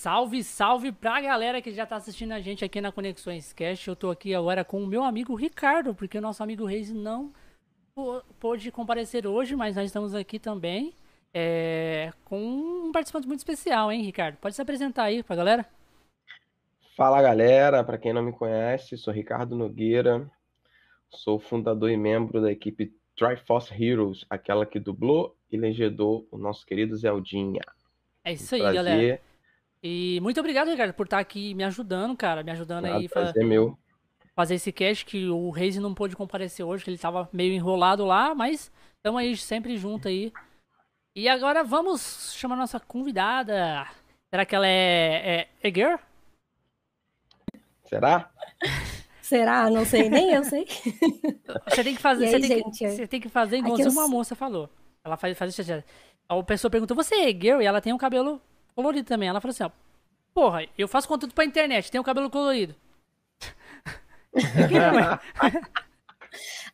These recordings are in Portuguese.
Salve, salve pra galera que já tá assistindo a gente aqui na Conexões Cast. Eu tô aqui agora com o meu amigo Ricardo, porque o nosso amigo Reis não pôde comparecer hoje, mas nós estamos aqui também é, com um participante muito especial, hein, Ricardo? Pode se apresentar aí pra galera? Fala galera, para quem não me conhece, sou Ricardo Nogueira, sou fundador e membro da equipe Triforce Heroes, aquela que dublou e legendou o nosso querido Zeldinha. É isso aí, galera. E muito obrigado, Ricardo, por estar aqui me ajudando, cara. Me ajudando Nada, aí. Prazer meu. Fazer esse cast que o Reis não pôde comparecer hoje, que ele tava meio enrolado lá, mas estamos aí sempre junto aí. E agora vamos chamar nossa convidada. Será que ela é, é, é girl? Será? Será? Não sei, nem eu sei. Você tem que fazer, aí, você, tem que, você tem que fazer igualzinho eu... uma moça falou. Ela faz, faz isso. A pessoa perguntou, você é girl? E ela tem um cabelo colorido também. Ela falou assim, ó, porra, eu faço conteúdo pra internet, tenho cabelo colorido.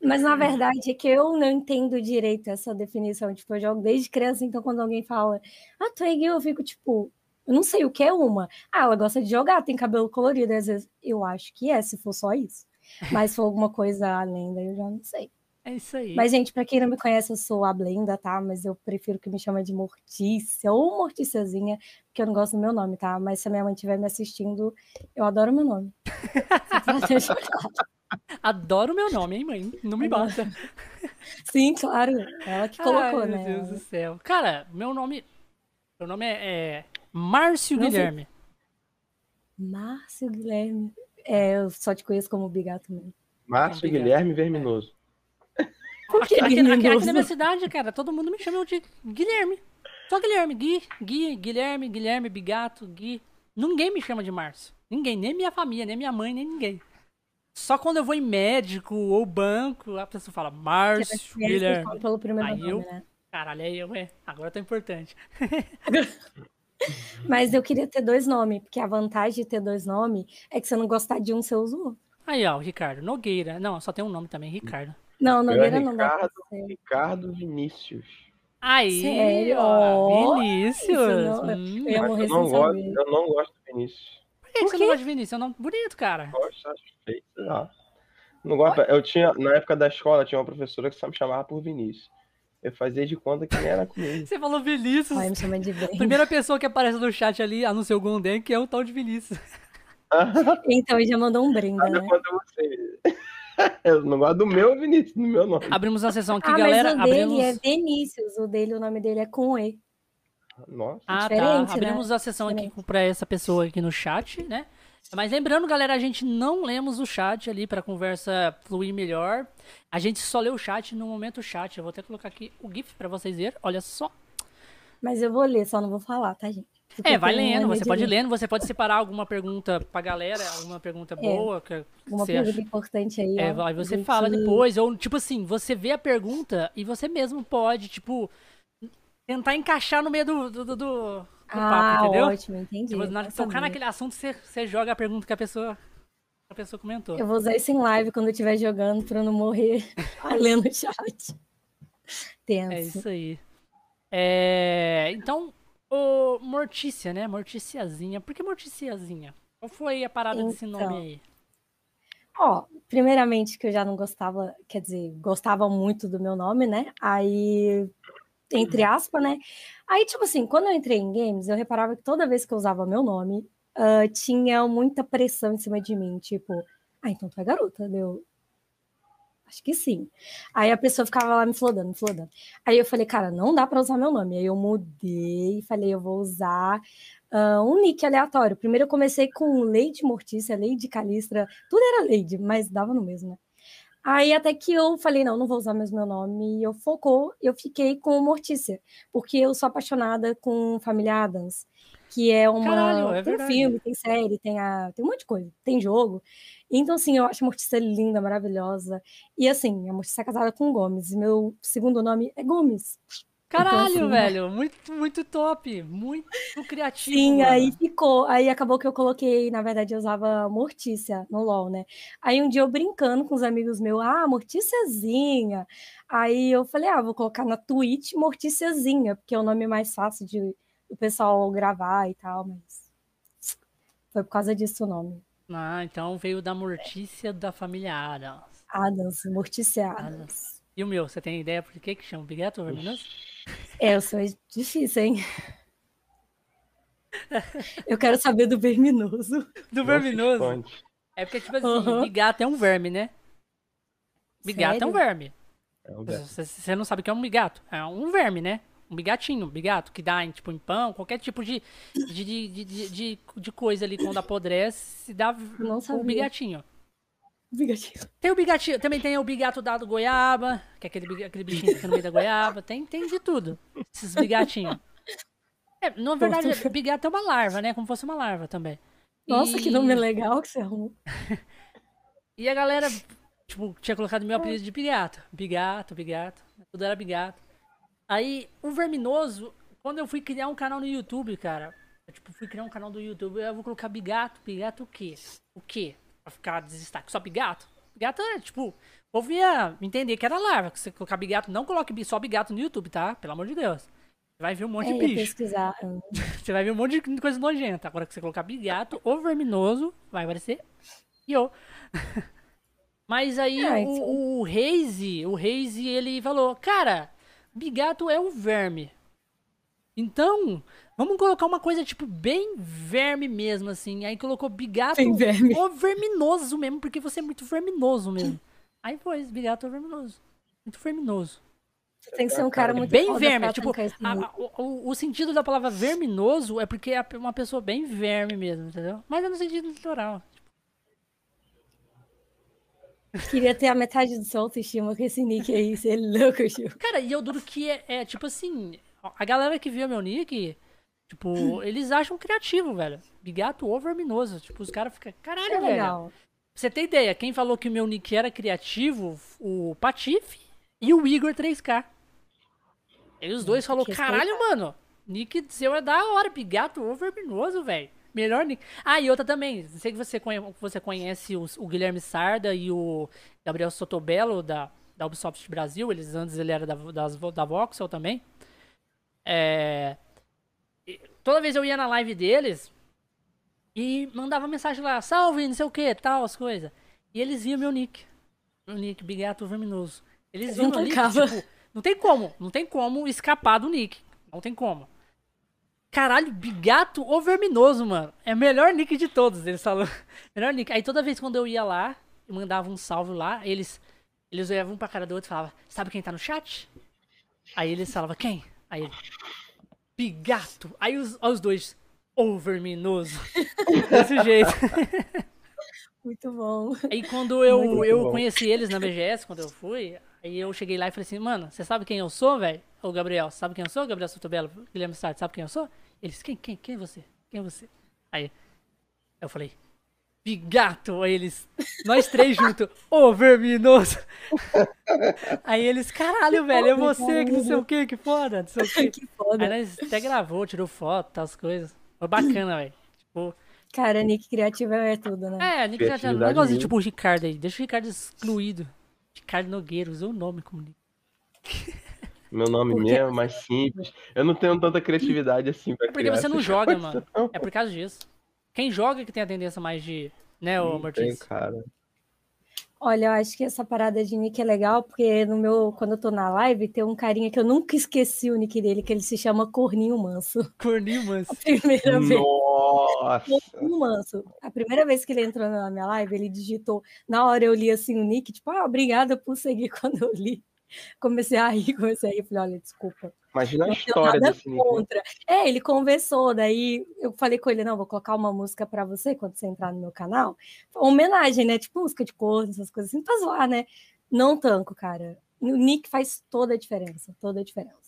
Mas na verdade é que eu não entendo direito essa definição. Tipo, eu jogo desde criança, então quando alguém fala, ah, tu é gay, eu fico tipo, eu não sei o que é uma. Ah, ela gosta de jogar, tem cabelo colorido. Às vezes eu acho que é, se for só isso. Mas se for alguma coisa além, daí eu já não sei. É isso aí. Mas, gente, para quem não me conhece, eu sou a Blenda, tá? Mas eu prefiro que me chame de Mortícia ou Mortíciazinha, porque eu não gosto do meu nome, tá? Mas se a minha mãe estiver me assistindo, eu adoro meu nome. adoro meu nome, hein, mãe? Não me bata. Sim, claro. Ela que colocou, Ai, né? Meu Deus do céu. Cara, meu nome. Meu nome é, é Márcio não Guilherme. Sei. Márcio Guilherme. É, eu só te conheço como Bigato mesmo. Márcio Guilherme Verminoso. Por que aqui, aqui, aqui, na minha cidade, cara, todo mundo me chama de Guilherme. Só Guilherme. Gui, Gui, Guilherme, Guilherme, Bigato, Gui. Ninguém me chama de Márcio. Ninguém, nem minha família, nem minha mãe, nem ninguém. Só quando eu vou em médico ou banco, a pessoa fala Márcio Guilherme. Pelo primeiro aí nome, eu, né? Caralho, aí eu, é, agora tá importante. Mas eu queria ter dois nomes, porque a vantagem de ter dois nomes é que você não gostar de um, você usa o outro. Aí, ó, o Ricardo Nogueira. Não, só tem um nome também, Ricardo. Não, Nogueira não Ricardo, Ricardo Vinícius. Aí, Sério? ó, Vinícius. Não, hum. eu, eu, não gosto, eu não gosto do Vinícius. Por que, que você não gosta de Vinícius? É um nome bonito, cara. Gosto, acho feio. Não. não gosto. Eu tinha, na época da escola, tinha uma professora que só me chamava por Vinícius. Eu fazia de conta que nem era comigo. Você falou Vinícius. Ai, me chama de bem. Primeira pessoa que aparece no chat ali anunciou o Golden, que é o tal de Vinícius. então, ele já mandou um brinde, né? Você. Eu não gosto do meu Vinícius, do meu nome. Abrimos uma sessão aqui, ah, galera. Mas o dele abrimos... é Vinícius, o dele, o nome dele é com E. Nossa. Ah, tá. Abrimos né? a sessão aqui para essa pessoa aqui no chat, né? Mas lembrando, galera, a gente não lemos o chat ali para conversa fluir melhor. A gente só lê o chat no momento chat. Eu vou até colocar aqui o GIF para vocês verem. Olha só. Mas eu vou ler, só não vou falar, tá, gente? É, vai lendo, você pode ir lendo, você pode separar alguma pergunta pra galera, alguma pergunta é, boa. Que uma pergunta acha. importante aí. É, aí você fala depois, ou tipo assim, você vê a pergunta e você mesmo pode, tipo, tentar encaixar no meio do, do, do, do ah, papo, entendeu? ótimo, entendi. Tipo, na hora de tocar naquele assunto, você, você joga a pergunta que a pessoa, a pessoa comentou. Eu vou usar isso em live quando eu estiver jogando pra não morrer lendo o chat. Tenso. É isso aí. É, então, o Mortícia, né? Morticiazinha. Por que Morticiazinha? Qual foi a parada então, desse nome aí? Ó, primeiramente que eu já não gostava, quer dizer, gostava muito do meu nome, né? Aí, entre aspas, né? Aí, tipo assim, quando eu entrei em games, eu reparava que toda vez que eu usava meu nome, uh, tinha muita pressão em cima de mim, tipo, ah, então tu é garota, meu. Acho que sim. Aí a pessoa ficava lá me flodando, me flodando. Aí eu falei, cara, não dá para usar meu nome. Aí eu mudei, falei, eu vou usar uh, um nick aleatório. Primeiro eu comecei com Lady Mortícia, Lady Calistra, tudo era Lady, mas dava no mesmo, né? Aí até que eu falei, não, não vou usar mais meu nome. E eu focou, eu fiquei com Mortícia, porque eu sou apaixonada com Família Adams, que é uma. Caralho, é tem filme, tem série, tem, a, tem um monte de coisa, tem jogo. Então, assim, eu acho a Mortícia linda, maravilhosa. E assim, a Mortícia é casada com Gomes. E meu segundo nome é Gomes. Caralho, então, assim, velho, muito, muito top, muito criativo. Sim, mano. aí ficou. Aí acabou que eu coloquei, na verdade, eu usava Mortícia no LOL, né? Aí um dia eu brincando com os amigos meus, ah, Mortíciazinha. Aí eu falei, ah, vou colocar na Twitch Mortíciazinha, porque é o nome mais fácil de o pessoal gravar e tal, mas Foi por causa disso o nome. Ah, então veio da Mortícia da família Adams. Adams, Mortícia Adams. E o meu, você tem ideia por que que chama Bigato Verminoso? É, eu sou difícil, hein? Eu quero saber do verminoso. Do verminoso? É porque, tipo assim, uhum. bigato é um verme, né? Bigato Sério? é um verme. É um verme. Você, você não sabe o que é um bigato? É um verme, né? Um bigatinho, um bigato, que dá em, tipo, em pão, qualquer tipo de, de, de, de, de, de coisa ali quando apodrece, se dá um bigatinho. Bigatinho. Tem o bigatinho, também tem o bigato dado goiaba, que é aquele, aquele bichinho que fica no meio da goiaba. Tem, tem de tudo, esses bigatinhos. É, na verdade, Pô, bigato é uma larva, né? Como fosse uma larva também. Nossa, e... que nome legal que você arrumou. e a galera, tipo, tinha colocado meu apelido de bigato. Bigato, bigato. Tudo era bigato. Aí, o Verminoso, quando eu fui criar um canal no YouTube, cara, eu, tipo, fui criar um canal do YouTube, eu vou colocar bigato. Bigato o quê? O quê? Pra ficar de destaque. Só bigato? Bigato é, tipo, o povo ia entender que era larva. Que você colocar bigato, não coloque só bigato no YouTube, tá? Pelo amor de Deus. Você vai ver um monte é, de bicho. Pesquisar. você vai ver um monte de coisa nojenta. Agora que você colocar bigato ou verminoso, vai aparecer eu. Mas aí ah, o, o Reise, o Reise, ele falou, cara, bigato é um verme. Então, vamos colocar uma coisa, tipo, bem verme mesmo, assim. Aí colocou bigato verme. ou verminoso mesmo, porque você é muito verminoso mesmo. Aí foi, bigato ou verminoso. Muito verminoso. Tem que ser um cara muito bem verme. Tipo, a, o, o, sentido da palavra verminoso é porque é uma pessoa bem verme mesmo, entendeu? Mas é no sentido literal. Queria ter a metade do seu autoestima com esse nick aí, você é louco, Chico. Cara, e eu duro que é, é, tipo assim, a galera que viu meu nick, tipo, eles acham criativo, velho. Bigato ou verminoso. Tipo, os caras ficam, caralho, é velho. Legal. Você ter ideia, quem falou que o meu nick era criativo, o Patife e o Igor 3K. E os dois falou, caralho, mano, nick seu é da hora, bigato ou verminoso, velho. Melhor nick. Ah, e outra também, sei que você conhece, você conhece o, o Guilherme Sarda e o Gabriel Sotobello da, da Ubisoft Brasil, eles antes ele era da, das, da Voxel também. É, toda vez eu ia na live deles e mandava mensagem lá, salve, não sei o que, tal, as coisas. E eles viam meu nick. Meu nick, Bigato Verminoso. Eles viam meu nick, tipo, não tem como, não tem como escapar do nick. Não tem como. Caralho, bigato ou verminoso, mano. É o melhor nick de todos, eles falam. Melhor nick. Aí toda vez quando eu ia lá, eu mandava um salve lá, eles eles olhavam um pra cara do outro e falavam, sabe quem tá no chat? Aí eles falavam, quem? Aí ele, bigato. Aí os, os dois, ou verminoso. Desse jeito. Muito bom. Aí quando eu, eu conheci eles na BGS, quando eu fui, Aí eu cheguei lá e falei assim, mano, você sabe quem eu sou, velho? Ô, Gabriel, sabe quem eu sou? Gabriel Sotobelo, Guilherme Sartre, sabe quem eu sou? Eles, quem, quem, quem é você? Quem é você? Aí eu falei, Bigato! Aí eles, nós três juntos, ô, verminoso! Aí eles, caralho, velho, é você, que não sei o que, que foda, não sei o que. que foda. Aí nós até gravou, tirou foto, tal, as coisas. Foi bacana, velho. Tipo... Cara, nick criativo é tudo, né? É, nick criativo é um negócio tipo o Ricardo aí, deixa o Ricardo excluído. Ricardo Nogueira, usou o nome como Meu nome Porque... mesmo é mais simples. Eu não tenho tanta criatividade assim pra Porque você não joga, mano. Não. É por causa disso. Quem joga que tem a tendência mais de. Né, ô Mortis? cara. Olha, eu acho que essa parada de nick é legal, porque no meu, quando eu tô na live, tem um carinha que eu nunca esqueci o nick dele, que ele se chama Corninho Manso. Corninho Manso. A primeira vez. Nossa! Corninho Manso. A primeira vez que ele entrou na minha live, ele digitou. Na hora eu li assim o nick, tipo, ah, obrigada por seguir quando eu li. Comecei a rir, comecei a rir. Falei, olha, desculpa. Imagina a história desse contra. É, ele conversou, daí eu falei com ele, não, vou colocar uma música para você quando você entrar no meu canal. Uma homenagem, né? Tipo música de cor, essas coisas assim, pra zoar, né? Não tanco, cara. O Nick faz toda a diferença, toda a diferença.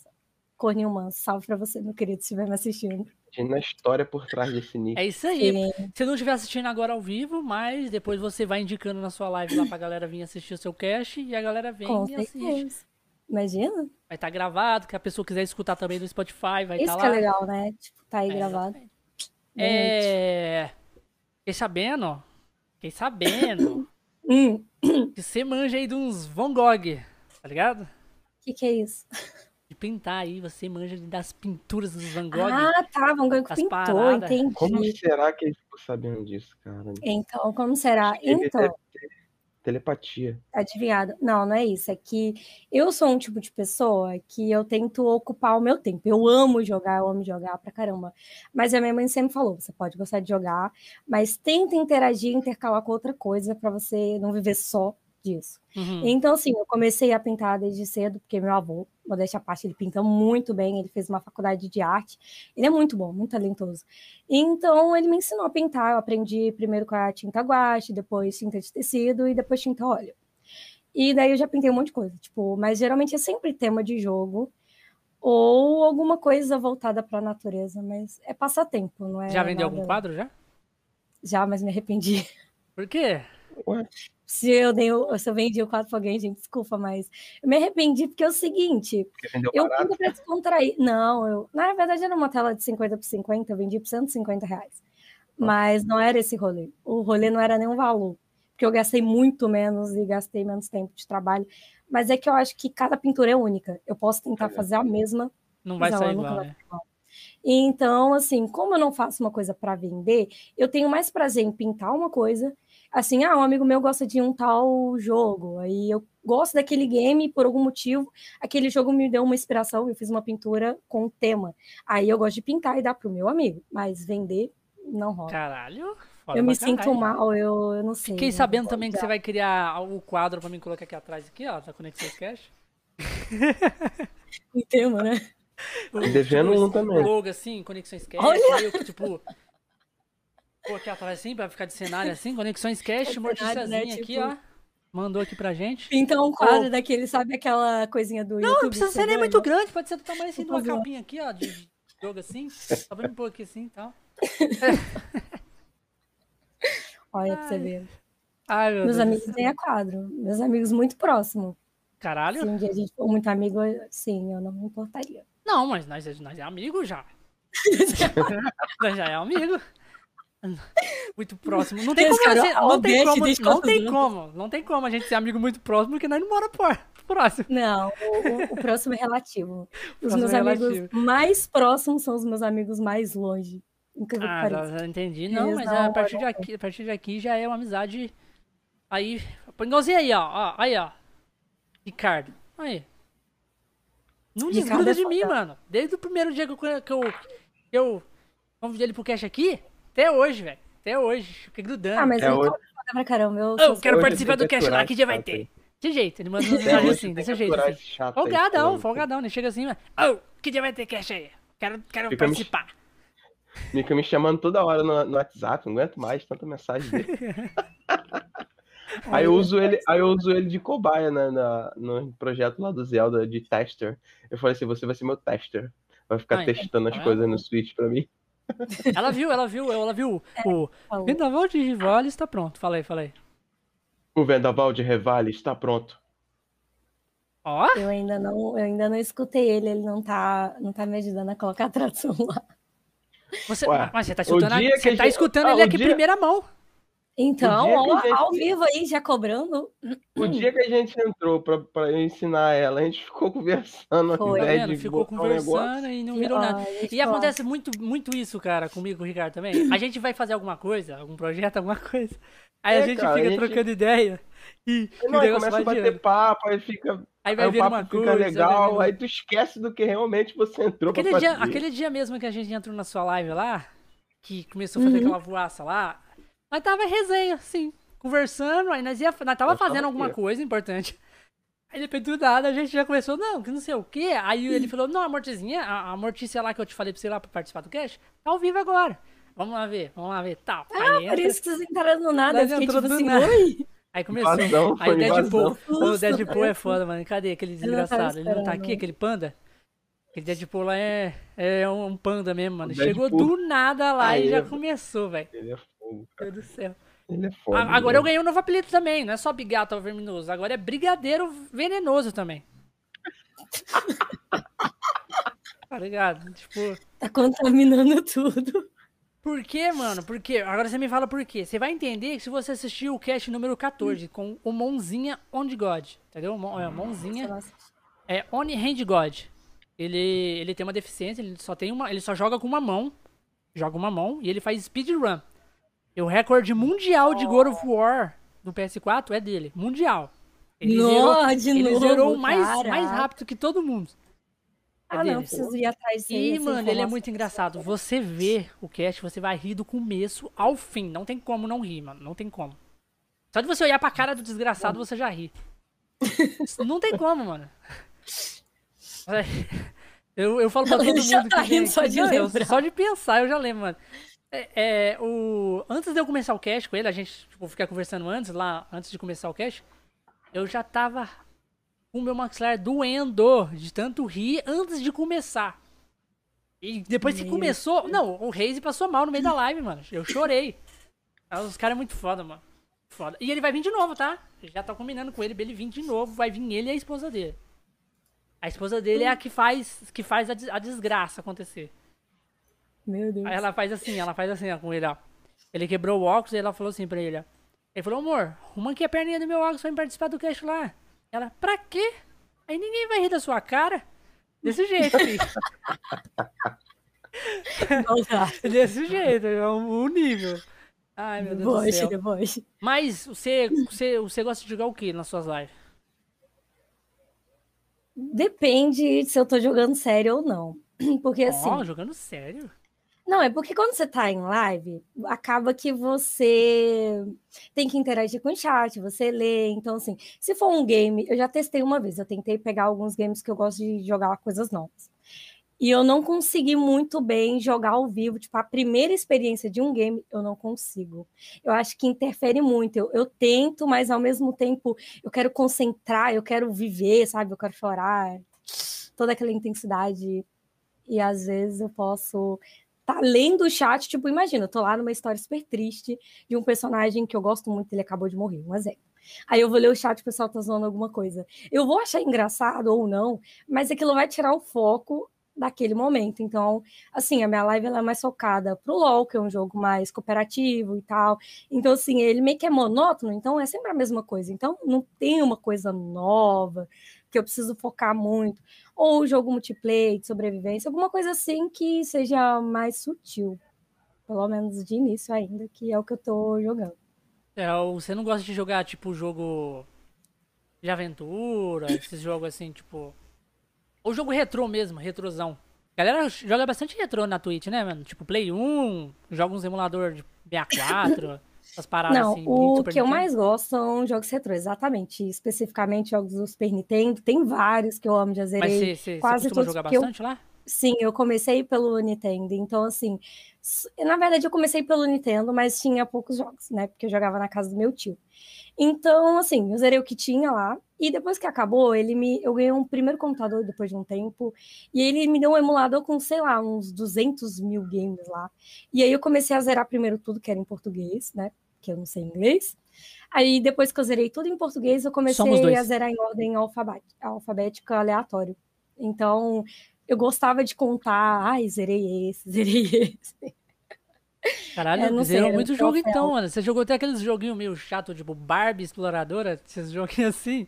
Corninho Manso, salve pra você, meu querido, se estiver me assistindo. Imagina a história por trás desse Nick. É isso aí. Sim. Se não estiver assistindo agora ao vivo, mas depois você vai indicando na sua live lá pra galera vir assistir o seu cast e a galera vem Com e certeza. assiste. Imagina. Vai estar tá gravado, que a pessoa quiser escutar também no Spotify, vai estar tá lá. Isso que é legal, né? Tipo, tá aí é, gravado. É... Fiquei sabendo, fiquei sabendo hum. que você manja aí de uns Van Gogh, tá ligado? O que que é isso? Pintar aí, você manja das pinturas dos Van Gogh. Ah, tá, Van Gogh pintou, paradas. entendi. Como será que ele ficou sabendo disso, cara? Então, como será? Então, telepatia. Adivinhado. Não, não é isso. É que eu sou um tipo de pessoa que eu tento ocupar o meu tempo. Eu amo jogar, eu amo jogar pra caramba. Mas a minha mãe sempre falou: você pode gostar de jogar, mas tenta interagir, intercalar com outra coisa para você não viver só disso. Uhum. Então, assim, eu comecei a pintar desde cedo, porque meu avô, modéstia à parte, ele pinta muito bem, ele fez uma faculdade de arte, ele é muito bom, muito talentoso. Então, ele me ensinou a pintar, eu aprendi primeiro com a tinta guache, depois tinta de tecido e depois tinta óleo. E daí eu já pintei um monte de coisa, tipo, mas geralmente é sempre tema de jogo ou alguma coisa voltada para a natureza, mas é passatempo, não é? Já vendeu nada... algum quadro já? Já, mas me arrependi. Por quê? Ué? se eu, dei, se eu vendi o quadro pra alguém, gente, desculpa, mas eu me arrependi porque é o seguinte, eu pinto pra descontrair. Não, eu, na verdade era uma tela de 50 por 50, eu vendi por 150 reais. Mas não era esse rolê. O rolê não era nenhum valor, porque eu gastei muito menos e gastei menos tempo de trabalho. Mas é que eu acho que cada pintura é única. Eu posso tentar é. fazer a mesma. Não vai sair igual, né? Igual. Então, assim, como eu não faço uma coisa para vender, eu tenho mais prazer em pintar uma coisa assim, ah, um amigo meu gosta de um tal jogo, aí eu gosto daquele game por algum motivo, aquele jogo me deu uma inspiração, eu fiz uma pintura com tema. Aí eu gosto de pintar e dar pro meu amigo, mas vender não rola. Caralho. Eu me sinto mal, eu, eu não sei. Fiquei sabendo também que você vai criar o quadro para mim colocar aqui atrás, aqui, ó, da Conexões Cash. um tema, né? Devendo um também. logo assim, Conexões Cash, Olha! tipo, Pô, aqui atrás assim, pra ficar de cenário assim, Conexões Cash, é Morticiazinha né? aqui, tipo... ó. Mandou aqui pra gente. Então um quadro oh. daquele, sabe aquela coisinha do não, YouTube? Não, precisa ser nem muito grande, pode ser do tamanho assim de uma capinha aqui, ó, de jogo assim. Só pra me pôr aqui assim e tal. Olha pra você ver. Ai, meu Meus Deus amigos têm a quadro. Meus amigos muito próximos. Caralho. Se um dia a gente for muito amigo, sim, eu não me importaria. Não, mas nós, nós é amigo já. nós já é amigo. Muito próximo. Não tem como, cara, não, tem como, não tem como, não tem como a gente ser amigo muito próximo, porque nós não mora próximo. Não, o, o, próximo é relativo. Os meus é amigos relativo. mais próximos são os meus amigos mais longe. Incrível ah, entendi. Não, Eles mas não, a partir, de aqui, a partir de aqui já é uma amizade. Aí, igualzinho aí, ó, ó. Aí, ó. Ricardo. Aí. Não desgruda é de mim, mano. Desde o primeiro dia que eu, que eu, que eu convidei ele pro cash aqui, até hoje, velho. Até hoje. Fiquei grudando. Ah, mas é eu hoje... pra caramba. Eu, eu quero participar do cast lá, que dia vai ter? De jeito, ele manda uma mensagem assim, desse jeito. Assim. Folgadão, aí, folgadão, né? Chega assim, mas. Oh, que dia vai ter cast aí? Quero, quero participar. Me... Fica me chamando toda hora no, no WhatsApp, não aguento mais tanta mensagem dele. aí eu uso ele, aí eu uso ele de cobaia na, na, no projeto lá do Zelda de tester. Eu falei assim, você vai ser meu tester. Vai ficar ah, testando então, as coisas no Switch pra mim. Ela viu, ela viu, ela viu. É, o Vendaval de Rivale está pronto. Falei, falei. O Vendaval de Rivale está pronto. Ó. Eu ainda não, eu ainda não escutei ele, ele não tá, não tá me ajudando a colocar a tradução lá. Você, Ué, mas você tá escutando, a, você tá escutando ah, ele aqui dia... primeira mão. Então, ó, gente... ao vivo aí, já cobrando. O dia que a gente entrou pra, pra ensinar ela, a gente ficou conversando. Foi, tá de ficou conversando um e não virou nada. e acontece muito, muito isso, cara, comigo com o Ricardo também. A gente vai fazer alguma coisa, algum projeto, alguma coisa. Aí é, a gente cara, fica a gente... trocando ideia. E não, o negócio começa a bater papo, aí fica. Aí vai ver uma coisa. legal, aí tu esquece do que realmente você entrou aquele pra dia, fazer. Aquele dia mesmo que a gente entrou na sua live lá, que começou a fazer uhum. aquela voaça lá, nós tava em resenha, assim, conversando, aí nós, ia, nós tava fazendo alguma coisa importante. Aí depois do nada a gente já começou, não, que não sei o quê. Aí ele falou, não, a Mortizinha, a, a Mortícia lá que eu te falei pra você lá pra participar do cast, tá ao vivo agora. Vamos lá ver, vamos lá ver, tal. Ah, aí por isso que vocês entraram no nada, eu fiquei tipo assim, nada. oi? Aí começou. Invasão, aí o Deadpool, o Deadpool é foda, mano. Cadê aquele desgraçado? Ele não tá aqui, aquele panda? Aquele Deadpool lá é, é um panda mesmo, mano. Chegou do nada lá aí, e já começou, velho. Fogo. Meu Deus do céu. Ele é foda. Agora eu ganhei um novo apelido também. Não é só bigato verminoso. Agora é brigadeiro venenoso também. tá ligado? Tipo. Tá contaminando tudo. Por quê, mano? Por quê? Agora você me fala por quê. Você vai entender que se você assistir o cast número 14 hum. com o Monzinha On God. Entendeu? É, Monzinha. É On Hand God. ele, ele tem uma deficiência, ele só tem uma. Ele só joga com uma mão. Joga uma mão e ele faz speedrun. E o recorde mundial de God of War do PS4 é dele. Mundial. Ele Nossa, de ele novo, zerou mais, cara. mais rápido que todo mundo. É Ah, dele. não, preciso ir atrás aí, E, mano, ele é muito engraçado. Você vê o cast, você vai rir do começo ao fim. Não tem como não rir, mano. Não tem como. Só de você olhar pra cara do desgraçado, você já ri. Não tem como, mano. Eu, eu falo pra todo Ele já mundo tá rindo só de Não, eu-. Só de pensar, eu já lembro, mano. É, é, o... Antes de eu começar o cast com ele, a gente tipo, ficar conversando antes, lá, antes de começar o cast, eu já tava com o meu maxilar doendo de tanto rir antes de começar. E depois que começou. Não, o Reise passou mal no meio da live, mano. Eu chorei. Os caras é muito foda, mano. Foda. E ele vai vir de novo, tá? Já tá combinando com ele pra ele vir de novo. Vai vir ele e a esposa dele. A esposa dele é a que faz, que faz a, des- a desgraça acontecer. Meu Deus. Aí ela faz assim, ela faz assim ó, com ele, ó. Ele quebrou o óculos e ela falou assim pra ele, ó. Ele falou, amor, arruma aqui a perninha do meu óculos pra me participar do cast lá. Ela, pra quê? Aí ninguém vai rir da sua cara. Desse jeito, filho. Dá. Desse jeito, é o nível. Ai, meu Deus do céu. deboche. Mas você, você, você gosta de jogar o que nas suas lives? Depende se eu tô jogando sério ou não. Porque assim. Ó, jogando sério. Não, é porque quando você tá em live, acaba que você tem que interagir com o chat, você lê. Então, assim, se for um game, eu já testei uma vez, eu tentei pegar alguns games que eu gosto de jogar coisas novas. E eu não consegui muito bem jogar ao vivo. Tipo, a primeira experiência de um game, eu não consigo. Eu acho que interfere muito. Eu, eu tento, mas ao mesmo tempo eu quero concentrar, eu quero viver, sabe? Eu quero chorar. Toda aquela intensidade. E às vezes eu posso tá lendo o chat, tipo, imagina, eu tô lá numa história super triste de um personagem que eu gosto muito, ele acabou de morrer, um exemplo. Aí eu vou ler o chat, o pessoal tá zoando alguma coisa. Eu vou achar engraçado ou não, mas aquilo vai tirar o foco daquele momento. Então, assim, a minha live ela é mais focada pro LoL, que é um jogo mais cooperativo e tal. Então, assim, ele meio que é monótono, então é sempre a mesma coisa. Então, não tem uma coisa nova que eu preciso focar muito ou jogo multiplayer de sobrevivência, alguma coisa assim que seja mais sutil. Pelo menos de início ainda, que é o que eu tô jogando. É, você não gosta de jogar, tipo, jogo de aventura, esses jogos assim, tipo. Ou jogo retrô mesmo, retrosão. Galera joga bastante retrô na Twitch, né, mano? Tipo, Play 1, joga uns emulador de 64, essas paradas Não, assim. o que eu mais gosto são jogos retrô, exatamente. Especificamente jogos do Super Nintendo. Tem vários que eu amo, já Mas zerei. você, você, você quase costuma jogar que eu- bastante lá? Sim, eu comecei pelo Nintendo. Então, assim, na verdade eu comecei pelo Nintendo, mas tinha poucos jogos, né? Porque eu jogava na casa do meu tio. Então, assim, eu zerei o que tinha lá. E depois que acabou, ele me, eu ganhei um primeiro computador depois de um tempo. E ele me deu um emulador com, sei lá, uns 200 mil games lá. E aí eu comecei a zerar primeiro tudo que era em português, né? Que eu não sei inglês. Aí depois que eu zerei tudo em português, eu comecei a zerar em ordem alfabé- alfabética aleatório. Então, eu gostava de contar, ai, zerei esse, zerei esse. Caralho, É, zerou muito jogo então, mano. Você jogou até aqueles joguinhos meio chato, tipo Barbie Exploradora, esses joguinhos assim.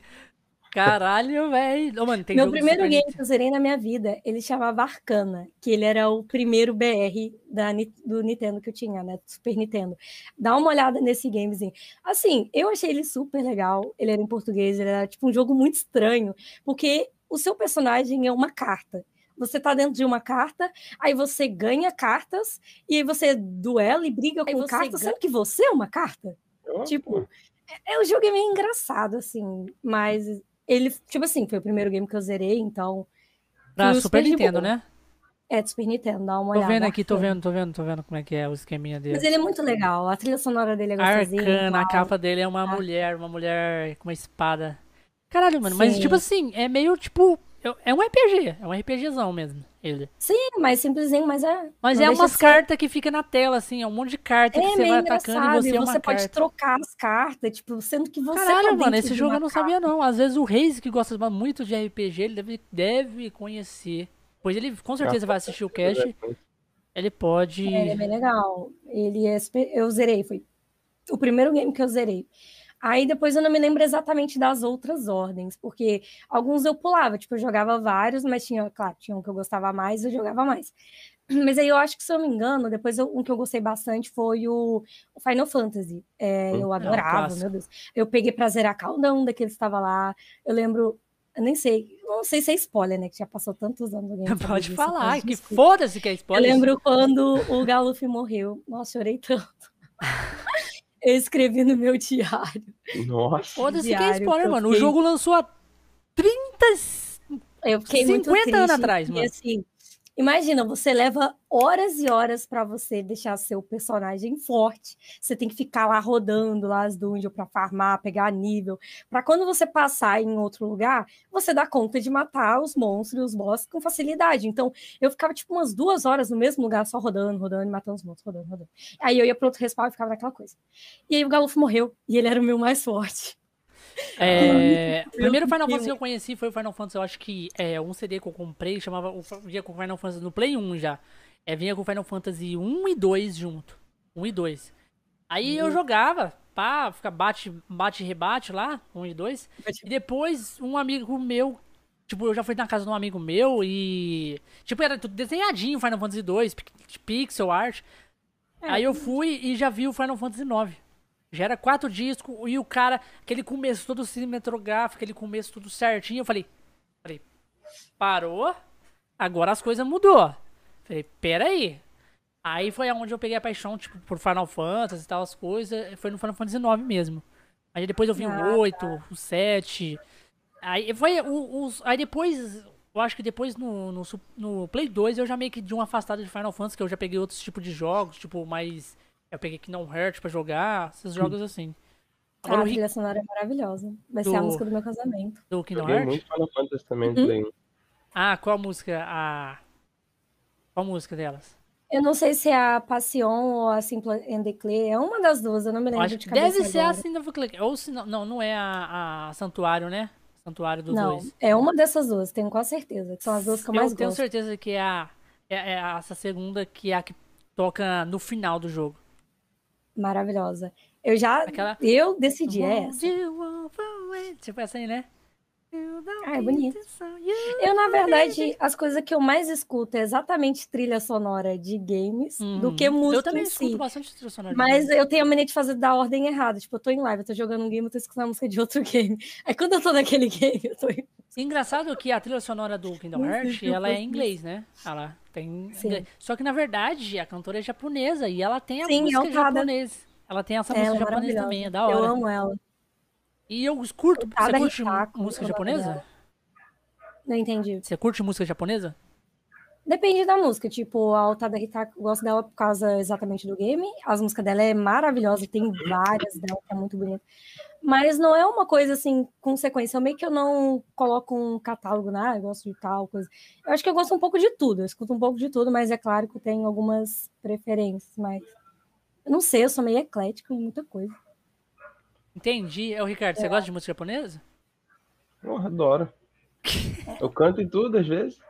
Caralho, velho. Tem Meu primeiro game que eu zerei na minha vida, ele chamava Arcana, que ele era o primeiro BR da, do Nintendo que eu tinha, né? Do Super Nintendo. Dá uma olhada nesse gamezinho. Assim, eu achei ele super legal. Ele era em português, ele era tipo um jogo muito estranho, porque o seu personagem é uma carta. Você tá dentro de uma carta, aí você ganha cartas, e aí você duela e briga Aí com cartas, ganha- sendo que você é uma carta. Ó, Tipo, é, é, o jogo é meio engraçado, assim, mas ele, tipo assim, foi o primeiro game que eu zerei, então. Pra Super super Nintendo, né? É, Super Nintendo, dá uma Tô olhada. vendo aqui, tô vendo, tô vendo, tô vendo como é que é o esqueminha dele. Mas ele é muito legal, a trilha sonora dele é gostosinha. Arcana, a capa dele é uma Ah. mulher, uma mulher com uma espada. Caralho, mano, mas Sim. tipo assim, é meio tipo. É um RPG, é um RPGzão mesmo, ele. Sim, mais simplesinho, mas é. Mas não é umas cartas que fica na tela, assim, é um monte de carta que É você meio vai atacando e você e é você pode carta. trocar as cartas, tipo, sendo que você tá Caralho, mano, dentro esse jogo eu não carta. sabia não. Às vezes o Reis, que gosta muito de RPG, ele deve, deve conhecer. Pois ele com certeza vai assistir o cast. Ele pode. É, ele é bem legal. Ele é super... Eu zerei, foi o primeiro game que eu zerei. Aí depois eu não me lembro exatamente das outras ordens, porque alguns eu pulava, tipo, eu jogava vários, mas tinha, claro, tinha um que eu gostava mais, eu jogava mais. Mas aí eu acho que, se eu não me engano, depois eu, um que eu gostei bastante foi o, Final Fantasy. É, hum, eu adorava, é meu Deus. Eu peguei pra zerar cada um daqueles que estava lá. Eu lembro, eu nem sei, não sei se é spoiler, né? Que já passou tantos anos. Pode disso, falar, que foda-se que é spoiler. Eu lembro quando o Galuf morreu. Nossa, chorei tanto. eu escrevi no meu diário. Nossa. Foda-se que é spoiler, mano. Fiquei... O jogo lançou há 30. Eu fiquei 50 anos atrás, mano. E assim, Imagina, você leva horas e horas para você deixar seu personagem forte. Você tem que ficar lá rodando lá as dungeons para farmar, pegar nível, para quando você passar em outro lugar, você dá conta de matar os monstros, os boss com facilidade. Então, eu ficava tipo umas duas horas no mesmo lugar só rodando, rodando, matando os monstros, rodando, rodando. Aí eu ia para outro respawn e ficava naquela coisa. E aí o Galuf morreu e ele era o meu mais forte. É, o primeiro Final Fantasy que eu conheci foi o Final Fantasy, eu acho que é um CD que eu comprei, chamava vinha com Final Fantasy no Play 1 já. É, vinha com Final Fantasy 1 e 2 junto. 1 e 2. Aí eu uhum. jogava, pá, fica bate, bate rebate lá, 1 e 2. E depois um amigo meu, tipo, eu já fui na casa de um amigo meu e tipo, era tudo desenhadinho Final Fantasy 2, pixel art. É, Aí eu fui e já vi o Final Fantasy 9. Já era quatro discos e o cara, aquele começo todo cinematográfico, aquele começo tudo certinho. Eu falei, falei, parou, agora as coisas mudou. Falei, pera aí. Aí foi onde eu peguei a paixão, tipo, por Final Fantasy e tal, as coisas. Foi no Final Fantasy IX mesmo. Aí depois eu vi ah, o 8, tá. o 7. Aí foi os. Aí depois. Eu acho que depois no, no, no Play 2 eu já meio que de uma afastada de Final Fantasy, que eu já peguei outros tipos de jogos, tipo, mais eu peguei Kingdom Hearts pra jogar, esses jogos assim. Agora, ah, a trilha sonora é maravilhosa. Vai do... ser a música do meu casamento. Do Kingdom Hearts? muito Final Fantasy também, uhum. Ah, qual a música? A... Qual a música delas? Eu não sei se é a Passion ou a Simple and Declare. É uma das duas, eu não me lembro Acho de cabeça Deve ser agora. a Simple Declare. Ou se não, não, não é a, a Santuário, né? Santuário dos não, dois. é uma dessas duas, tenho quase certeza. Que são as duas que eu, eu mais gosto. Eu tenho certeza que é, a, é, é essa segunda que é a que toca no final do jogo maravilhosa. Eu já. Aquela... Eu decidi é essa. Tipo assim, né? Ah, é bonito. Eu, na verdade, as coisas que eu mais escuto é exatamente trilha sonora de games uhum. do que música. Eu também escuto si. bastante trilha sonora. Mas eu tenho a mania de fazer da ordem errada. Tipo, eu tô em live, eu tô jogando um game, eu tô escutando a música de outro game. Aí quando eu tô naquele game, eu tô. Engraçado que a trilha sonora do Kingdom Hearts, ela é em inglês, né? Ela tem Sim. Só que, na verdade, a cantora é japonesa e ela tem a Sim, música é japonesa. Ela tem essa música é japonesa também, é da hora. Eu amo ela. E eu curto. Você curte música japonesa? Não entendi. Você curte música japonesa? Depende da música. Tipo, a Otada Hitaka, eu gosto dela por causa exatamente do game. As músicas dela é maravilhosa, tem várias dela que é muito bonita. Mas não é uma coisa assim, com sequência. Eu meio que eu não coloco um catálogo, né? Eu gosto de tal coisa. Eu acho que eu gosto um pouco de tudo. Eu escuto um pouco de tudo, mas é claro que eu tenho algumas preferências. Mas eu não sei, eu sou meio eclético em muita coisa. Entendi. É o Ricardo, você é. gosta de música japonesa? Eu adoro. eu canto em tudo às vezes.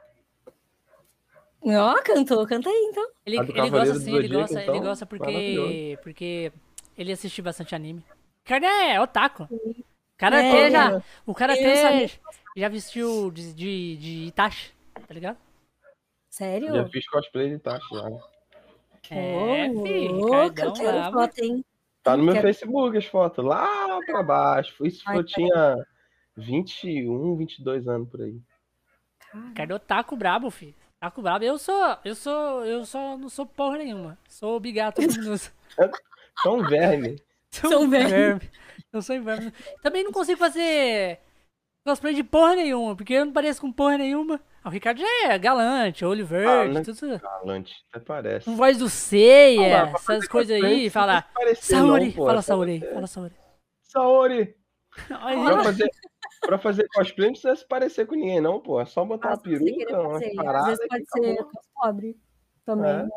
Ó, cantou, canta aí então. Ele, ele gosta sim, ele gosta, então, ele gosta porque, porque ele assiste bastante anime cara é otaku. O cara é, até já. O cara até já vestiu de, de, de Itachi, tá ligado? Sério? Já fiz cosplay de Itachi já. É, oh, filho, foto, hein? Tá no meu quero... Facebook as fotos, lá pra baixo. Isso Ai, eu tinha 21, 22 anos por aí. Cara, otaku brabo, filho. Otaku brabo. Eu sou, eu sou, eu só não sou porra nenhuma. Sou bigato. São verme. Sou um verme. Eu sou inverno. Também não consigo fazer cosplay de porra nenhuma, porque eu não pareço com porra nenhuma. Ah, o Ricardo já é galante, olho verde, ah, tudo. Galante, até parece. Com voz do ceia, ah, essas coisas aí, fala. Saori, não, fala Saori, fala Saori. Saori! pra, fazer, pra fazer cosplay não precisa se parecer com ninguém, não, pô. É só botar Nossa, uma peruca, umas paradas. Às vezes pode ser pobre também. É. Né?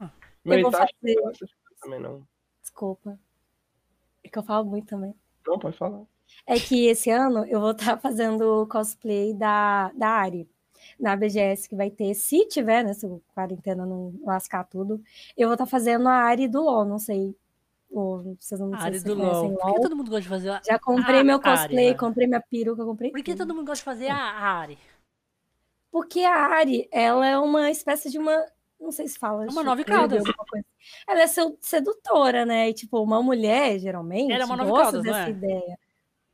Ah. Meu eu vou fazer... também não. Desculpa. É que eu falo muito também. Não, pode falar. É que esse ano eu vou estar fazendo cosplay da, da Ari, na BGS, que vai ter, se tiver, né, se a quarentena não lascar tudo, eu vou estar fazendo a Ari do LoL, não sei Ou vocês não Ari sei se do LOL. Por que todo mundo gosta de fazer a... Já comprei a meu cosplay, né? comprei minha peruca, comprei Por que tudo. todo mundo gosta de fazer a Ari? Porque a Ari, ela é uma espécie de uma. Não sei se fala. É uma alguma coisa. Ela é sedutora, né? E, tipo, uma mulher, geralmente, Ela é uma caudas, não dessa é? ideia.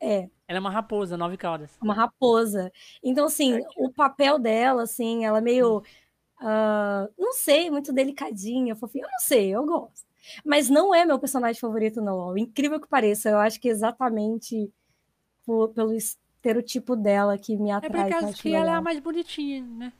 É, Ela é uma raposa, nove caudas. uma raposa. Então, assim, o papel dela, assim, ela é meio. ah, não sei, muito delicadinha, fofinha. Eu não sei, eu gosto. Mas não é meu personagem favorito no LoL. Incrível que pareça, eu acho que exatamente por- pelo estereotipo dela que me É atrai. por que eu causa acho que ela é a mais bonitinha, né?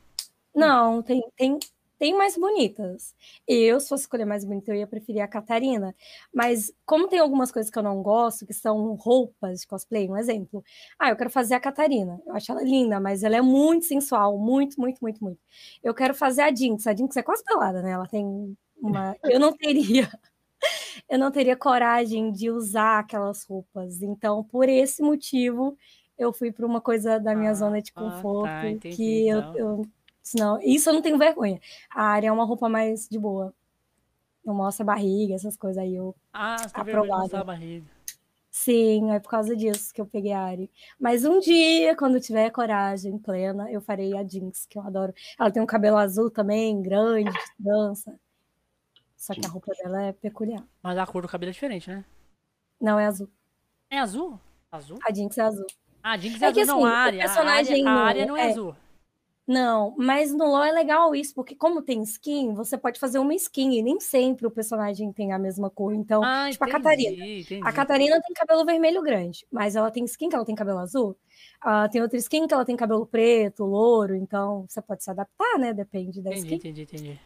Não, tem, tem, tem mais bonitas. Eu, se fosse escolher mais bonita, eu ia preferir a Catarina. Mas como tem algumas coisas que eu não gosto, que são roupas de cosplay, um exemplo. Ah, eu quero fazer a Catarina. Eu acho ela linda, mas ela é muito sensual, muito, muito, muito, muito. Eu quero fazer a Jinx. A Jinx é quase pelada, né? Ela tem uma. Eu não teria. Eu não teria coragem de usar aquelas roupas. Então, por esse motivo, eu fui para uma coisa da minha Ah, zona de ah, tá, conforto, entendi, que eu, então. eu Senão, isso eu não tenho vergonha. A área é uma roupa mais de boa. Não mostra barriga, essas coisas aí. Eu... Ah, você Aprovado. a barriga. Sim, é por causa disso que eu peguei a Ari. Mas um dia, quando eu tiver coragem plena, eu farei a Jinx, que eu adoro. Ela tem um cabelo azul também, grande, de trança. Só que a roupa dela é peculiar. Mas a cor do cabelo é diferente, né? Não é azul. É azul? Azul? A Jinx é azul. Ah, Jinx é, É azul, que, não, assim, a o área. personagem a área, a não- área não é, é. azul. Não, mas no LoL é legal isso, porque como tem skin, você pode fazer uma skin e nem sempre o personagem tem a mesma cor. Então, Ah, tipo a entendi, Catarina. entendi. A Catarina tem cabelo vermelho grande, mas ela tem skin que ela tem cabelo azul. Ah, tem outra skin que ela tem cabelo preto, louro, então você pode se adaptar, né? Depende da Entendi, skin. entendi, entendi.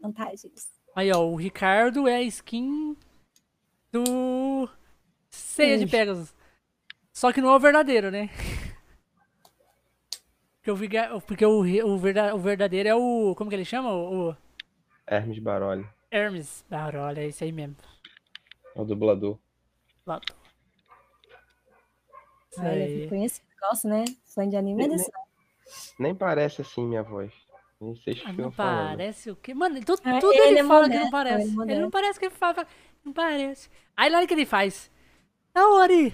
Vantagens. Aí, ó, o Ricardo é a skin do Ceia de. Pegasus. Só que não é o verdadeiro, né? Porque o, viga- porque o, o, o verdadeiro é o. Como que ele chama? O, o Hermes Baroli, Hermes. Ah, olha, é esse aí mesmo. é o dublador. Lá. Isso Olha, aí. fui conhecido. Gosto, né? Fã de anime é Nem- desse. Nem parece assim minha voz. Nem sei o que Ah, não falando. parece o quê? Mano, tu- Ah, tudo ele ele, é fala que não parece. ele é Ele, não parece que ele fala. Não parece. Aí na hora que ele faz. Saori!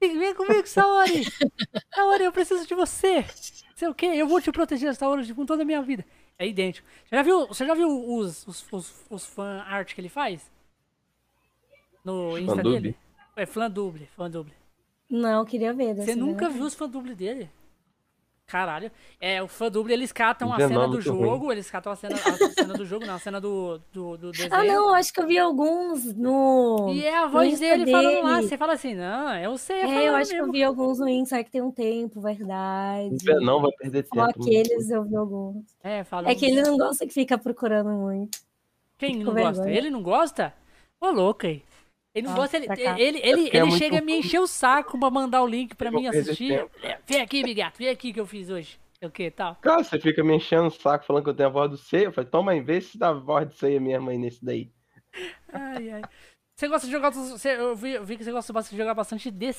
Vem vem comigo, Saori! Saori, eu preciso de você! Sei o quê? Eu vou te proteger, Saori, com toda a minha vida. É idêntico. Você já viu, você já viu os, os, os, os fan art que ele faz? No Insta dele? É fã duble, fã duble. Não, queria ver. Você nunca viu os fã duble dele? Caralho. É, o fã duble, eles catam a é cena do ruim. jogo, eles catam a cena, a cena do jogo, não, a cena do, do, do desenho. Ah, não, acho que eu vi alguns no. E é a voz Insta dele falando lá. dele. Você fala assim, não, é o Seiya É, eu acho que mesmo. eu vi alguns no Insta, é que tem um tempo, verdade. Não vai perder Só tempo. aqueles eu vi alguns. É, falando. É que ele não gosta que fica procurando muito. Quem fica não com gosta? vergonha. Ele não gosta? Ô, louco aí. Ele não Ah, gosta, ele, ele, ele, é ele muito chega a me encher o saco pra mandar o link pra mim assistir. tempo. É, Vem aqui, Bigato, vem aqui que eu fiz hoje. É O que tal? Cara, você fica me enchendo o saco falando que eu tenho a voz do ceia. Eu falei, toma aí, vê se dá a voz do ceia mesmo aí nesse daí. Ai, ai. Você gosta de jogar. Você, eu, vi, eu vi que você gosta bastante de jogar bastante The,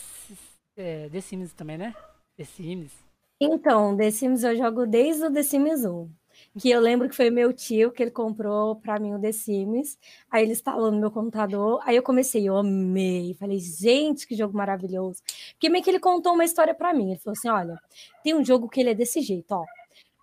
é, The Sims também, né? The Sims. Então, The Sims eu jogo desde o The Sims 1. Que eu lembro que foi meu tio que ele comprou pra mim o The Sims. Aí ele instalou no meu computador. Aí eu comecei, eu amei. Falei, gente, que jogo maravilhoso. Porque meio que ele contou uma história pra mim. Ele falou assim: olha, tem um jogo que ele é desse jeito, ó.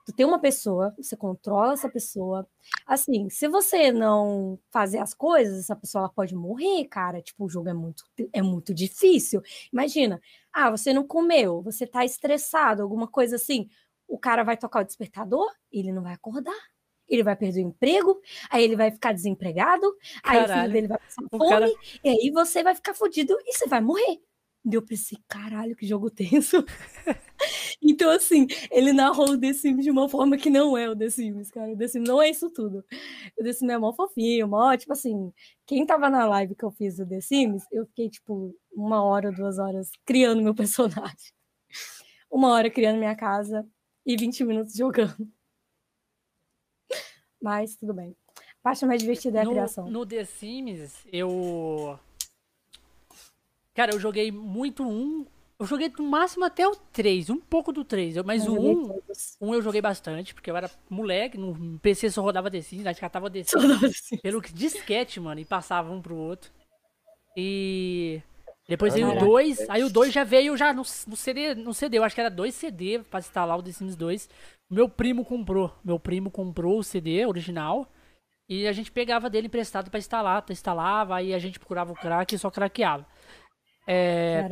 Tu tem uma pessoa, você controla essa pessoa. Assim, se você não fazer as coisas, essa pessoa ela pode morrer, cara. Tipo, o jogo é muito, é muito difícil. Imagina, ah, você não comeu, você tá estressado, alguma coisa assim. O cara vai tocar o despertador, ele não vai acordar. Ele vai perder o emprego, aí ele vai ficar desempregado, aí o filho Caralho. dele vai passar O fome, cara- e aí você vai ficar fudido e você vai morrer. E eu pensei, caralho, que jogo tenso. então, assim, ele narrou o The Sims de uma forma que não é o The Sims, cara. O The Sims não é isso tudo. O The Sims é mó fofinho, mó, tipo assim, quem tava na live que eu fiz do The Sims, eu fiquei, tipo, uma hora, duas horas criando meu personagem. Uma hora criando minha casa e 20 minutos jogando. Mas tudo bem. A parte mais divertida é a no, criação. no The Sims, eu. Cara, eu joguei muito um. Eu joguei no máximo até o 3, um pouco do 3. eu- Mas Eu o joguei 1, todos. um eu joguei bastante, porque eu era moleque, no PC só rodava The Sims, acho que catava The Sims pelo que disquete, mano, e passava um pro outro. E depois veio o 2, aí o 2 já veio já no, no, CD, no CD, eu acho que era dois CD pra instalar o The Sims 2. Meu primo comprou, meu primo comprou o CD original e a gente pegava dele emprestado para instalar, instalava, aí a gente procurava o crack e só craqueava. É,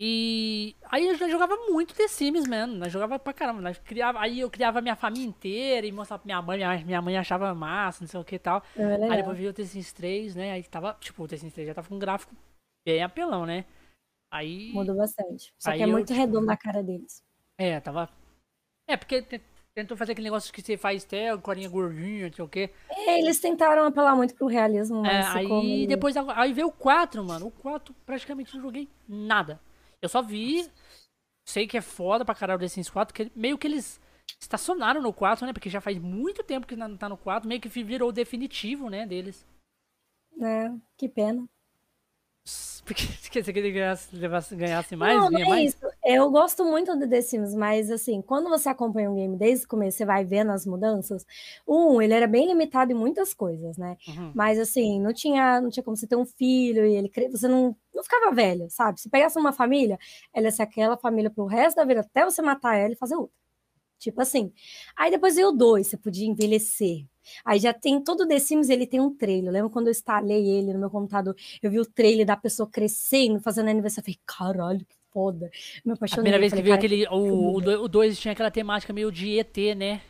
e aí eu já jogava muito The Sims, mano. Nós jogava pra caramba. Nós criava, aí eu criava minha família inteira e mostrava pra minha mãe. Minha, minha mãe achava massa, não sei o que e tal. É aí depois veio o The Sims 3, né? Aí tava, tipo, o The Sims 3 já tava com um gráfico bem apelão, né? Aí. Mudou bastante. Só que é muito tipo, redondo a cara deles. É, tava. É, porque tentou fazer aquele negócio que você faz até corinha gordinha, não sei o quê. É, eles tentaram apelar muito pro realismo, mas. É, aí depois. Aí veio o 4, mano. O 4 praticamente não joguei nada. Eu só vi. Sei que é foda pra caralho o The Sims 4, que meio que eles estacionaram no 4, né? Porque já faz muito tempo que não tá no 4, meio que virou o definitivo, né, deles. É, que pena. Porque você queria ganhasse, ganhasse mais? Não, não é mais? isso. Eu gosto muito do The Sims, mas assim, quando você acompanha um game desde o começo, você vai vendo as mudanças. Um, ele era bem limitado em muitas coisas, né? Uhum. Mas assim, não tinha, não tinha como você ter um filho e ele você não, não ficava velho, sabe? Se pegasse uma família, ela ia ser aquela família pro resto da vida, até você matar ela e fazer outra. Tipo assim. Aí depois veio o dois, você podia envelhecer. Aí já tem todo o The Sims, ele tem um trailer. Lembra quando eu instalei ele no meu computador? Eu vi o trailer da pessoa crescendo, fazendo aniversário. Eu falei, caralho, que foda. Me apaixonei. A primeira vez que viu aquele. O 2 tinha aquela temática meio de ET, né?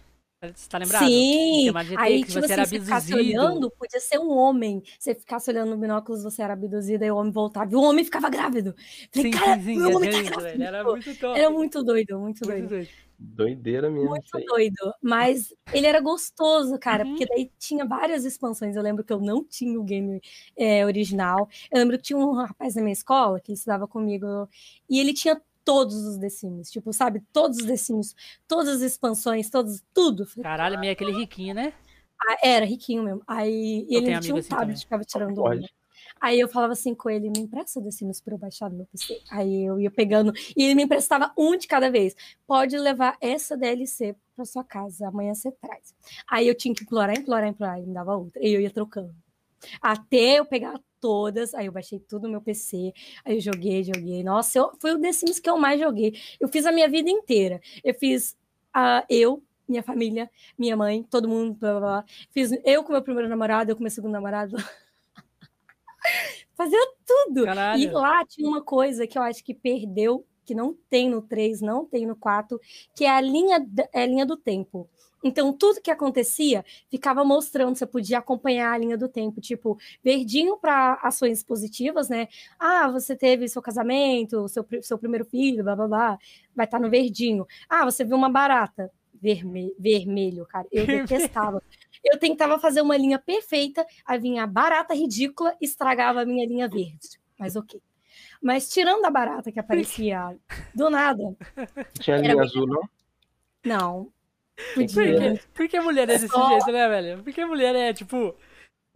Você tá lembrado? Sim. aí, tipo assim, você ficasse olhando, podia ser um homem. Você ficasse olhando no binóculos, você era abduzido, aí o homem voltava. E o homem ficava grávido. Falei, sim, cara, sim, sim, o homem tá grávido. Era muito top. Era muito doido, muito, muito doido. doido. Doideira mesmo. Muito doido. Mas ele era gostoso, cara, uhum. porque daí tinha várias expansões. Eu lembro que eu não tinha o game é, original. Eu lembro que tinha um rapaz na minha escola que estudava comigo e ele tinha todos os The Sims, tipo, sabe? Todos os The Sims, todas as expansões, todos, tudo. Caralho, meio aquele riquinho, né? Ah, era riquinho mesmo. Aí ele tinha um assim tablet, ficava tirando onda. Aí eu falava assim com ele, me empresta The Sims para eu baixar no meu PC. Aí eu ia pegando, e ele me emprestava um de cada vez. Pode levar essa DLC para sua casa, amanhã você traz. Aí eu tinha que implorar, implorar, implorar, e me dava outra. E eu ia trocando. Até eu pegar todas, aí eu baixei tudo no meu PC, aí eu joguei, joguei. Nossa, eu, foi o The Sims que eu mais joguei. Eu fiz a minha vida inteira. Eu fiz uh, eu, minha família, minha mãe, todo mundo, blá, blá, blá. Fiz eu com meu primeiro namorado, eu com meu segundo namorado. Fazia tudo. Caralho. E lá tinha uma coisa que eu acho que perdeu, que não tem no 3, não tem no 4, que é a linha, é a linha do tempo. Então, tudo que acontecia ficava mostrando, você podia acompanhar a linha do tempo, tipo, verdinho para ações positivas, né? Ah, você teve seu casamento, seu, seu primeiro filho, blá blá blá, vai estar tá no verdinho. Ah, você viu uma barata, vermelho, vermelho cara. Eu detestava. Eu tentava fazer uma linha perfeita, aí vinha a barata ridícula, estragava a minha linha verde. Mas ok. Mas tirando a barata que aparecia do nada. Tinha linha azul, não? Não. Podia. Por que, por que mulher é desse Só... jeito, né, velho? Porque mulher é, tipo,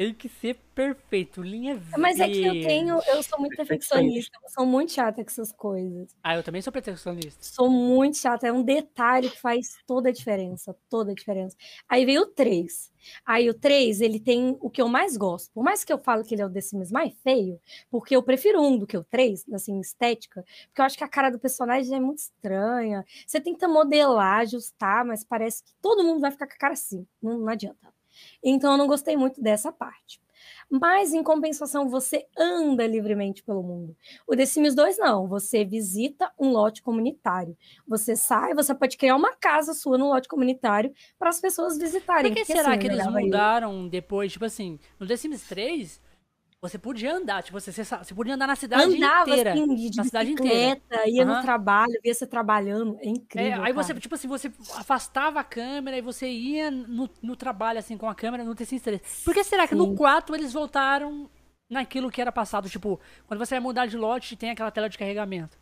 tem que ser perfeito, linha verde. Mas é que eu tenho, eu sou muito perfeccionista, eu sou muito chata com essas coisas. Ah, eu também sou perfeccionista. Sou muito chata, é um detalhe que faz toda a diferença, toda a diferença. Aí veio o 3. Aí o 3, ele tem o que eu mais gosto. Por mais que eu falo que ele é o The Sims mais feio, porque eu prefiro um do que o 3, assim, estética, porque eu acho que a cara do personagem é muito estranha. Você tenta modelar, ajustar, mas parece que todo mundo vai ficar com a cara assim. Não, não adianta. Então eu não gostei muito dessa parte. Mas em compensação, você anda livremente pelo mundo. O The Sims 2 não, você visita um lote comunitário. Você sai, você pode criar uma casa sua no lote comunitário para as pessoas visitarem. Por que será assim, que eles mudaram depois? Tipo assim, no The Sims 3, você podia andar, tipo, você, você podia andar na cidade Andava, inteira. Assim, de, na cidade inteira. ia uhum. no trabalho, via você trabalhando. É incrível. É, aí cara. você, tipo assim, você afastava a câmera e você ia no, no trabalho, assim, com a câmera no T-Sims 3. Por que será que Sim. no 4 eles voltaram naquilo que era passado? Tipo, quando você vai mudar de lote, tem aquela tela de carregamento.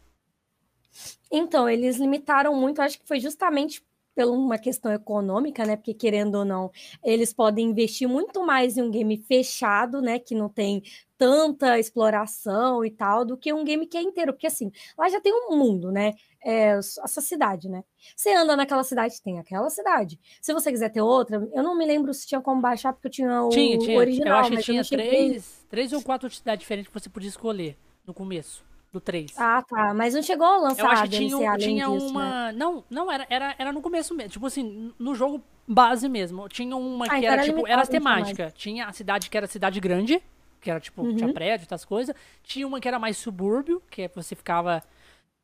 Então, eles limitaram muito, acho que foi justamente por uma questão econômica, né? Porque querendo ou não, eles podem investir muito mais em um game fechado, né? Que não tem tanta exploração e tal do que um game que é inteiro. Porque assim, lá já tem um mundo, né? É, essa cidade, né? Você anda naquela cidade, tem aquela cidade. Se você quiser ter outra, eu não me lembro se tinha como baixar, porque eu tinha o, tinha, tinha. original. Eu acho que tinha três, três ou quatro cidades diferentes que você podia escolher no começo do 3. Ah, tá. Mas não chegou a lançar Eu acho que tinha, tinha disso, uma. Né? Não, não, era, era, era no começo mesmo. Tipo assim, no jogo base mesmo. Tinha uma ah, que então era, tipo, era temática. Tinha a cidade que era cidade grande, que era tipo, uhum. tinha prédio, essas coisas. Tinha uma que era mais subúrbio, que é você ficava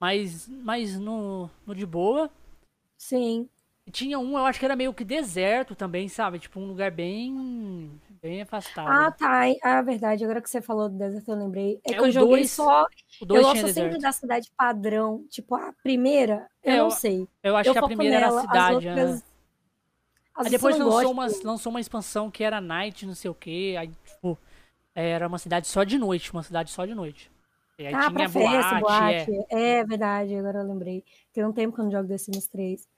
mais, mais no, no de boa. Sim. Tinha um, eu acho que era meio que deserto também, sabe? Tipo, um lugar bem bem afastado. Ah, tá. Ah, verdade. Agora que você falou do deserto, eu lembrei. É, é que eu joguei dois, só. eu gosto sempre da cidade padrão. Tipo, a primeira, eu é, não sei. Eu acho eu que a primeira nela, era a cidade, outras... né? Aí depois lançou uma, lançou uma expansão que era Night, não sei o quê. Aí, tipo, era uma cidade só de noite, uma cidade só de noite. E aí ah, tinha pra festa, boate. É. é verdade, agora eu lembrei. Tem um tempo que eu não jogo The Sims 3.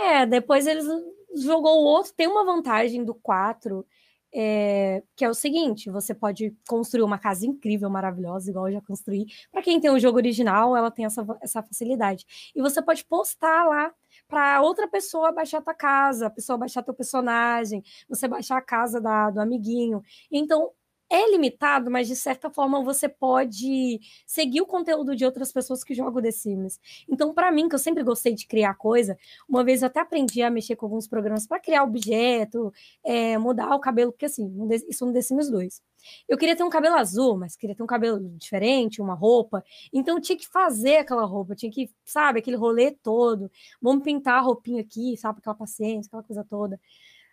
É, depois eles jogou o outro. Tem uma vantagem do 4, é, que é o seguinte: você pode construir uma casa incrível, maravilhosa, igual eu já construí. Para quem tem o jogo original, ela tem essa, essa facilidade. E você pode postar lá para outra pessoa baixar a tua casa, a pessoa baixar teu personagem, você baixar a casa da, do amiguinho. Então, é limitado, mas de certa forma você pode seguir o conteúdo de outras pessoas que jogam The Sims. Então, para mim, que eu sempre gostei de criar coisa, uma vez eu até aprendi a mexer com alguns programas para criar objeto, é, mudar o cabelo, porque assim, isso no The Sims 2. Eu queria ter um cabelo azul, mas queria ter um cabelo diferente, uma roupa. Então eu tinha que fazer aquela roupa, tinha que, sabe, aquele rolê todo. Vamos pintar a roupinha aqui, sabe, aquela paciência, aquela coisa toda.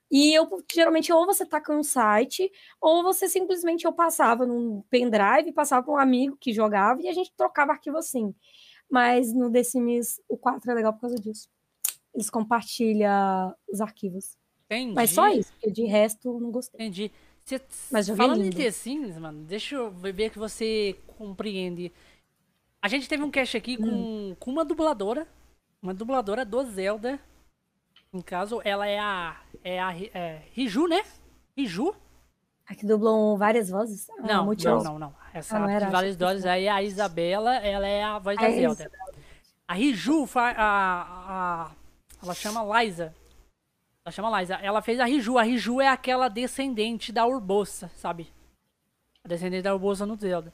E eu geralmente ou você tá com um site, ou você simplesmente eu passava num pendrive, passava para um amigo que jogava e a gente trocava arquivo assim. Mas no The Sims, o 4 é legal por causa disso. Eles compartilham os arquivos. Entendi. Mas só isso, porque de resto não gostei. Entendi. Cê, Mas falando em The Sims, mano, deixa eu ver que você compreende. A gente teve um cast aqui com, hum. com uma dubladora, uma dubladora do Zelda no caso, ela é a. É a é, Riju, né? Riju. A que dublou várias vozes? Ah, não, não, não, não. Essa ah, de várias vozes aí a Isabela, ela é a voz a da Zelda. Isabela. A Riju, a, a, ela chama Liza. Ela chama Liza. Ela fez a Riju. A Riju é aquela descendente da Urbosa, sabe? A descendente da Urbosa no Zelda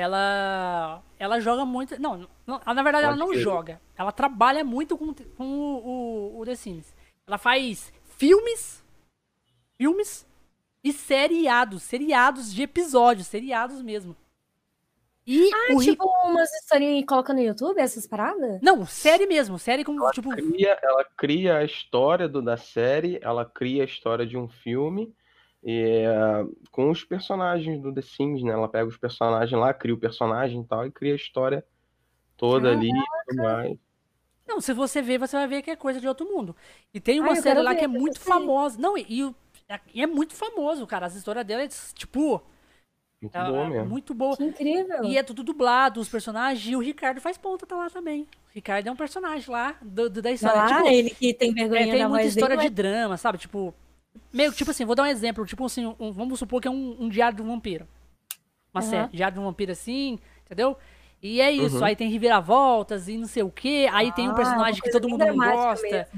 ela ela joga muito. Não, não na verdade ela não joga. Ela trabalha muito com, com o, o, o, The Sims. Ela faz filmes, filmes e seriados, seriados de episódios, seriados mesmo. E ah, o tipo umas historinhas e coloca no YouTube, essas paradas? Não, série mesmo, série como ela tipo. Cria, ela cria a história do, da série, ela cria a história de um filme e, uh, com os personagens do The Sims, né? Ela pega os personagens lá, cria o personagem e tal, e cria a história toda Caraca. ali e tudo mais. Não, se você ver, você vai ver que é coisa de outro mundo. E tem uma Ai, série lá ver, que é muito famosa. Não, e, e, é muito famoso, cara. As histórias dela é tipo. Muito é, boa mesmo. Muito boa. Que incrível. E é tudo dublado, os personagens. E o Ricardo faz ponta, tá lá também. O Ricardo é um personagem lá do, do da história. Ah, tipo, ele que tem vergonha é, Tem muita história de drama, sabe? Tipo, Meio tipo assim, vou dar um exemplo. Tipo assim, um, vamos supor que é um, um diário de um vampiro. Uma uhum. série, diário de um vampiro assim, entendeu? E é isso, uhum. aí tem reviravoltas e não sei o que. Aí ah, tem um ah, personagem que todo mundo não gosta.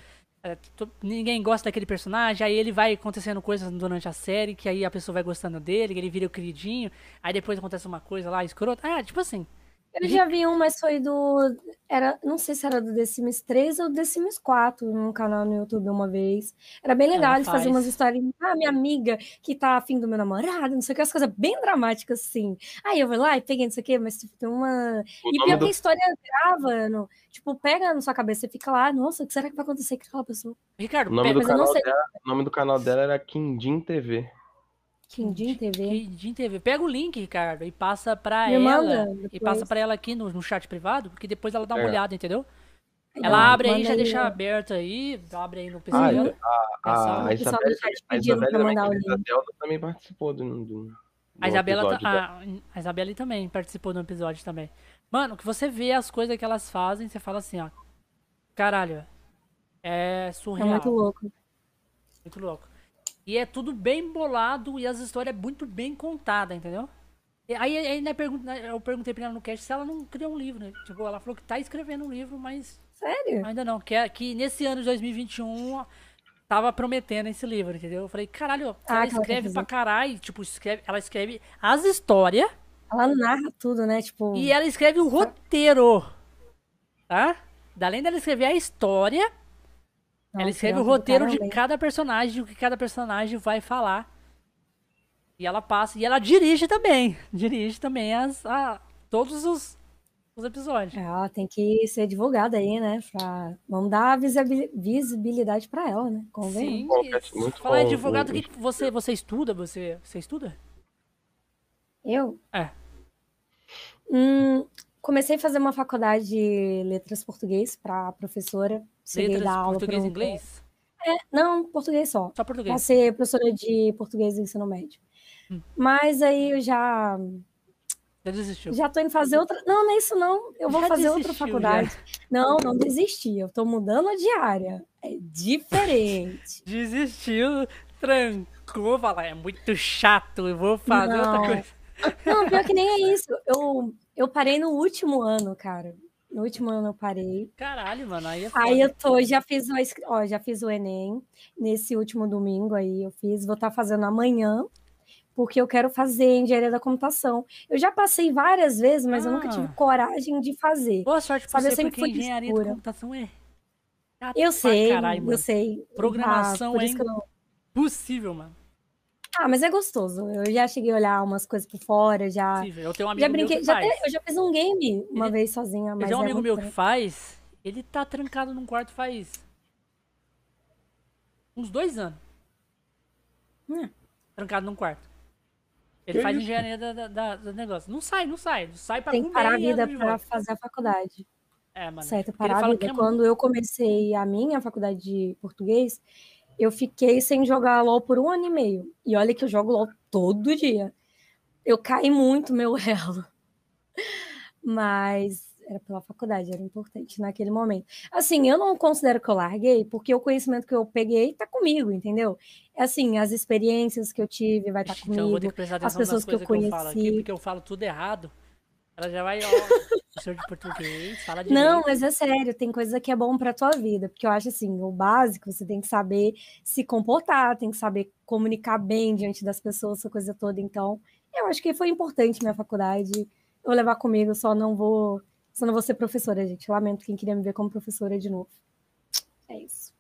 É, ninguém gosta daquele personagem, aí ele vai acontecendo coisas durante a série, que aí a pessoa vai gostando dele, ele vira o queridinho, aí depois acontece uma coisa lá, escrota. Ah, tipo assim. Eu já vi um, mas foi do. Era, não sei se era do The Sims 3 ou The Sims 4, num canal no YouTube uma vez. Era bem legal, ele fazia umas histórias. Ah, minha amiga que tá afim do meu namorado, não sei o que, as coisas bem dramáticas assim. Aí eu vou lá e peguei não sei o que, mas tipo, tem uma. O e pior do... que a história grava, no... tipo, pega na sua cabeça e fica lá, nossa, o que será que vai acontecer com aquela pessoa? Ricardo, o nome, do canal, dela, o nome do canal dela era Quindim TV. Quindim TV. Quindim TV. Pega o link, Ricardo, e passa pra Me ela. E passa pra ela aqui no, no chat privado, porque depois ela dá uma é. olhada, entendeu? Ela abre aí, já deixa aberto aí, abre aí no PC ah, dela. A, a, a, Isabela, a Isabela, a também participou do, do, do a Isabela, a, a Isabela também participou do episódio também. Mano, que você vê as coisas que elas fazem, você fala assim, ó. Caralho, é surreal. É muito louco. Muito louco. E é tudo bem bolado e as histórias é muito bem contada, entendeu? Aí, aí né, pergunta, eu perguntei pra ela no cast se ela não criou um livro, né? Tipo, ela falou que tá escrevendo um livro, mas. Sério? Ainda não. Que, é, que nesse ano de 2021 tava prometendo esse livro, entendeu? Eu falei, caralho, ah, ela escreve pra caralho. Tipo, escreve, ela escreve as histórias. Ela narra tudo, né? Tipo. E ela escreve o roteiro. Tá? Além dela escrever a história, ela escreve o roteiro de cada personagem, o que cada personagem vai falar. E ela passa. E ela dirige também. Dirige também as, a, todos os, os episódios. Ela tem que ser divulgada aí, né? Pra, vamos dar visibilidade pra ela, né? Convém. Sim, muito Falar em advogado, o que você, você estuda? Você, você estuda? Eu? É. Hum, comecei a fazer uma faculdade de letras português para professora. Cheguei letras aula português e inglês? É, não, português só. Só português. Pra ser professora de português do ensino médio. Hum. Mas aí eu já. Já desistiu. Já tô indo fazer outra. Não, não é isso, não. Eu vou já fazer outra faculdade. Já. Não, não desisti. Eu tô mudando a diária. É diferente. Desistiu, trancou, fala, é muito chato, eu vou fazer não. outra coisa. Não, pior que nem é isso. Eu, eu parei no último ano, cara. No último ano eu parei. Caralho, mano, aí é foda. Aí eu tô, já fiz o, ó, já fiz o Enem. Nesse último domingo aí eu fiz, vou estar tá fazendo amanhã, porque eu quero fazer engenharia da computação. Eu já passei várias vezes, mas ah. eu nunca tive ah. coragem de fazer. Boa sorte pra Sabe, você, porque engenharia da computação é... Eu sei, caralho, eu sei. Programação ah, é impossível, mano. Ah, mas é gostoso. Eu já cheguei a olhar umas coisas por fora, já. Sim, eu tenho um amigo já brinquei, meu já até, eu já fiz um game uma ele, vez sozinha, mas. Tem um é amigo meu que faz. Ele tá trancado num quarto faz. uns dois anos. Hum. Trancado num quarto. Ele que faz isso? engenharia da, da, do negócio. Não sai, não sai. Não sai pra Tem que parar a vida pra fazer a faculdade. É, mano. Certo, parar a vida. É Quando eu comecei a minha faculdade de português, eu fiquei sem jogar LOL por um ano e meio. E olha que eu jogo LOL todo dia. Eu caí muito meu elo. Mas era pela faculdade, era importante naquele momento. Assim, eu não considero que eu larguei, porque o conhecimento que eu peguei tá comigo, entendeu? Assim, as experiências que eu tive vai estar tá comigo, então, que prestar as pessoas que eu conheci. Que eu falo aqui, porque eu falo tudo errado. Ela já vai, ó, professor de português, fala de Não, mas é sério, tem coisa que é bom para tua vida, porque eu acho assim, o básico, você tem que saber se comportar, tem que saber comunicar bem diante das pessoas, essa coisa toda. Então, eu acho que foi importante minha faculdade. Eu levar comigo, só não vou, só não vou ser professora, gente. Lamento quem queria me ver como professora de novo. É isso.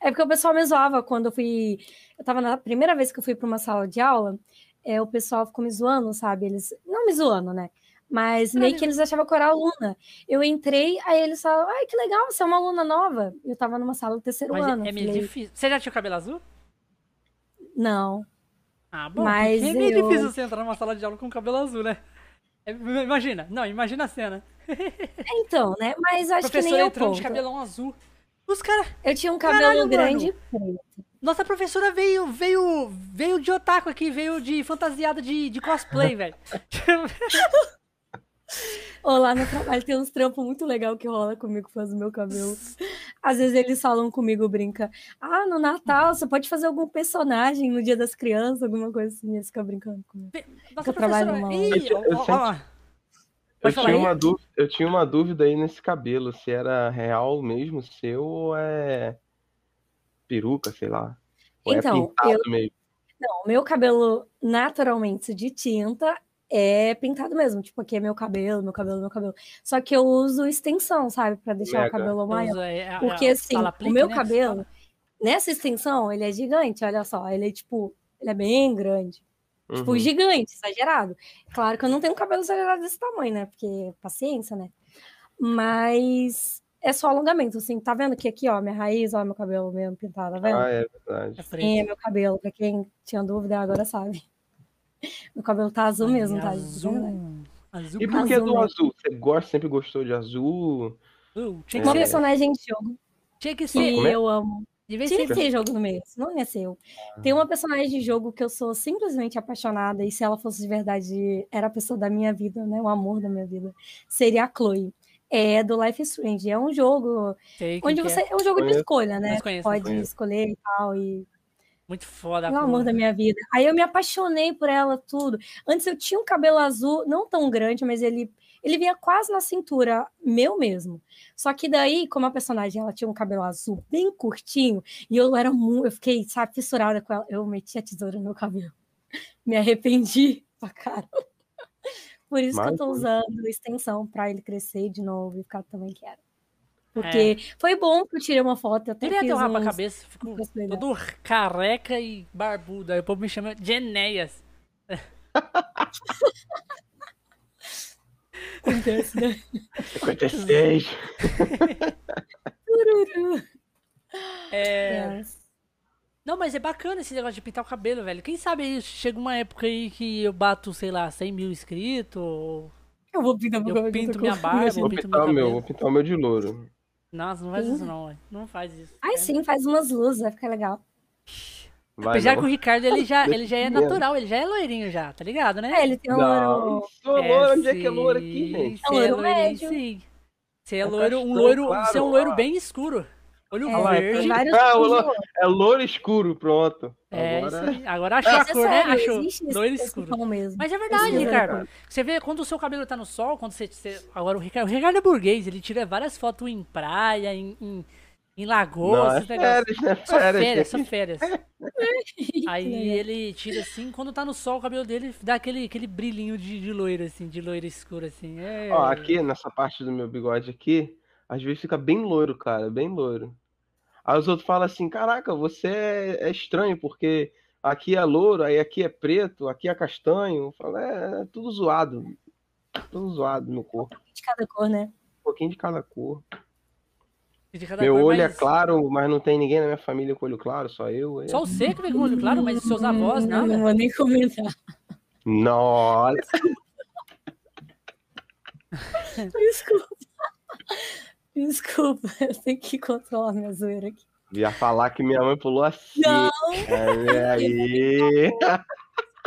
É porque o pessoal me zoava quando eu fui. Eu tava na primeira vez que eu fui para uma sala de aula, é, o pessoal ficou me zoando, sabe? Eles. Não me zoando, né? Mas meio que eles achavam que eu era aluna. Eu entrei, aí eles falaram, ai, que legal, você é uma aluna nova. Eu tava numa sala do terceiro Mas ano. É meio falei, difícil. Você já tinha o cabelo azul? Não. Ah, bom. Mas é meio eu... difícil você entrar numa sala de aula com cabelo azul, né? É, imagina, não, imagina a cena. É, então, né? Mas acho que nem eu entrando de cabelão azul. Os caras. Eu tinha um cabelo Caralho, grande preto. Nossa professora veio, veio, veio de otaku aqui, veio de fantasiada de, de cosplay, velho. Ou lá no trabalho tem uns trampos muito legal que rola comigo, faz o meu cabelo. Às vezes eles falam comigo, brinca. Ah, no Natal você pode fazer algum personagem no Dia das Crianças, alguma coisa assim, eles ficam brincando comigo. Nossa, eu trabalho numa... Ih, eu, eu, eu, tinha uma dúvida, eu tinha uma dúvida aí nesse cabelo, se era real mesmo seu ou é peruca, sei lá. Ou é então, é eu... mesmo. Não, meu cabelo naturalmente de tinta é pintado mesmo. Tipo, aqui é meu cabelo, meu cabelo, meu cabelo. Só que eu uso extensão, sabe? Pra deixar Mega. o cabelo maior. Uso, é, é, Porque, assim, o meu né, cabelo, nessa extensão, ele é gigante, olha só. Ele é, tipo, ele é bem grande. Tipo, uhum. Tipo, gigante, exagerado. Claro que eu não tenho um cabelo exagerado desse tamanho, né? Porque, paciência, né? Mas é só alongamento, assim. Tá vendo que aqui, ó, minha raiz, ó, meu cabelo mesmo pintado, tá vendo? Ah, é verdade. É, é meu cabelo. Pra quem tinha dúvida, agora sabe. Meu cabelo tá azul Ai, mesmo, tá? Azul. azul. E por que do azul? Você gosta, sempre gostou de azul? Uh, tinha que personagem de jogo. Tinha que ser. Que é? eu amo. Tinha que ser jogo no meio, não ia ser eu. Ah. Tem uma personagem de jogo que eu sou simplesmente apaixonada, e se ela fosse de verdade, era a pessoa da minha vida, né? O amor da minha vida. Seria a Chloe. É do Life is Strange. É um jogo Sei onde você. É. é um jogo conheço. de escolha, né? Conheço, Pode conheço. escolher e tal. E Muito foda. É o amor da minha vida. Aí eu me apaixonei por ela, tudo. Antes eu tinha um cabelo azul, não tão grande, mas ele, ele vinha quase na cintura, meu mesmo. Só que daí, como a personagem ela tinha um cabelo azul bem curtinho, e eu era muito, eu fiquei, sabe, fissurada com ela. Eu meti a tesoura no meu cabelo. Me arrependi pra caramba. Por isso Mas, que eu tô usando extensão para ele crescer de novo e ficar também quero. Porque é. foi bom que eu tirei uma foto. Eu até Queria ter um rapa cabeça, ficou todo careca e barbudo. Aí o povo me chama de Enéas. Acontece, né? 56. é... Não, mas é bacana esse negócio de pintar o cabelo, velho. Quem sabe aí chega uma época aí que eu bato, sei lá, 100 mil inscritos. Ou... Eu vou pintar meu cabelo. Eu pinto minha barba, vou pintar o meu, vou pintar o meu de louro. Nossa, não faz sim. isso não, não faz isso. Ai, é. sim, faz umas luzes, vai ficar legal. Vai, Apesar não. que o Ricardo, ele já, ele já é natural, ele já é loirinho já, tá ligado, né? É, ele tem um loiro... Sou é, loiro, onde é que é loiro aqui, gente? É loiro médio. Sim. Você é loiro, um loiro, claro, você é um loiro bem escuro. Olho é, verde. Ah, loiro, é loiro escuro, pronto. É, agora, isso agora achou a cor, né? Achou. Loiro escuro. Mesmo. Mas é verdade, Ricardo. Você vê quando o seu cabelo tá no sol, quando você. você agora o Ricardo, o Ricardo é burguês, ele tira várias fotos em praia, em, em, em lagoas. Não, é férias, né? Só férias, só férias. Aí ele tira assim, quando tá no sol, o cabelo dele dá aquele, aquele brilhinho de, de loiro, assim, de loiro escuro, assim. É... Ó, aqui, nessa parte do meu bigode aqui, às vezes fica bem loiro, cara, bem loiro. Aí os outros falam assim: caraca, você é, é estranho, porque aqui é louro, aí aqui é preto, aqui é castanho. Eu falo, é, é tudo zoado. Tudo zoado no corpo. Um pouquinho de cada cor, né? Um pouquinho de cada cor. De cada Meu cor, olho é mas... é claro, mas não tem ninguém na minha família com olho claro, só eu. É. Só você que tem com olho claro, mas seus avós, não? Não vou nem comentar. Nossa! Desculpa. Desculpa, eu tenho que controlar minha zoeira aqui. Ia falar que minha mãe pulou assim. Não! É, aí.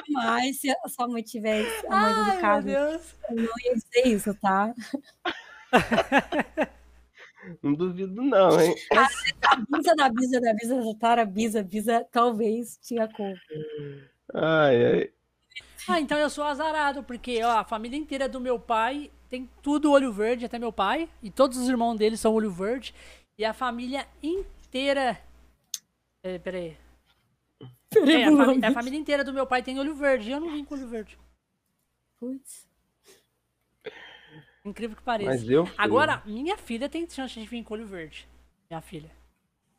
Mas se a sua mãe tivesse a mãe do Ricardo, eu não ia dizer isso, tá? Não duvido, não, hein? A, bisa da bisa da bisa da Tara, bisa, bisa, talvez tinha cor. Ai, ai. Ah, então eu sou azarado, porque ó, a família inteira do meu pai tem tudo olho verde, até meu pai. E todos os irmãos dele são olho verde. E a família inteira. É, peraí. peraí é, a, fami a, família inteira do meu pai tem olho verde. E eu não vim com olho verde. Putz. Incrível que pareça. Mas eu Agora, minha filha tem chance de vir com olho verde. Minha filha.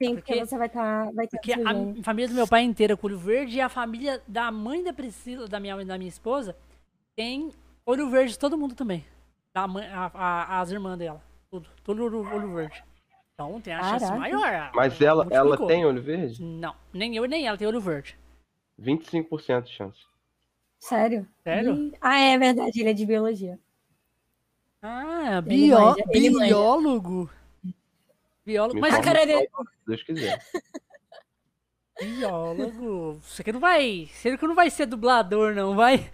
Sim, porque, porque você vai estar. Tá, vai ter porque a família do meu pai é inteira com olho verde e a família da mãe da Priscila, da minha, da minha esposa, tem olho verde todo mundo também. Da mãe, a, a, as irmãs dela. Tudo. Tudo olho, olho verde. Então tem a Caraca. chance maior. Mas ela, ela tem olho verde? Não. Nem eu nem ela tem olho verde. 25% de chance. Sério? Sério? E... Ah, é verdade, ele é de biologia. Ah, bio... manja, biólogo. Biólogo. Mas, cara, ele... Deus quiser. Biólogo. Você que não vai. Você que não vai ser dublador, não, vai?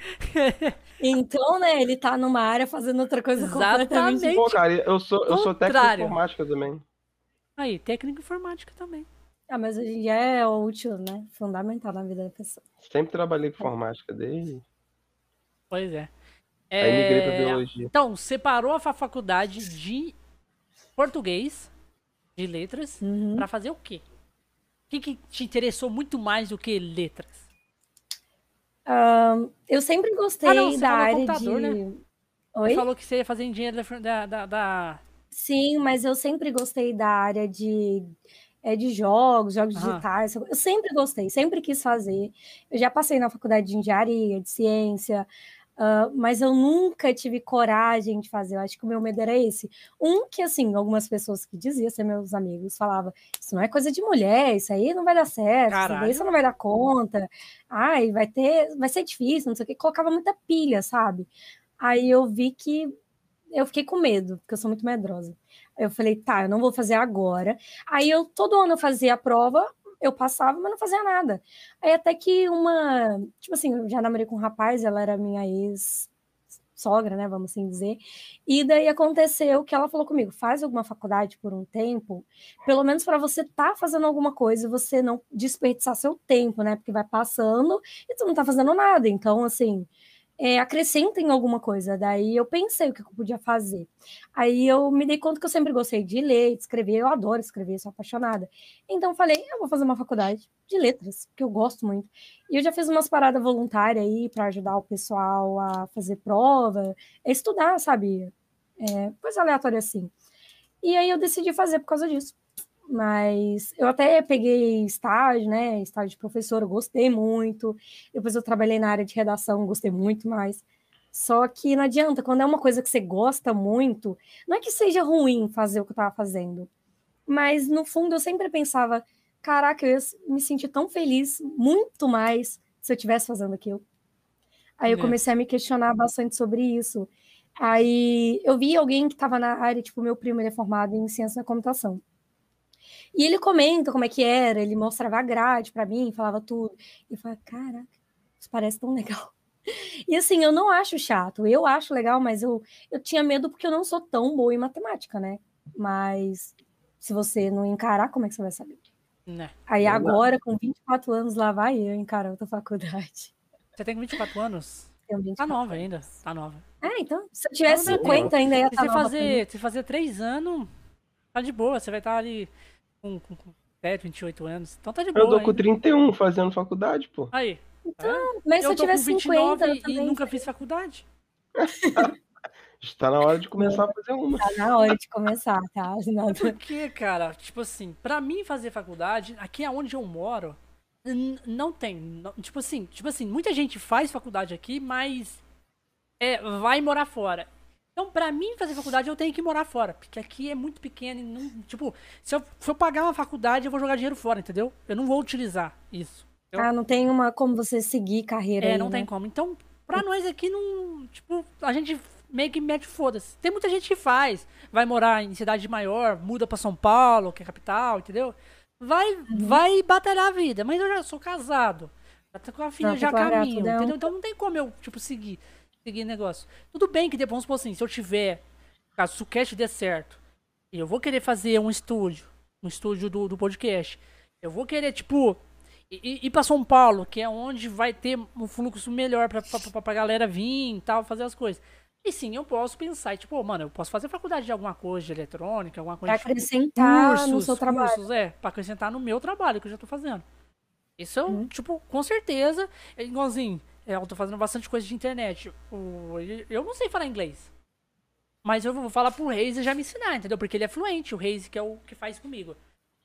Então, né, ele tá numa área fazendo outra coisa Exatamente. completamente Pô, cara, eu sou, eu sou técnico informática também. Aí, técnico informática também. Ah, mas hoje em dia é útil, né? Fundamental na vida da pessoa. Sempre trabalhei com informática desde. Pois é. é... Aí migrei pra biologia. Então, separou a faculdade de português, de letras, uhum. para fazer o quê? O que, que te interessou muito mais do que letras? Um, eu sempre gostei ah, não, da área de. Né? Oi? Você falou que você ia fazer engenheiro da, da, da, Sim, mas eu sempre gostei da área de, é, de jogos, jogos ah. digitais. Eu sempre gostei, sempre quis fazer. Eu já passei na faculdade de engenharia, de ciência. Uh, mas eu nunca tive coragem de fazer. Eu acho que o meu medo era esse. Um que, assim, algumas pessoas que diziam ser meus amigos falavam: Isso não é coisa de mulher, isso aí não vai dar certo, isso aí você não vai dar conta. Ai, vai ter, vai ser difícil, não sei o que. Colocava muita pilha, sabe? Aí eu vi que eu fiquei com medo, porque eu sou muito medrosa. Eu falei, tá, eu não vou fazer agora. Aí eu todo ano eu fazia a prova, eu passava, mas não fazia nada. Aí até que uma, tipo assim, eu já namorei com um rapaz, ela era minha ex sogra, né, vamos assim dizer. E daí aconteceu que ela falou comigo: faz alguma faculdade por um tempo, pelo menos para você tá fazendo alguma coisa e você não desperdiçar seu tempo, né? Porque vai passando e tu não tá fazendo nada. Então, assim, é, acrescentem alguma coisa. Daí eu pensei o que eu podia fazer. Aí eu me dei conta que eu sempre gostei de ler, de escrever, eu adoro escrever, sou apaixonada. Então falei, eu vou fazer uma faculdade de letras, que eu gosto muito. E eu já fiz umas paradas voluntárias aí para ajudar o pessoal a fazer prova, a estudar, sabe? É, coisa aleatória assim. E aí eu decidi fazer por causa disso. Mas eu até peguei estágio, né? Estágio de professora, gostei muito. Depois eu trabalhei na área de redação, gostei muito mais. Só que não adianta, quando é uma coisa que você gosta muito, não é que seja ruim fazer o que eu estava fazendo, mas no fundo eu sempre pensava, caraca, eu ia me sentir tão feliz, muito mais, se eu estivesse fazendo aquilo. Aí eu é. comecei a me questionar bastante sobre isso. Aí eu vi alguém que estava na área, tipo, meu primo, ele é formado em ciência da computação. E ele comenta como é que era, ele mostrava a grade para mim, falava tudo. E eu falei, caraca, isso parece tão legal. E assim, eu não acho chato, eu acho legal, mas eu, eu tinha medo porque eu não sou tão boa em matemática, né? Mas se você não encarar, como é que você vai saber? Né? Aí agora, com 24 anos, lá vai eu encarar outra faculdade. Você tem 24 anos? Tenho 24 tá nova anos. ainda, tá nova. É, então, se eu tivesse 50 ainda ia estar tá nova. Fazer, se fazer 3 anos, tá de boa, você vai estar tá ali com, com, com 7, 28 anos. Então tá de boa. Eu tô com 31 fazendo faculdade, pô. Aí. Então, mas eu se eu tivesse 50 e nunca fiz faculdade. Está na hora de começar a fazer uma. Está na hora de começar, tá? Porque, cara, tipo assim, pra mim fazer faculdade, aqui é onde eu moro, não tem. Não, tipo assim, tipo assim, muita gente faz faculdade aqui, mas é, vai morar fora. Então, pra mim fazer faculdade, eu tenho que morar fora. Porque aqui é muito pequeno e não. Tipo, se eu for pagar uma faculdade, eu vou jogar dinheiro fora, entendeu? Eu não vou utilizar isso. Eu... Ah, não tem uma como você seguir carreira. É, aí, não né? tem como. Então, pra nós aqui, não. Tipo, a gente meio que mete foda-se. Tem muita gente que faz. Vai morar em cidade maior, muda pra São Paulo, que é capital, entendeu? Vai, uhum. vai batalhar a vida. Mas eu já sou casado. Já tô com a filha, não, já caminho, entendeu? Então não tem como eu, tipo, seguir seguir negócio. Tudo bem que depois, vamos supor assim, se eu tiver, caso o Sucast dê certo, eu vou querer fazer um estúdio, um estúdio do, do podcast, eu vou querer, tipo, ir, ir pra São Paulo, que é onde vai ter um fluxo melhor pra, pra, pra, galera vir e tal, fazer as coisas. E sim, eu posso pensar, tipo, mano, eu posso fazer faculdade de alguma coisa de eletrônica, alguma coisa. Pra acrescentar cursos, no seu trabalho. Cursos, é, pra acrescentar no meu trabalho que eu já tô fazendo. Isso, uhum. tipo, com certeza, é igualzinho. É, eu tô fazendo bastante coisa de internet. Eu não sei falar inglês. Mas eu vou falar pro Reis e já me ensinar, entendeu? Porque ele é fluente, o Reis que é o que faz comigo.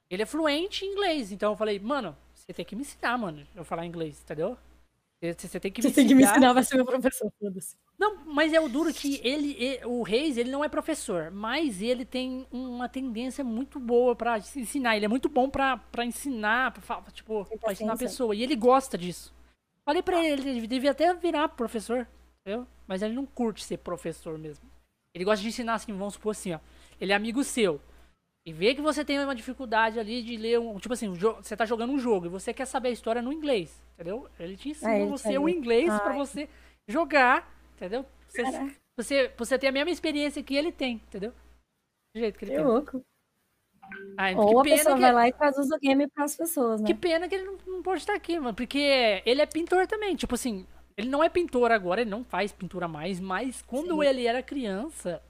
Ele é fluente em inglês. Então eu falei, mano, você tem que me ensinar, mano, eu falar inglês, entendeu? Você, tem que me você tem que me ensinar, vai ser meu professor, foda-se. Não, mas é o duro que ele, ele, o Reis, ele não é professor, mas ele tem uma tendência muito boa para ensinar. Ele é muito bom para ensinar, pra, tipo, pra ensinar a pessoa. E ele gosta disso. Falei pra ele, ele devia até virar professor, entendeu? Mas ele não curte ser professor mesmo. Ele gosta de ensinar assim, vamos supor assim, ó. Ele é amigo seu. E vê que você tem uma dificuldade ali de ler um. Tipo assim, você tá jogando um jogo e você quer saber a história no inglês, entendeu? Ele te ensina é, você o inglês para você jogar, entendeu? Você, você, você tem a mesma experiência que ele tem, entendeu? Do jeito que ele que tem. louco. Ai, Ou a pessoa que... vai lá e traduz o game para as pessoas, né? Que pena que ele não, não pode estar aqui, mano. Porque ele é pintor também. Tipo assim, ele não é pintor agora, ele não faz pintura mais, mas quando Sim. ele era criança,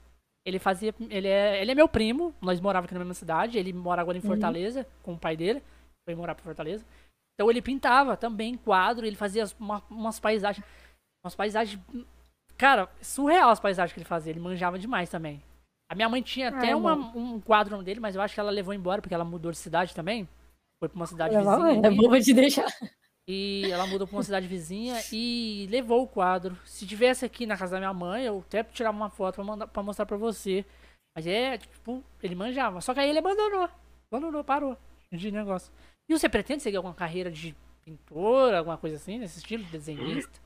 ele fazia. Ele é, ele é meu primo, nós morávamos aqui na mesma cidade, ele mora agora em uhum. Fortaleza uhum. com o pai dele. Foi morar pra Fortaleza. Então ele pintava também quadro, ele fazia uma, umas paisagens. Umas paisagens. Cara, surreal as paisagens que ele fazia. Ele manjava demais também. A minha mãe tinha até uma, um quadro dele, mas eu acho que ela levou embora porque ela mudou de cidade também. Foi pra uma cidade vizinha. É boa de deixar. E ela mudou pra uma cidade vizinha e levou o quadro. Se tivesse aqui na casa da minha mãe, eu até tirava uma foto pra, mandar, pra mostrar pra você. Mas é, tipo, ele manjava. Só que aí ele abandonou. Abandonou, parou de negócio. E você pretende seguir alguma carreira de pintor, alguma coisa assim, nesse estilo, de desenhista?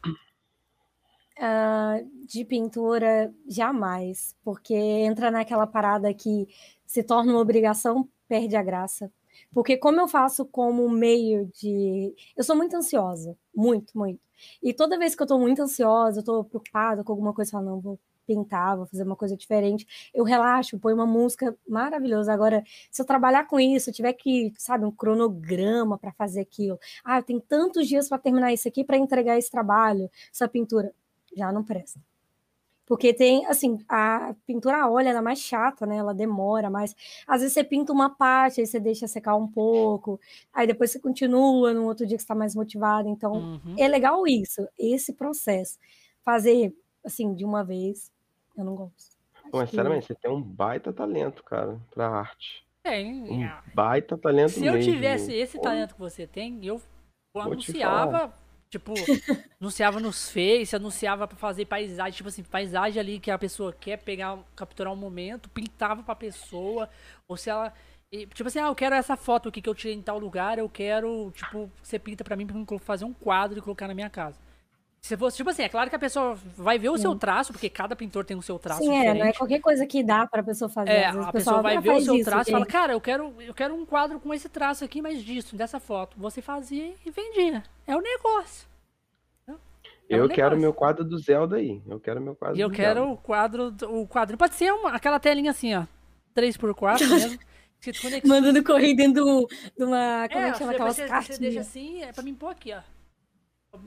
Uh, de pintura, jamais, porque entra naquela parada que se torna uma obrigação, perde a graça. Porque como eu faço como meio de. Eu sou muito ansiosa, muito, muito. E toda vez que eu tô muito ansiosa, eu tô preocupada com alguma coisa, eu falo, não, vou pintar, vou fazer uma coisa diferente. Eu relaxo, põe uma música maravilhosa. Agora, se eu trabalhar com isso, eu tiver que, sabe, um cronograma para fazer aquilo. Ah, eu tenho tantos dias para terminar isso aqui para entregar esse trabalho, essa pintura. Já não presta. Porque tem, assim, a pintura a óleo é mais chata, né? Ela demora mais. Às vezes você pinta uma parte, aí você deixa secar um pouco, aí depois você continua no outro dia que está mais motivado. Então, uhum. é legal isso, esse processo. Fazer, assim, de uma vez, eu não gosto. Pô, mas, sinceramente, você tem um baita talento, cara, pra arte. Tem. Um baita talento Se mesmo. eu tivesse esse talento que você tem, eu anunciava Tipo, anunciava nos Face, anunciava para fazer paisagem, tipo assim, paisagem ali que a pessoa quer pegar, capturar um momento, pintava pra pessoa, ou se ela. Tipo assim, ah, eu quero essa foto aqui que eu tirei em tal lugar, eu quero, tipo, você pinta pra mim pra fazer um quadro e colocar na minha casa. Se fosse, tipo assim, é claro que a pessoa vai ver o Sim. seu traço, porque cada pintor tem o seu traço Sim, diferente. é, não é qualquer coisa que dá pra pessoa fazer. É, a pessoa vai ver o seu traço e fala, cara, eu quero, eu quero um quadro com esse traço aqui, mas disso, dessa foto. Você fazia e vendia. É o negócio. É eu quero meu quadro do Zelda aí. Eu quero meu quadro E eu quero Zelda. o quadro, o quadro. Pode ser uma, aquela telinha assim, ó. 3x4 mesmo. Mandando correr dentro de uma. Como é, é que chama aquelas você, Você deixa assim, é pra mim pôr aqui, ó.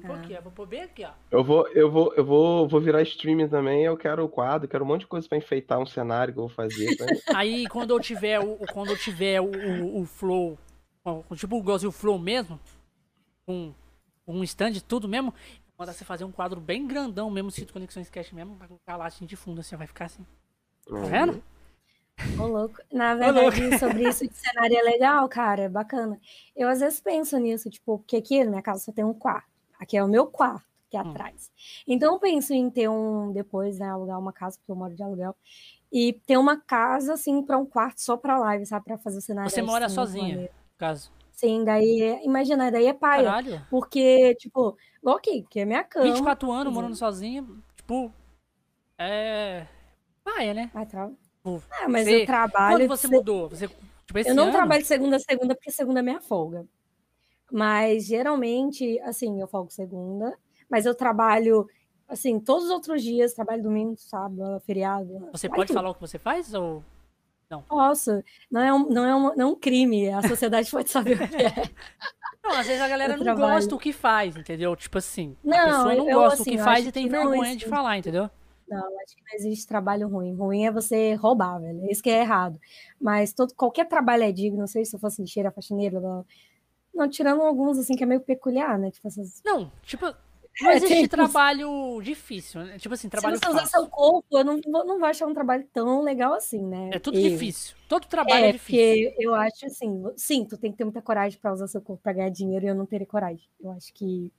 Vou aqui, ó. Vou pôr bem aqui, ó. Eu vou, eu vou, eu vou, vou virar streaming também. Eu quero o quadro, quero um monte de coisa pra enfeitar um cenário que eu vou fazer. Tá? Aí quando eu tiver o, quando eu tiver o, o, o flow, tipo o o flow mesmo, com um stand tudo mesmo, mandar você fazer um quadro bem grandão mesmo, cito Conexões Cash mesmo, pra colocar lá assim de fundo, assim, vai ficar assim. Tá uhum. vendo? Ô, louco. Na verdade, louco. sobre isso de cenário é legal, cara, é bacana. Eu às vezes penso nisso, tipo, porque aqui na minha casa só tem um quarto. Aqui é o meu quarto, que é hum. atrás. Então eu penso em ter um, depois, né, alugar uma casa, porque eu moro de aluguel, e ter uma casa, assim, para um quarto só para live, sabe, para fazer o cenário. Você mora assim, sozinha, no caso. Sim, daí, imagina, daí é pai. Caralho. Porque, tipo, igual aqui, que é minha cama. 24 anos morando sozinha, tipo, é. Paia, né? Ah, mas você... eu trabalho. Quando você mudou? Você, tipo, eu não ano? trabalho segunda a segunda, porque segunda é minha folga. Mas geralmente, assim, eu folgo segunda, mas eu trabalho, assim, todos os outros dias, trabalho domingo, sábado, feriado. Você pode tudo. falar o que você faz ou. Não. Posso. Não é um, não é um, não é um crime. A sociedade pode saber o que é. Não, às vezes a galera não gosta do que faz, entendeu? Tipo assim, não, a pessoa não eu, gosta assim, do que faz e tem vergonha de falar, entendeu? Não, acho que não existe trabalho ruim. Ruim é você roubar, velho. Isso que é errado. Mas todo, qualquer trabalho é digno. Não sei se eu fosse lixeira, faxineira. Não, não, tirando alguns, assim, que é meio peculiar, né? Tipo, essas... Não, tipo, não é, existe trabalho difícil, né? Tipo assim, trabalho Se você usar seu corpo, eu não, não vou achar um trabalho tão legal assim, né? É tudo e... difícil. Todo trabalho é, é difícil. Porque eu acho assim, sim, tu tem que ter muita coragem para usar seu corpo para ganhar dinheiro e eu não teria coragem. Eu acho que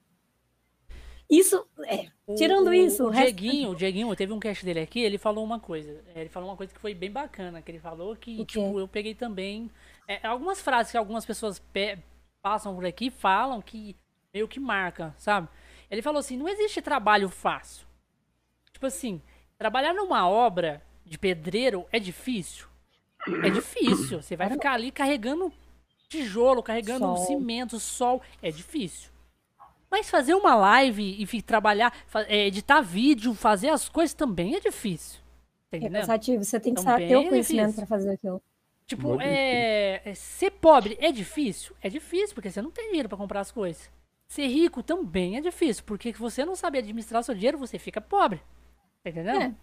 isso, é, tirando o, isso... O, o Dieguinho, resto... o Dieguinho, teve um cast dele aqui, ele falou uma coisa, é, ele falou uma coisa que foi bem bacana, que ele falou que, tipo, eu peguei também, é, algumas frases que algumas pessoas passam por aqui falam que meio que marca, sabe? Ele falou assim: não existe trabalho fácil. Tipo assim, trabalhar numa obra de pedreiro é difícil. É difícil. Você vai ficar ali carregando tijolo, carregando sol. cimento, sol. É difícil. Mas fazer uma live e trabalhar, é, editar vídeo, fazer as coisas também é difícil. Tá é cansativo, você tem que também ter o é conhecimento é para fazer aquilo. Tipo, é, é, ser pobre é difícil? É difícil, porque você não tem dinheiro para comprar as coisas. Ser rico também é difícil, porque se você não sabe administrar o seu dinheiro, você fica pobre. Tá entendendo? É.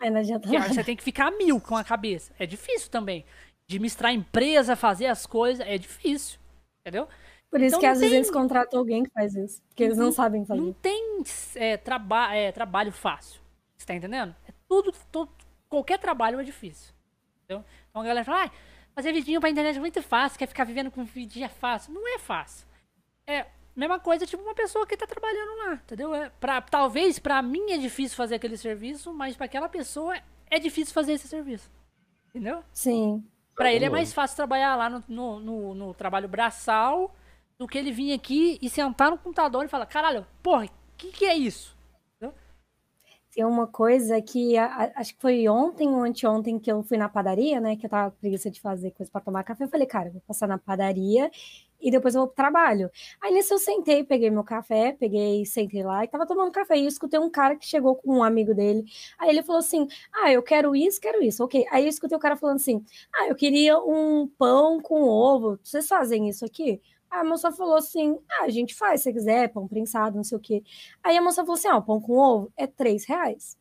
Aí não adianta nada. Você tem que ficar mil com a cabeça. É difícil também. Administrar a empresa, fazer as coisas, é difícil. Entendeu? Por isso então, que às tem... vezes eles contratam alguém que faz isso. Porque eles não, não sabem fazer. Não tem é, traba é, trabalho fácil. Você tá entendendo? É tudo, todo, qualquer trabalho é difícil. Entendeu? Então a galera fala, ah, fazer vidinho pra internet é muito fácil, quer ficar vivendo com vidinho é fácil. Não é fácil. É, Mesma coisa, tipo, uma pessoa que tá trabalhando lá, entendeu? É, pra, talvez para mim é difícil fazer aquele serviço, mas para aquela pessoa é difícil fazer esse serviço. Entendeu? Sim. Para ele é mais fácil trabalhar lá no, no, no, no, trabalho braçal do que ele vir aqui e sentar no computador e falar, caralho, porra, o que, que é isso? Tem uma coisa que a, a, acho que foi ontem ou anteontem que eu fui na padaria, né? Que eu tava com preguiça de fazer coisa para tomar café. Eu falei, cara, eu vou passar na padaria e depois eu vou pro trabalho. Aí nisso eu sentei, peguei meu café, peguei, sentei lá e tava tomando café. E eu escutei um cara que chegou com um amigo dele. Aí ele falou assim: Ah, eu quero isso, quero isso. Ok. Aí eu escutei o cara falando assim: Ah, eu queria um pão com ovo. Vocês fazem isso aqui? A moça falou assim: Ah, a gente faz se quiser, pão prensado, não sei o quê. Aí a moça falou assim: Ah, o pão com ovo é três reais.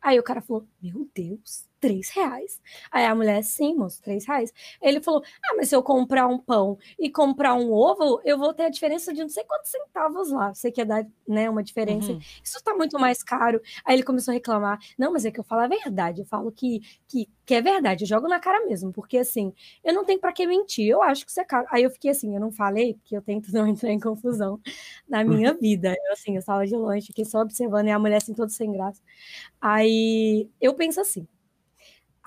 Aí o cara falou: Meu Deus, três reais. Aí a mulher, sim, moço, três reais. Ele falou: Ah, mas se eu comprar um pão e comprar um ovo, eu vou ter a diferença de não sei quantos centavos lá. Você quer dar né, uma diferença. Uhum. Isso tá muito mais caro. Aí ele começou a reclamar: Não, mas é que eu falo a verdade. Eu falo que, que, que é verdade. Eu jogo na cara mesmo, porque assim, eu não tenho para que mentir. Eu acho que isso é caro. Aí eu fiquei assim: Eu não falei, porque eu tento não entrar em confusão na minha vida. Eu, assim, eu estava de longe, fiquei só observando e a mulher assim, toda sem graça. Aí eu penso assim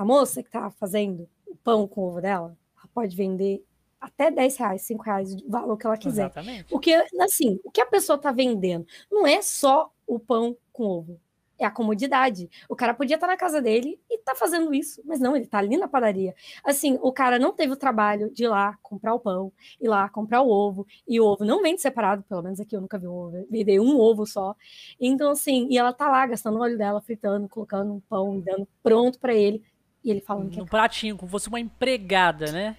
a moça que está fazendo o pão com ovo dela, ela pode vender até 10 reais, 5 reais, o valor que ela quiser. Exatamente. Porque, assim, o que a pessoa está vendendo não é só o pão com ovo, é a comodidade. O cara podia estar tá na casa dele e tá fazendo isso, mas não, ele tá ali na padaria. Assim, o cara não teve o trabalho de ir lá comprar o pão, ir lá comprar o ovo, e o ovo não vende separado, pelo menos aqui eu nunca vi um ovo, vender um ovo só. Então, assim, e ela tá lá gastando o óleo dela, fritando, colocando um pão, dando pronto para ele. E ele falando que. No é pratinho, como fosse uma empregada, né?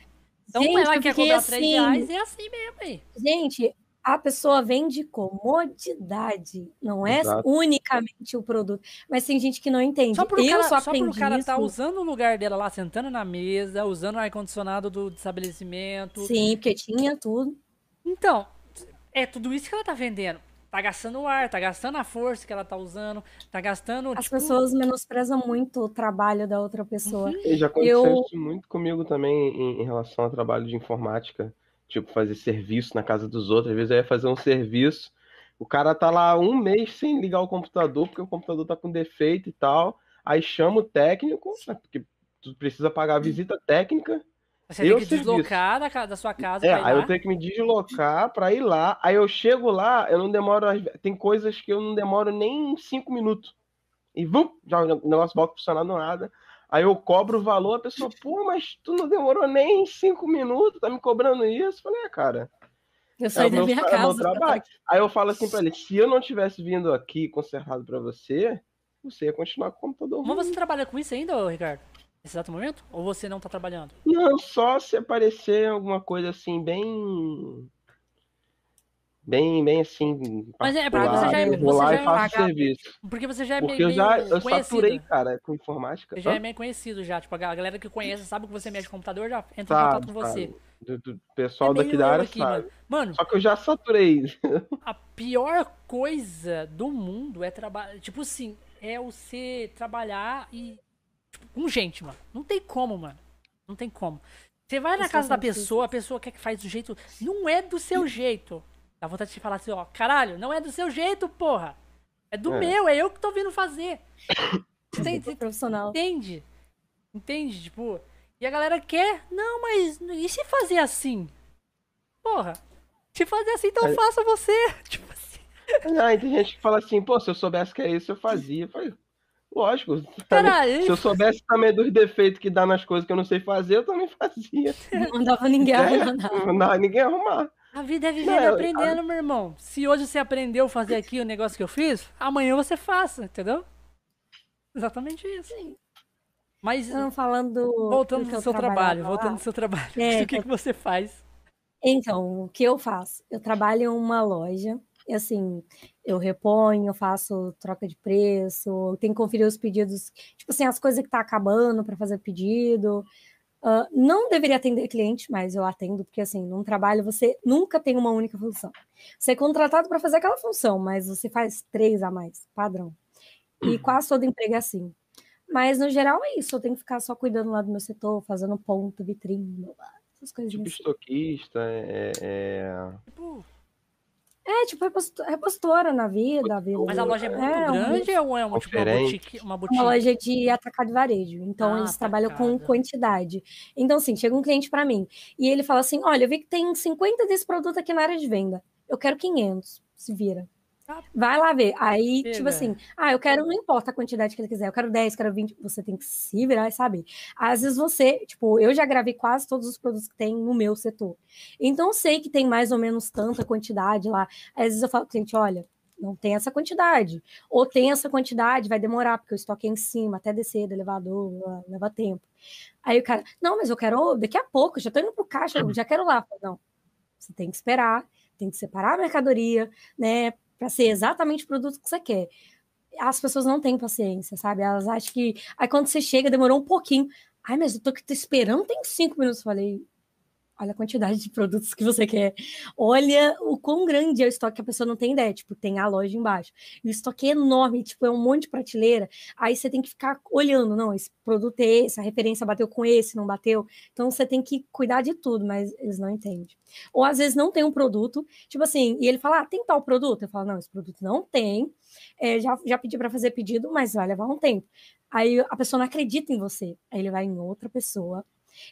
Então gente, ela quer cobrar assim, 3 reais, é assim mesmo aí. Gente, a pessoa vende comodidade, não é Exato. unicamente o produto. Mas tem gente que não entende. Só por eu cara, só aprendi só cara tá usando o lugar dela lá, sentando na mesa, usando o ar-condicionado do estabelecimento. Sim, porque tinha tudo. Então, é tudo isso que ela tá vendendo tá gastando o ar, tá gastando a força que ela tá usando, tá gastando. As tipo... pessoas menosprezam muito o trabalho da outra pessoa. Uhum. E já aconteceu eu... isso muito comigo também em, em, relação ao trabalho de informática. Tipo, fazer serviço na casa dos outros. Às vezes eu ia fazer um serviço, o cara tá lá um mês sem ligar o computador, porque o computador tá com defeito e tal. Aí chama o técnico, né, porque tu precisa pagar a visita técnica você eu tem que deslocar da, da, sua casa. É, aí eu tenho que me deslocar para ir lá. Aí eu chego lá, eu não demoro. Tem coisas que eu não demoro nem cinco minutos. E vum, já o negócio volta funcionar no nada. Aí eu cobro o valor, a pessoa, pô, mas tu não demorou nem cinco minutos, tá me cobrando isso? Eu falei, é, cara. Eu saí é da meu, minha é casa. trabalho. Aí eu falo assim pra ele: se eu não tivesse vindo aqui consertado para você, você ia continuar com o computador. Mas você trabalha com isso ainda, Ricardo? Nesse exato momento? Ou você não tá trabalhando? Não, só se aparecer alguma coisa assim, bem. Bem, bem assim. Mas é porque você já é. Você já é faço serviço. Porque você já é porque meio, eu já eu conhecido. saturei, cara, com informática. Você já é meio conhecido já. Tipo, a galera que conhece, sabe que você mexe com computador, já entra sabe, em contato com você. Do, do, pessoal é daqui da área aqui, sabe. Mano. Só que eu já saturei. A pior coisa do mundo é trabalhar. Tipo assim, é você trabalhar e com gente, mano. Não tem como, mano. Não tem como. Você vai na casa da pessoa, a pessoa quer que faz do jeito. Não é do seu jeito. Dá vontade de falar assim, ó, caralho, não é do seu jeito, porra. É do é. meu, é eu que tô vindo fazer. Você, você profissional. Entende? Entende? Tipo, e a galera quer, não, mas e se fazer assim? Porra, se fazer assim, então é. faça você. Tipo assim. Não, tem gente que fala assim, pô, se eu soubesse que é isso, eu fazia. Eu falei, Lógico. Caralho. Se eu soubesse também dos defeitos que dá nas coisas que eu não sei fazer, eu também fazia. Não mandava ninguém arrumar. Não mandava ninguém arrumar. A vida é vivendo e aprendendo, meu irmão. Se hoje você aprendeu a fazer aqui o negócio que eu fiz, amanhã você faça, entendeu? Exatamente isso. Sim. Mas Não, falando voltando do seu trabalho, voltando do seu trabalho. É, o que, que você faz? Então, o que eu faço? Eu trabalho em uma loja e assim, eu reponho, faço troca de preço, tenho que conferir os pedidos, tipo assim, as coisas que tá acabando para fazer pedido. Uh, não deveria atender cliente, mas eu atendo, porque assim, num trabalho você nunca tem uma única função. Você é contratado para fazer aquela função, mas você faz três a mais, padrão. E uhum. quase todo emprego é assim. Mas no geral é isso, eu tenho que ficar só cuidando lá do meu setor, fazendo ponto, vitrine, essas coisas. Tipo estoquista, é, é... Tipo, é, tipo, repostora na vida. vida. Mas a loja é muito é, grande um... ou é uma, tipo, uma, boutique, uma boutique? Uma loja de atacado e varejo. Então, ah, eles trabalham com quantidade. Então, assim, chega um cliente para mim e ele fala assim: Olha, eu vi que tem 50 desse produto aqui na área de venda. Eu quero 500. Se vira. Vai lá ver. Aí, Chega. tipo assim, ah, eu quero, não importa a quantidade que ele quiser, eu quero 10, quero 20, você tem que se virar e saber. Às vezes você, tipo, eu já gravei quase todos os produtos que tem no meu setor. Então, sei que tem mais ou menos tanta quantidade lá. Às vezes eu falo, cliente, olha, não tem essa quantidade. Ou tem essa quantidade, vai demorar, porque o estoque é em cima, até descer do elevador, leva tempo. Aí o cara, não, mas eu quero daqui a pouco, já tô indo pro caixa, já quero lá. Não, você tem que esperar, tem que separar a mercadoria, né, para ser exatamente o produto que você quer. As pessoas não têm paciência, sabe? Elas acham que. Aí quando você chega, demorou um pouquinho. Ai, mas eu tô esperando, tem cinco minutos. Eu falei, olha a quantidade de produtos que você quer. Olha o quão grande é o estoque que a pessoa não tem ideia. Tipo, tem a loja embaixo. E o estoque é enorme, tipo, é um monte de prateleira. Aí você tem que ficar olhando, não, esse produto é esse, a referência bateu com esse, não bateu. Então você tem que cuidar de tudo, mas eles não entendem. Ou às vezes não tem um produto, tipo assim, e ele fala, ah, tem tal produto? Eu falo, não, esse produto não tem. É, já, já pedi para fazer pedido, mas vai levar um tempo. Aí a pessoa não acredita em você. Aí ele vai em outra pessoa,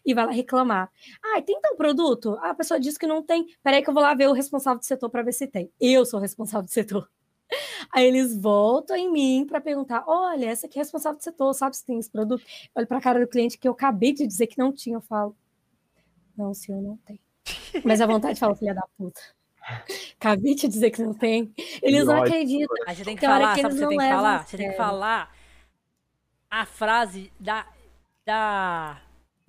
e vai lá reclamar. Ah, tem tal produto? Ah, a pessoa disse que não tem. Peraí que eu vou lá ver o responsável do setor para ver se tem. Eu sou o responsável do setor. Aí eles voltam em mim para perguntar: olha, essa aqui é responsável do setor, sabe se tem esse produto? Olha para a cara do cliente que eu acabei de dizer que não tinha. Eu falo: não, senhor, não tem. Mas a vontade fala, filha da puta. Acabei de dizer que não tem. Eles não acreditam. Aí você tem que falar, sabe que você tem que falar? Você tem que falar a frase da, da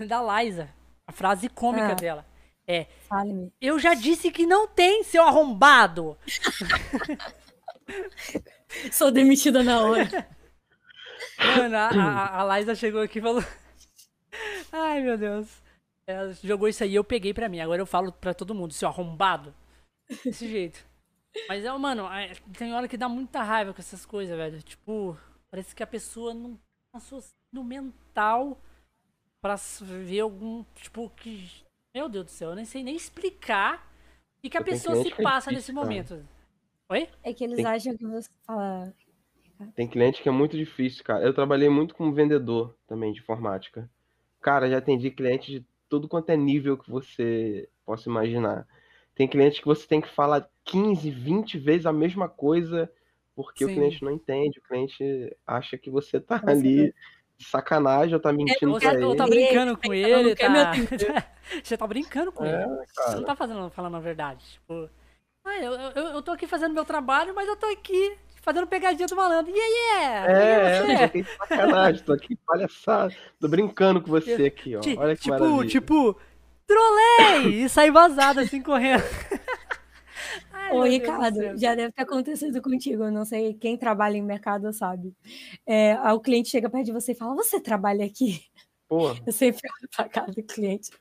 da Liza. A frase cômica ah, dela. É. Eu já disse que não tem, seu arrombado! Sou demitida na hora. Mano, a, a, Liza chegou aqui e falou. Ai, meu Deus. Ela jogou isso aí e eu peguei pra mim. Agora eu falo pra todo mundo, seu arrombado. Desse jeito. Mas é, mano, tem hora que dá muita raiva com essas coisas, velho. Tipo, parece que a pessoa não passou no mental para ver algum, tipo, que. Meu Deus do céu, eu nem sei nem explicar o que, a pessoa se passa nesse momento. Oi? É que eles Tem... acham que você fala. Tem cliente que é muito difícil, cara. Eu trabalhei muito como vendedor também de informática. Cara, já atendi cliente de tudo quanto é nível que você possa imaginar. Tem cliente que você tem que falar 15, 20 vezes a mesma coisa porque Sim. o cliente não entende, o cliente acha que você tá ali sacanagem, ou tá mentindo é, pra ele. Tá brincando com ele, tá... Você tá brincando com é, ele. Cara. Você não tá fazendo, falando a verdade. Tipo, ah, eu, eu, eu tô aqui fazendo meu trabalho, mas eu tô aqui fazendo pegadinha do malandro. Yeah, yeah! É, é, tô sacanagem, tô aqui palhaçada. Tô brincando com você aqui, ó. Olha que tipo, maravilha. Tipo, trolei! E saí vazado assim, correndo. Ai, Ô, Ricardo, já deve ter acontecido contigo. Eu não sei quem trabalha em mercado sabe. É, o cliente chega perto de você e fala: Você trabalha aqui? Porra. Eu sempre olho pra cara do cliente.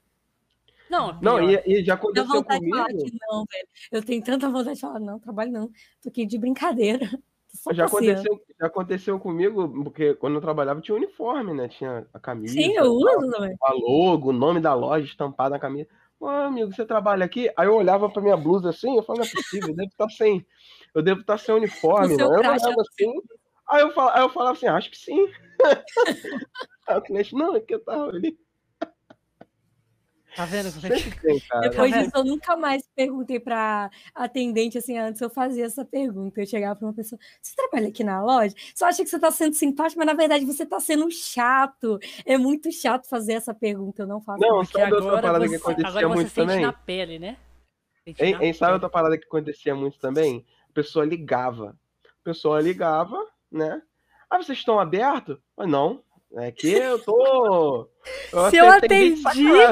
Não, não e, e, já aconteceu comigo. não, velho. Eu tenho tanta vontade de falar: Não, trabalho não. Tô aqui de brincadeira. Já aconteceu, já aconteceu comigo, porque quando eu trabalhava tinha uniforme, né? Tinha a camisa. Sim, eu uso também. A logo, o nome da loja estampado na camisa. Ô, amigo, você trabalha aqui? Aí eu olhava pra minha blusa assim, eu falava, não é possível, eu devo estar sem. Eu devo estar sem uniforme, não. Eu olhava assim. Aí eu, falava, aí eu falava assim, acho que sim. aí o cliente, não, é que eu tava ali. Tá vendo? Depois disso, eu nunca mais perguntei para atendente assim. Antes eu fazia essa pergunta. Eu chegava para uma pessoa: Você trabalha aqui na loja? Só acha que você está sendo simpático, mas na verdade você está sendo chato. É muito chato fazer essa pergunta. Eu não faço. Não, sabe outra parada você, que acontecia muito também? na pele, né? Em, em, sabe outra parada que acontecia muito também? A pessoa ligava. A pessoa ligava, né? Ah, vocês estão abertos? Mas não, é que eu tô. Eu Se eu atendi.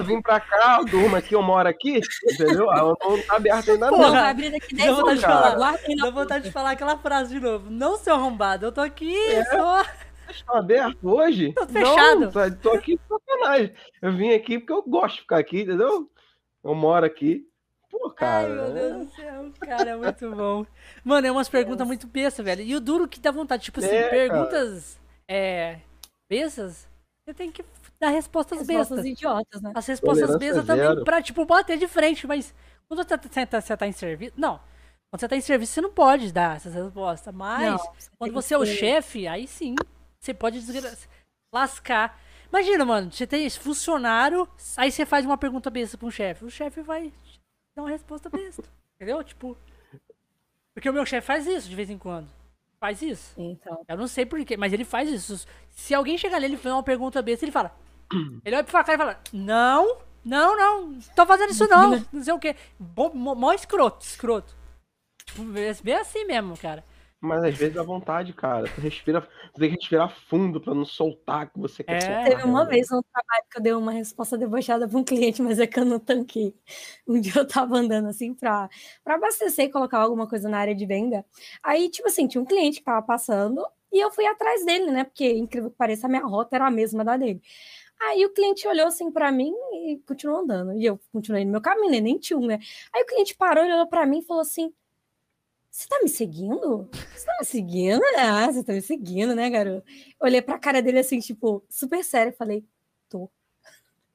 Vim pra cá, eu durmo aqui, eu moro aqui, entendeu? Eu não tá aberto ainda Porra, não. Vai abrir daqui 10 vontade de falar. Dá vontade de falar aquela frase de novo. Não, seu arrombado, eu tô aqui, é. só. Estão abertos hoje? Tô fechado. Não, tô, tô aqui sacanagem. Eu vim aqui porque eu gosto de ficar aqui, entendeu? Eu moro aqui. Pô, cara. Ai, meu Deus do céu, cara, é muito bom. Mano, é umas perguntas muito bestas, velho. E o duro que dá vontade, tipo assim, é, perguntas. É, bestas, você tem que dar respostas, respostas bestas. idiotas, né? As respostas bestas também pra, tipo, bater de frente, mas quando você tá, você tá em serviço. Não. Quando você tá em serviço, você não pode dar essas respostas. Mas, não, quando você é o chefe, aí sim, você pode desgra... lascar. Imagina, mano, você tem esse funcionário, aí você faz uma pergunta besta pra um chefe. O chefe vai dar uma resposta besta. entendeu? Tipo. Porque o meu chefe faz isso de vez em quando. Faz isso. Então. Eu não sei porquê, mas ele faz isso. Se alguém chegar nele e fazer uma pergunta besta, ele fala. Ele olha pra cara e fala: Não, não, não, tô fazendo isso não. Não sei o quê. Mó mó escroto, escroto. Tipo, bem assim mesmo, cara. Mas às vezes dá vontade, cara. Tu respira, tu tem que respirar fundo pra não soltar que você quer É. soltar. Teve uma né? vez no trabalho que eu dei uma resposta debochada para um cliente, mas é que eu não tanquei. Um dia eu tava andando assim para para abastecer e colocar alguma coisa na área de venda. Aí, tipo assim, tinha um cliente que tava passando e eu fui atrás dele, né? Porque, incrível que pareça, a minha rota era a mesma da dele. Aí o cliente olhou assim para mim e continuou andando. E eu continuei no meu caminho, né? nem tinha um, né? Aí o cliente parou, olhou para mim e falou assim: Você tá me seguindo? Você tá me seguindo? Ah, você tá me seguindo, né, garoto? Olhei pra cara dele assim, tipo, super sério, falei, tô.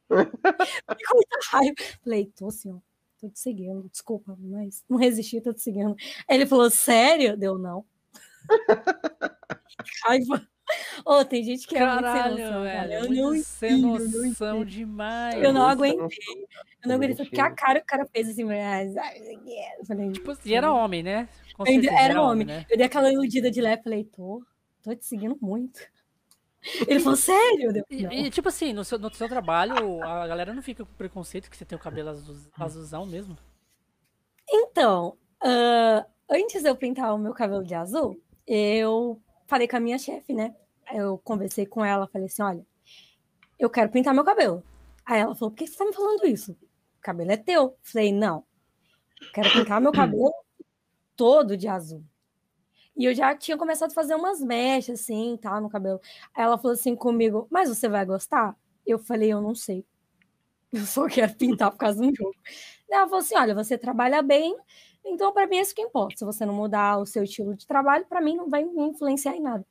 Fiquei muita raiva. Falei, tô ó. Tô te seguindo, desculpa, mas não resisti, tô te seguindo. Aí ele falou, sério? Deu não. Raiva. Ô, tem gente que é muito sem Caralho, noção, cara. velho. Eu muito não sem não noção demais. Eu não aguentei. Eu não aguentei, porque a cara o cara fez assim, mas... eu falei, Tipo, e era homem, né? Certeza, era homem. né? Eu dei aquela iludida de leve, falei, tô, tô te seguindo muito. Ele falou, sério? Eu, E, e, tipo assim, no seu, no seu trabalho, a galera não fica com preconceito que você tem o cabelo azul, azulzão mesmo. Então, ah, antes de eu pintar o meu cabelo de azul, eu falei com a minha chefe, né? Eu conversei com ela, falei assim, olha, eu quero pintar meu cabelo. Aí ela falou, por que você tá me falando isso? O cabelo é teu. Falei, não, eu quero pintar meu cabelo todo de azul. E eu já tinha começado a fazer umas mechas, assim, tal, no cabelo. Aí ela falou assim comigo, mas você vai gostar? Eu falei, eu não sei. Eu só quero pintar por causa de um jogo. Ela falou assim, olha, você trabalha bem, então para mim é isso que importa. Se você não mudar o seu estilo de trabalho, para mim não vai me influenciar em nada.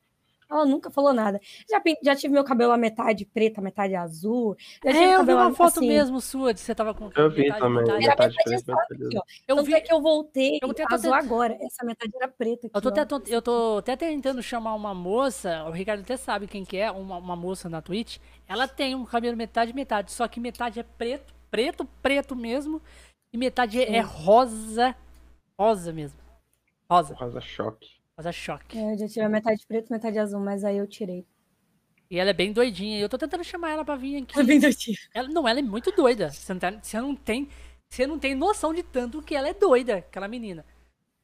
Ela nunca falou nada. Já, já tive meu cabelo a metade preta, metade azul. Já tive É, eu vi uma foto assim, mesmo sua, de você tava com Eu vi metade, também. metade. Metade metade preta, aqui, ó. Eu Tanto vi, é que eu voltei eu tento azul agora. Essa metade era preta aqui, Eu tô, ó. até, tô- eu tô até tentando chamar uma moça, o Ricardo até sabe quem que é, uma, uma moça na Twitch. Ela tem um cabelo metade metade, só que metade é preto, preto, preto mesmo, e metade é, é rosa, rosa mesmo. Rosa, Rosa choque. rosa choque. É, Eu já tive a metade preta, metade azul, mas aí eu tirei. E ela é bem doidinha, e eu tô tentando chamar ela pra vir aqui. Tá bem doidinho. Ela, não, ela é muito doida. Você não, tá- você não tem, você não tem noção de tanto que ela é doida, aquela menina.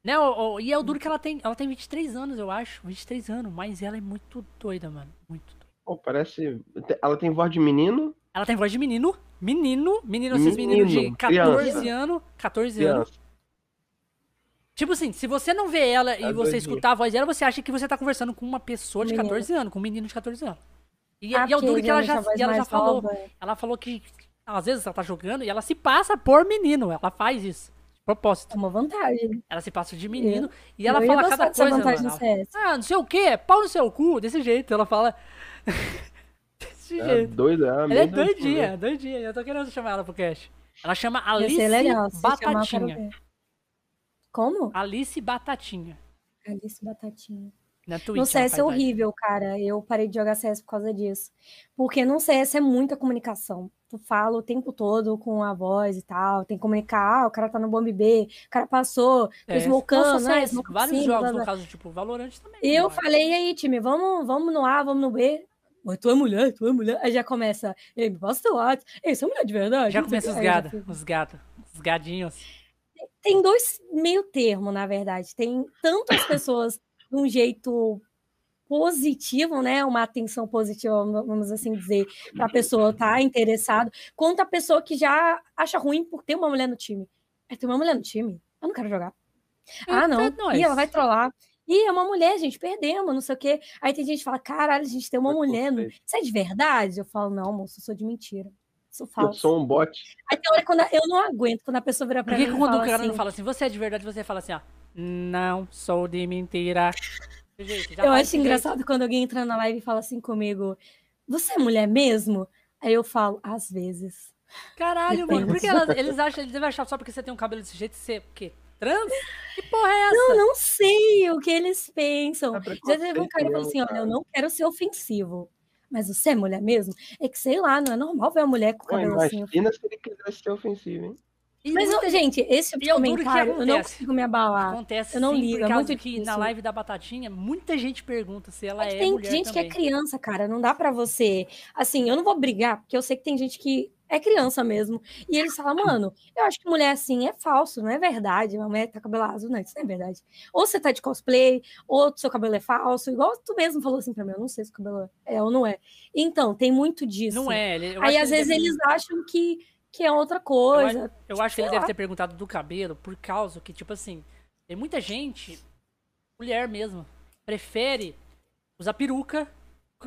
Né? o- o- e é o duro que ela tem, ela tem 23 anos, eu acho, 23 anos, mas ela é muito doida, mano, muito doida. Pô, parece. Ela tem voz de menino, Ela tem voz de menino. Menino. Menino, esses meninos de Menino, 14 criança. anos. 14 anos. Tipo assim, se você não vê ela e É você doidinha. escutar a voz dela, você acha que você tá conversando com uma pessoa de Menino. 14 anos, com um menino de 14 anos. E, Ah, e é o duro que ela já, e ela já falou. nova é- Ela falou que às vezes ela tá jogando e ela se passa por menino. Ela faz isso. De propósito. É uma vantagem. Ela se passa de menino e ela eu fala cada coisa. vantagem Mano. CS. Ah, não sei o que, pau no seu cu, desse jeito. Ela fala. desse É jeito. doida, é Ela é doidinha. doidinha. Eu tô querendo chamar ela pro cast. Ela chama Alice legal. Eu Batatinha. Como? Alice Batatinha. Alice Batatinha. Na Twitch. No CS é horrível, cara. Eu parei de jogar CS por causa disso. Porque no CS é muita comunicação. Tu fala o tempo todo com a voz e tal. Tem que comunicar. Ah, o cara tá no bomb B. O cara passou. Tô É, smocando, nossa, né? CS, Smoke vários sim, jogos, blá, no blá. caso, tipo, Valorant também. Eu agora. falei, e aí, time, vamos, vamos no A, vamos no B. Mas tu é mulher, tu é mulher. Aí já começa, ei, me passa teu WhatsApp. Ei, você é mulher de verdade? Já começa os fica- os gatos, os gadinhos. Tem dois meio termo, na verdade. Tem tanto as pessoas de um jeito positivo, né? Uma atenção positiva, vamos assim dizer, para a pessoa estar tá interessada, quanto a pessoa que já acha ruim por ter uma mulher no time. É, tem uma mulher no time? Eu não quero jogar. Ah, não. É nóis. Ih, ela vai trollar. Ih, é uma mulher, gente, perdemos, não sei o quê. Aí tem gente que fala, caralho, a gente tem uma mulher. No... Isso é de verdade? Eu falo, não, moço, eu sou de mentira. Sou Eu falso. sou um bot. Aí tem hora quando eu não aguento, quando a pessoa vira pra Por que, mim e quando o cara assim, não fala assim, você é de verdade, você fala assim, ó. Não sou de mentira. Já Eu acho jeito. engraçado quando alguém entra na live e fala assim comigo: Você é mulher mesmo? Aí eu falo, às vezes. Caralho, mano. Por que elas- eles acham, eles devem achar só porque você tem um cabelo desse jeito, você, o quê? Trans? Que porra é essa? Eu não sei o que eles pensam. É Já teve um cara que falou mesmo, assim: Olha, eu não quero ser ofensivo. Mas você é mulher mesmo? É que sei lá, não é normal ver uma mulher com cabelo assim. imagina se ele quisesse ser ofensivo, hein? E Mas, muita... gente, esse tipo comentário, eu não consigo me abalar. Acontece eu não sim, ligo, é muito que na live da Batatinha, muita gente pergunta se ela é, é tem mulher gente também. que é criança, cara, não dá para você... Assim, eu não vou brigar, porque eu sei que tem gente que é criança mesmo. E eles falam, mano, eu acho que mulher assim é falso, não é verdade. Uma mulher tá cabelo azul, não, isso não é verdade. Ou você tá de cosplay, ou seu cabelo é falso, igual tu mesmo falou assim pra mim, eu não sei se o cabelo é ou não é. Então, tem muito disso. Não é. Aí, às vezes, deve... eles acham que, que é outra coisa. Eu acho, eu acho que ele lá. deve ter perguntado do cabelo, por causa que, tipo assim, tem muita gente, mulher mesmo, prefere usar peruca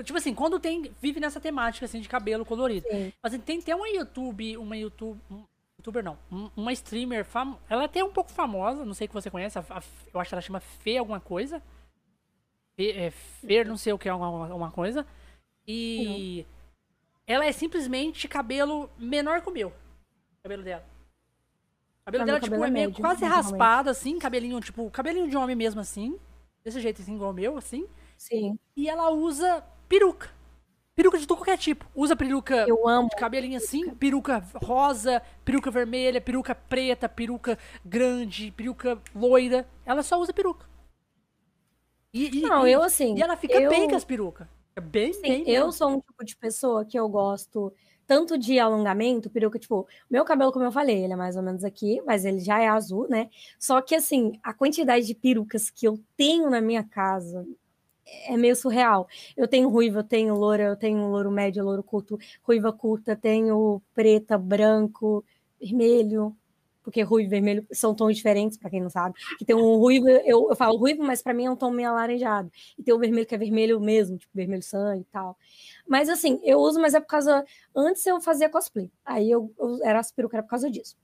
Tipo assim, quando tem. Vive nessa temática assim de cabelo colorido. Sim. Mas assim, tem até uma YouTube. Uma YouTube. Um, youtuber não. uma streamer. Fam, ela é até um pouco famosa. Não sei que você conhece. A, a, eu acho que ela chama Fê alguma coisa. Fê, é, Fer, não sei o que é alguma, alguma coisa. E. Ela é simplesmente cabelo menor que o meu. Cabelo dela. O cabelo dela, tipo, cabelo é meio médio, quase raspado, assim, cabelinho, tipo, cabelinho de homem mesmo, assim. Desse jeito, assim, igual o meu, assim. Sim. E ela usa peruca. Peruca de todo qualquer tipo. Usa peruca Eu amo. de cabelinho assim, peruca rosa, peruca vermelha, peruca preta, peruca grande, peruca loira. Ela só usa peruca. E, e não, eu assim. E ela fica eu... bem com as perucas. É bem, Sim, bem. Eu sou um tipo de pessoa que eu gosto tanto de alongamento, peruca, tipo, meu cabelo, como eu falei, ele é mais ou menos aqui, mas ele já é azul, né? Só que, assim, a quantidade de perucas que eu tenho na minha casa, é meio surreal. Eu tenho ruiva, eu tenho loura, eu tenho louro médio, louro curto, ruiva curta, tenho preta, branco, vermelho, porque ruivo e vermelho são tons diferentes, para quem não sabe. Que tem um ruivo, eu, eu falo ruivo, mas para mim é um tom meio alaranjado. E tem o vermelho que é vermelho mesmo, tipo vermelho sangue e tal. Mas assim, eu uso, mas é por causa. Antes eu fazia cosplay. Aí eu, eu era as perucas, era por causa disso.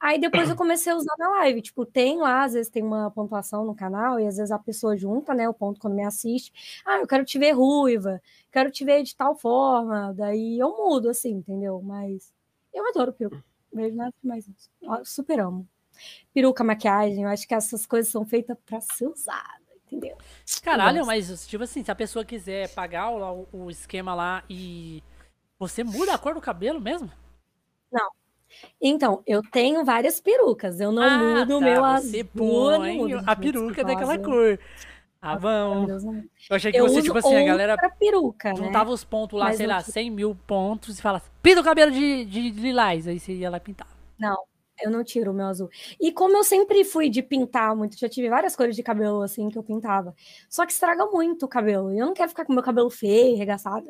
Aí depois eu comecei a usar na live. Tipo, tem lá, às vezes tem uma pontuação no canal, e às vezes a pessoa junta, né, o ponto quando me assiste. Ah, eu quero te ver ruiva, quero te ver de tal forma. Daí eu mudo, assim, entendeu? Mas eu adoro peruca. Vejo nada mais isso. super amo. Peruca, maquiagem, eu acho que essas coisas são feitas para ser usadas. Entendeu? Caralho, mas tipo assim, se a pessoa quiser pagar o, o esquema lá e você muda a cor do cabelo mesmo? Não, então, eu tenho várias perucas. Eu não ah, mudo o tá, meu azul. Põe mudo, a peruca daquela cor. Ah, bom. Eu achei que eu você, tipo assim, a galera peruca, juntava né? os pontos lá, Mas sei lá, 100 mil pontos e falava, pinta o cabelo de, de, de lilás. Aí você ia lá pintar. Não, eu não tiro o meu azul. E como eu sempre fui de pintar muito, já tive várias cores de cabelo assim que eu pintava. Só que estraga muito o cabelo. Eu não quero ficar com meu cabelo feio, regaçado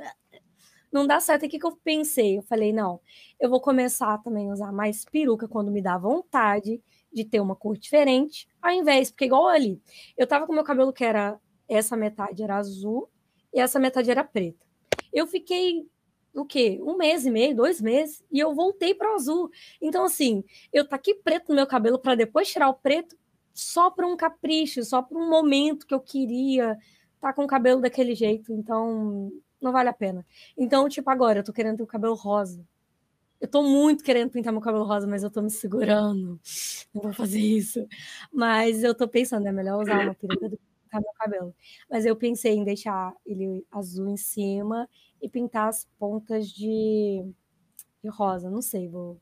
não dá certo. E o que, que eu pensei? Eu falei, não, eu vou começar também a usar mais peruca quando me dá vontade de ter uma cor diferente, ao invés, porque igual ali, eu tava com meu cabelo que era, essa metade era azul e essa metade era preta. Eu fiquei o quê? Um mês e meio, dois meses, e eu voltei para o azul. Então, assim, eu aqui preto no meu cabelo para depois tirar o preto só para um capricho, só para um momento que eu queria tá com o cabelo daquele jeito. Então, não vale a pena. Então, tipo, agora eu tô querendo ter o cabelo rosa. Eu tô muito querendo pintar meu cabelo rosa, mas eu tô me segurando. Não vou fazer isso. Mas eu tô pensando, é melhor usar uma peruca do que pintar meu cabelo. Mas eu pensei em deixar ele azul em cima e pintar as pontas de, de rosa. Não sei, vou.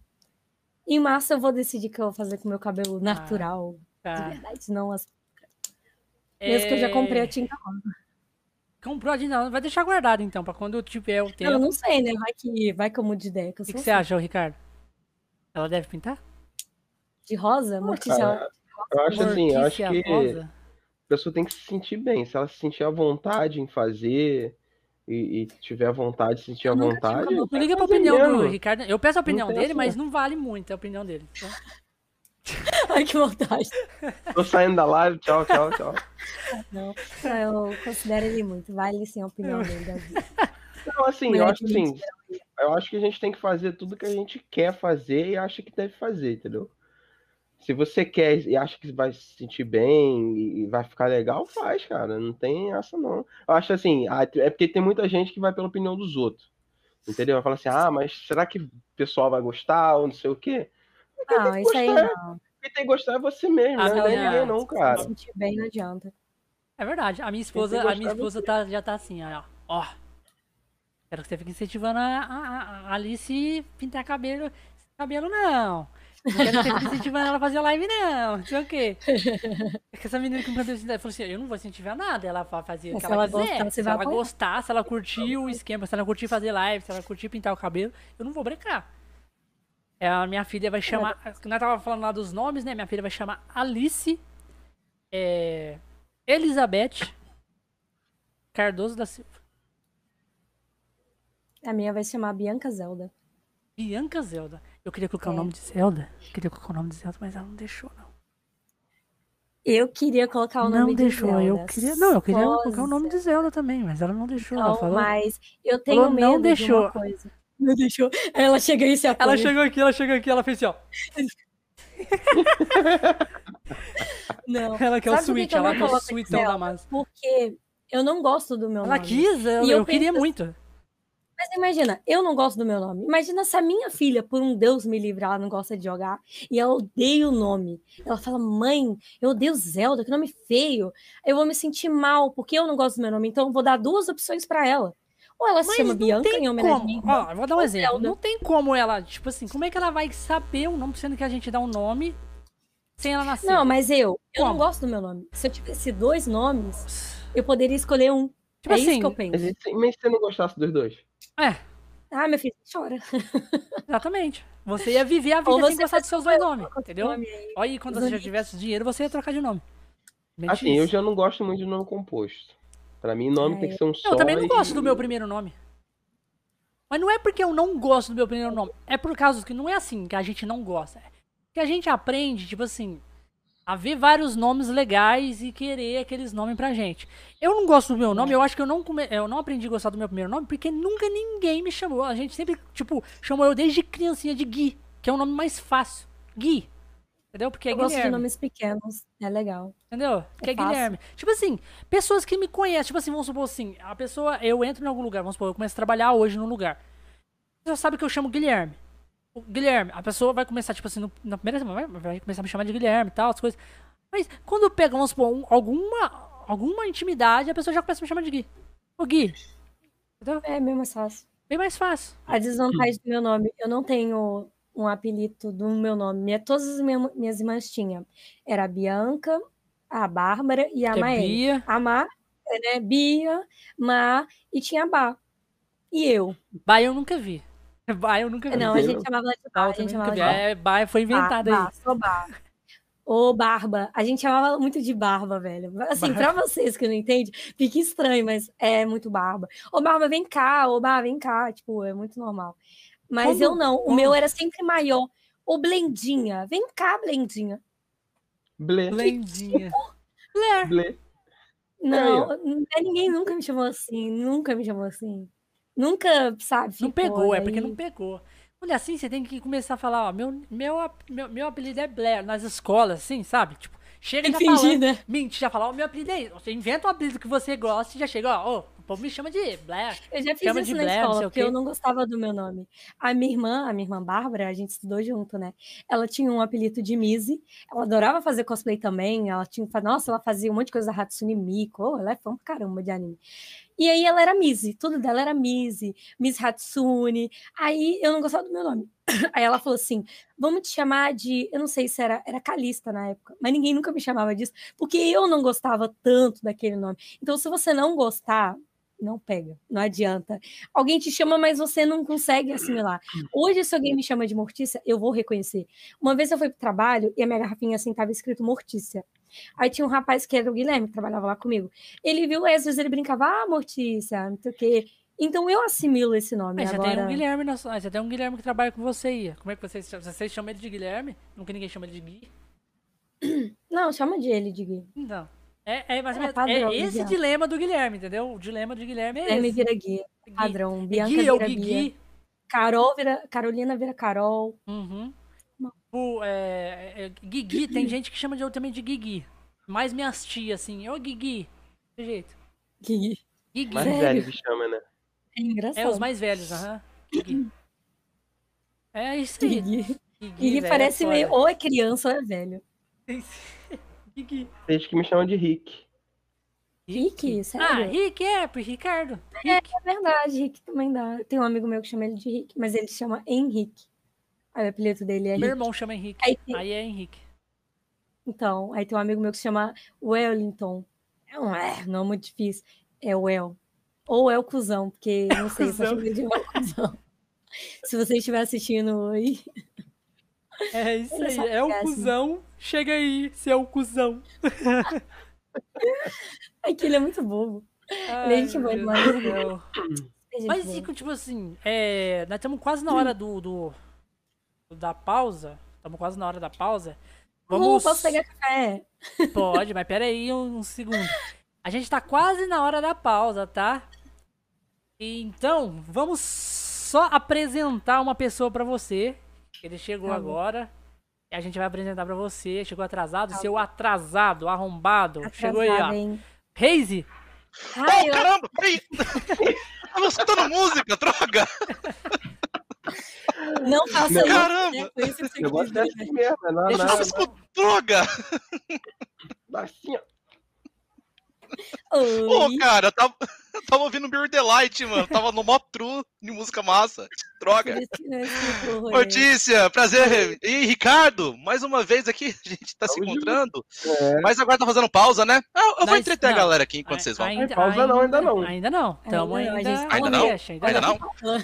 Em março eu vou decidir o que eu vou fazer com meu cabelo ah, natural. Ah, tá. De verdade, não as. Mesmo é... que eu já comprei a tinta rosa. Comprou de não, vai deixar guardado então, pra quando eu tiver o tempo. Eu não sei, né? Vai que, vai que eu mude de ideia. O que, que, você acha, Ricardo? Ela deve pintar? De rosa? Ah, Mortícia. eu acho assim, eu acho que rosa? a pessoa tem que se sentir bem. Se ela se sentir à vontade em fazer e, e tiver a vontade, sentir a vontade. Não liga pra opinião mesmo. do Ricardo. Eu peço a opinião dele, mas não vale muito a opinião dele. Então... Ai, que vontade. Tô saindo da live, tchau, tchau, tchau. Não, eu considero ele muito, vale sim a opinião dele da vida. Não, assim, eu acho assim, eu acho que a gente tem que fazer tudo que a gente quer fazer e acha que deve fazer, entendeu? Se você quer e acha que vai se sentir bem e vai ficar legal, faz, cara. Não tem essa, não. Eu acho assim, é porque tem muita gente que vai pela opinião dos outros. Entendeu? Vai falar assim, ah, mas será que o pessoal vai gostar ou não sei o quê? Não, isso aí não. Quem tem que gostar é você mesmo, ah, não é ninguém não, cara. Se sentir bem não adianta. É verdade. A minha esposa, a minha esposa tá, já tá assim, ó. ó. Quero que você fique incentivando a, a, a Alice pintar cabelo. Cabelo não. Não quero ter incentivando ela a fazer live, não. Não sei o quê. É que essa menina que me plantou falou assim: eu não vou incentivar nada. Ela fazia o que ela, ela quiser. Gostar, se ela apoiar. gostar, se ela curtir o esquema, se ela curtir fazer live, se ela curtir pintar o cabelo, eu não vou brincar. É, a minha filha vai chamar. Nós tava falando lá dos nomes, né? Minha filha vai chamar Alice. É, Elizabeth Cardoso da Silva. A minha vai chamar Bianca Zelda. Bianca Zelda. Eu queria colocar é. o nome de Zelda. Eu queria colocar o nome de Zelda, mas ela não deixou, não. Eu queria colocar o nome não deixou. de Zelda. Eu queria, não, eu queria colocar o nome de Zelda também, mas ela não deixou. Não, ela falou, mas eu tenho falou, medo não deixou. de uma coisa. Não deixou. Ela chegou e se apoia. Ela chegou aqui, ela chegou aqui, ela fez assim, ó. não. Ela quer o switch, ela quer o switchão da massa. Porque eu não gosto do meu ela nome. Ela quis, eu, eu, eu queria muito. Mas imagina, eu não gosto do meu nome. Imagina se a minha filha, por um Deus me livre, ela não gosta de jogar e ela odeia o nome. Ela fala, mãe, eu odeio Zelda, que nome feio. Eu vou me sentir mal porque eu não gosto do meu nome. Então eu vou dar duas opções para ela. Ou ela se chama Bianca em homenagem como. Ó, vou dar um exemplo. Zelda. Não tem como ela, tipo assim, como é que ela vai saber o nome, sendo que a gente dá um nome sem ela nascer? Não, mas eu, eu não gosto do meu nome. Se eu tivesse dois nomes, eu poderia escolher um. Tipo é assim, isso que eu penso. Mas se você não gostasse dos dois? É. Ah, meu filho, chora. Exatamente. Você ia viver a vida sem gostar dos seus dois nomes, entendeu? Olha aí, quando você já tivesse dinheiro, você ia trocar de nome. assim, eu já não gosto muito de nome composto. Pra mim, nome é. tem que ser um só. Eu também não gosto do meu primeiro nome. Mas não é porque eu não gosto do meu primeiro nome. É por causa que não é assim que a gente não gosta. É que a gente aprende, tipo assim, a ver vários nomes legais e querer aqueles nomes pra gente. Eu não gosto do meu nome, eu acho que eu não, come... eu não aprendi a gostar do meu primeiro nome porque nunca ninguém me chamou. A gente sempre, tipo, chamou eu desde criancinha de Gui, que é o nome mais fácil. Gui. Entendeu? Porque é eu Guilherme. gosto de nomes pequenos, é legal. Entendeu? É, é Guilherme. Tipo assim, pessoas que me conhecem, tipo assim, vamos supor assim, a pessoa, eu entro em algum lugar, vamos supor, eu começo a trabalhar hoje num lugar. A pessoa sabe que eu chamo Guilherme. Guilherme, a pessoa vai começar, tipo assim, no, na primeira semana, vai, começar a me chamar de Guilherme e tal, as coisas. Mas quando pega, vamos supor, um, alguma, alguma intimidade, a pessoa já começa a me chamar de Gui. Ô Gui. Entendeu? É bem mais fácil. Bem mais fácil. A desvantagem do meu nome, eu não tenho um apelido do meu nome. Minha, todas as minhas, minhas irmãs tinham. Era Bianca, a Bárbara e a Maé. Bia. A Má, né? Bia, Má e tinha a Bá. E eu. Bá eu nunca vi. Bá eu nunca vi. Não, a gente chamava ela de Bá. A gente chamava de Bá. É, Bá foi inventada aí. Bá, Bá. Ô, Barba. A gente chamava muito de Barba, velho. Assim, barba. pra vocês que não entendem, fica estranho, mas é muito Barba. Ô, Barba, vem cá. Ô, Barba, vem cá. Tipo, é muito normal. Mas Como? eu não. O Como? meu era sempre maior. Ô, Blendinha. Vem cá, Blendinha. Ble. Blendinha. Ble. Ble. Não, ninguém nunca me chamou assim. Nunca me chamou assim. Nunca, sabe? Não pegou, aí... é porque não pegou. Olha, assim, você tem que começar a falar, ó, meu, meu, meu, meu apelido é Blair, nas escolas, assim, sabe? Tipo, chega e já fingir, falando, né? Mente, já falar, ó, meu apelido é isso. Você inventa um apelido que você gosta e já chega, ó, ó o povo me chama de Blair. Eu já fiz chama isso na Blair, escola, porque eu não gostava do meu nome. A minha irmã, a minha irmã Bárbara, a gente estudou junto, né? Ela tinha um apelido de Mizzy, ela adorava fazer cosplay também, ela tinha, nossa, ela fazia um monte de coisa da Hatsune Miku, oh, ela é fã pra caramba de anime. E aí ela era Mizzy, tudo dela era Mizzy, Miss Hatsune. Aí eu não gostava do meu nome. Aí ela falou assim: vamos te chamar de. Eu não sei se era, era Calista na época, mas ninguém nunca me chamava disso, porque eu não gostava tanto daquele nome. Então, se você não gostar, não pega, não adianta. Alguém te chama, mas você não consegue assimilar. Hoje, se alguém me chama de Mortícia, eu vou reconhecer. Uma vez eu fui para o trabalho e a minha garrafinha assim estava escrito Mortícia. Aí tinha um rapaz que era o Guilherme, que trabalhava lá comigo. Ele viu, às vezes ele brincava, ah, Mortícia, não sei o quê. Então eu assimilo esse nome. Mas agora... já tem um Guilherme, na... ah, já tem um Guilherme que trabalha com você aí. Como é que vocês, vocês chamam ele de Guilherme? Nunca ninguém chama ele de Gui? Não, chama de ele de Gui. Então. É, é, mas é, padrão, é esse dilema do Guilherme, entendeu? O dilema do Guilherme é Guilherme esse. vira Gui, padrão. Bianca Gui, vira Gui. Carol vira... Carolina vira Carol. Uhum. O, é, é, Guigui, tem gente que chama de, também de Guigui. Mais minhas tias, assim. Ô, Guigui. De jeito. Guigui. Guigui. Mais velho que chama, né? É engraçado. É, os mais velhos, aham. Guigui. É isso aí. Guigui. Guigui parece meio... Ou é criança ou é velho. Tem gente que me chama de Rick. Rick? Sério? Ah, Rick é, por Ricardo. É, Rick. É, é verdade, Rick também dá. Tem um amigo meu que chama ele de Rick, mas ele chama Henrique. Aí o apelido dele é Henrique. Meu irmão chama Henrique. Aí, tem... aí, é Henrique. Então, aí tem um amigo meu que se chama Wellington. É um é, não é muito difícil. É o El. Ou é o cuzão, porque não sei se eu de uma cuzão. Se você estiver assistindo aí. É isso aí, é o assim. cuzão. Chega aí, seu cuzão. É que ele é muito bobo. Ai, ele é gente boa demais. Mas, tipo assim, é, nós estamos quase na hora do, do, da pausa. Estamos quase na hora da pausa. Vamos... Uh, posso pegar café? Pode, mas pera aí um, um segundo. A gente tá quase na hora da pausa, tá? Então, vamos só apresentar uma pessoa para você. Ele chegou tá agora. E a gente vai apresentar para você. Chegou atrasado, tá seu atrasado, arrombado. Atrasado, chegou aí, ó. Hein? Reise. Ai, oh, eu... caramba! Peraí! Tava escutando música, droga! Não faça isso. Caramba! Né? Foi isso que você quis dizer. Assim mesmo, é não, Deixa não, não. droga! Ó. Pô, cara, eu tava, eu tava ouvindo Beer Delight, mano. Tava no mó true de música massa. Droga. Notícia, prazer. E Ricardo, mais uma vez aqui, a gente tá se encontrando. É. Mas agora tá fazendo pausa, né? Eu, eu vou entreter não. a galera aqui enquanto vocês vão. Ainda, pausa não, ainda não. Ainda não. Tamo ainda, ainda, ainda não. Ainda, ainda não.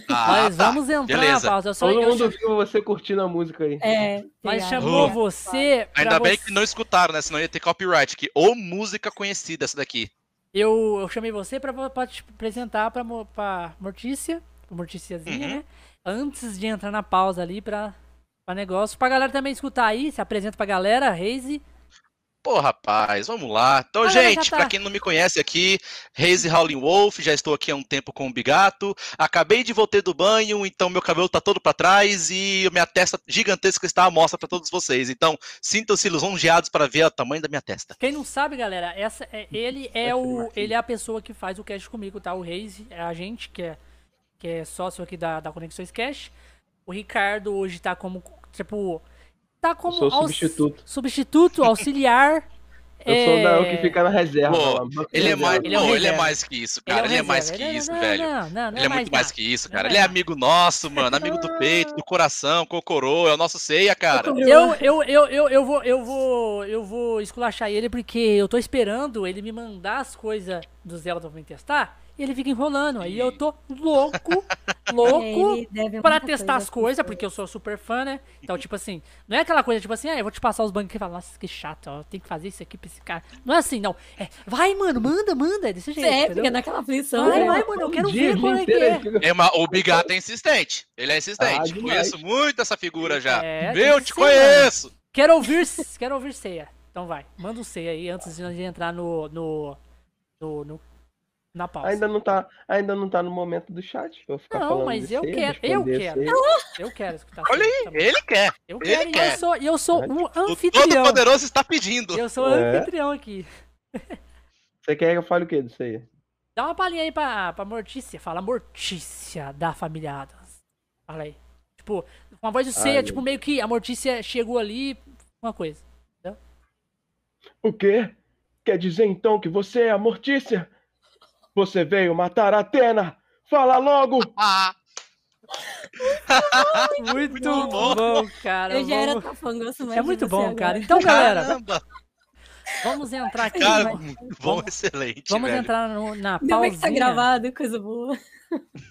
Ah, Mas tá. vamos entrar Beleza. na pausa. Eu só, Todo eu mundo viu você curtindo a música aí. É. Mas chamou você. Ainda bem você... que não escutaram, né? Senão ia ter copyright aqui. Ou música conhecida essa daqui. Eu, eu chamei você pra, pra te apresentar pra, pra Mortícia, pra Morticiazinha, uhum. né? Antes de entrar na pausa ali pra, pra negócio. Pra galera também escutar aí, se apresenta pra galera, Reise. Pô, rapaz, vamos lá. Então, ah, gente, tá. para quem não me conhece aqui, Reise Howling Wolf, já estou aqui há um tempo com o Bigato. Acabei de voltar do banho, então meu cabelo tá todo para trás e minha testa gigantesca está à mostra para todos vocês. Então, sintam-se lisonjeados para ver o tamanho da minha testa. Quem não sabe, galera, essa é, ele é o ele é a pessoa que faz o cast comigo, tá? O Reise é a gente que é que é sócio aqui da da Conexões Cash. O Ricardo hoje tá como tipo tá como sou substituto. substituto, auxiliar. Eu é... sou da, o que fica na reserva. Pô, ele, é mais, ele, é ele, é mais que isso, cara. Ele é, ele é mais que isso, não, velho. Não, não, ele é, muito mais que isso, cara. Ele é amigo nosso, mano. Amigo do peito, do coração, cocorô. É o nosso ceia, cara. Eu, eu, eu, eu, eu, vou, eu, vou, eu vou esculachar ele porque eu tô esperando ele me mandar as coisas do Zelda pra me testar e ele fica enrolando. Aí eu tô louco, louco para testar coisa as coisas, porque eu sou super fã, né? Então, tipo assim, não é aquela coisa, tipo assim, ah, eu vou te passar os bancos e falar, nossa, que chato, ó, tem que fazer isso aqui pra esse cara. Não é assim, não. É, vai, mano, manda, manda, é desse jeito. É, fica naquela aflição. Vai, né? vai, mano, eu quero ver qual é que é. é mas o Bigato é insistente. Ele é insistente. Ah, Conheço muito essa figura já. É, Meu, te ser, conheço. Mano. Quero ouvir, quero ouvir ceia. Então vai, manda o um ceia aí antes de entrar no, no, no, no na pausa. Ainda não tá, ainda não tá no momento do chat. Vou ficar não, falando mas eu quero, eu quero. Eu quero escutar. Olha aí, ele quer. Eu quero ele quer. eu sou, eu sou um anfitrião. O Todo Poderoso está pedindo. Eu sou é. anfitrião aqui. Você quer que eu fale o que disso aí? Dá uma palhinha aí pra, pra Mortícia. Fala Mortícia da família Adams. Fala aí. Tipo, uma voz do ceia, tipo, meio que a Mortícia chegou ali, uma coisa. Entendeu? O quê? Quer dizer então que você é a Mortícia? Você veio matar a Atena! Fala logo! muito, muito bom. bom. cara. Eu já era tafangoso, mas. É muito bom, cara. Então, galera. Caramba. Vamos entrar aqui. Cara, muito bom, excelente. Vamos velho. entrar no, na pausa. Vai ficar gravado, coisa boa.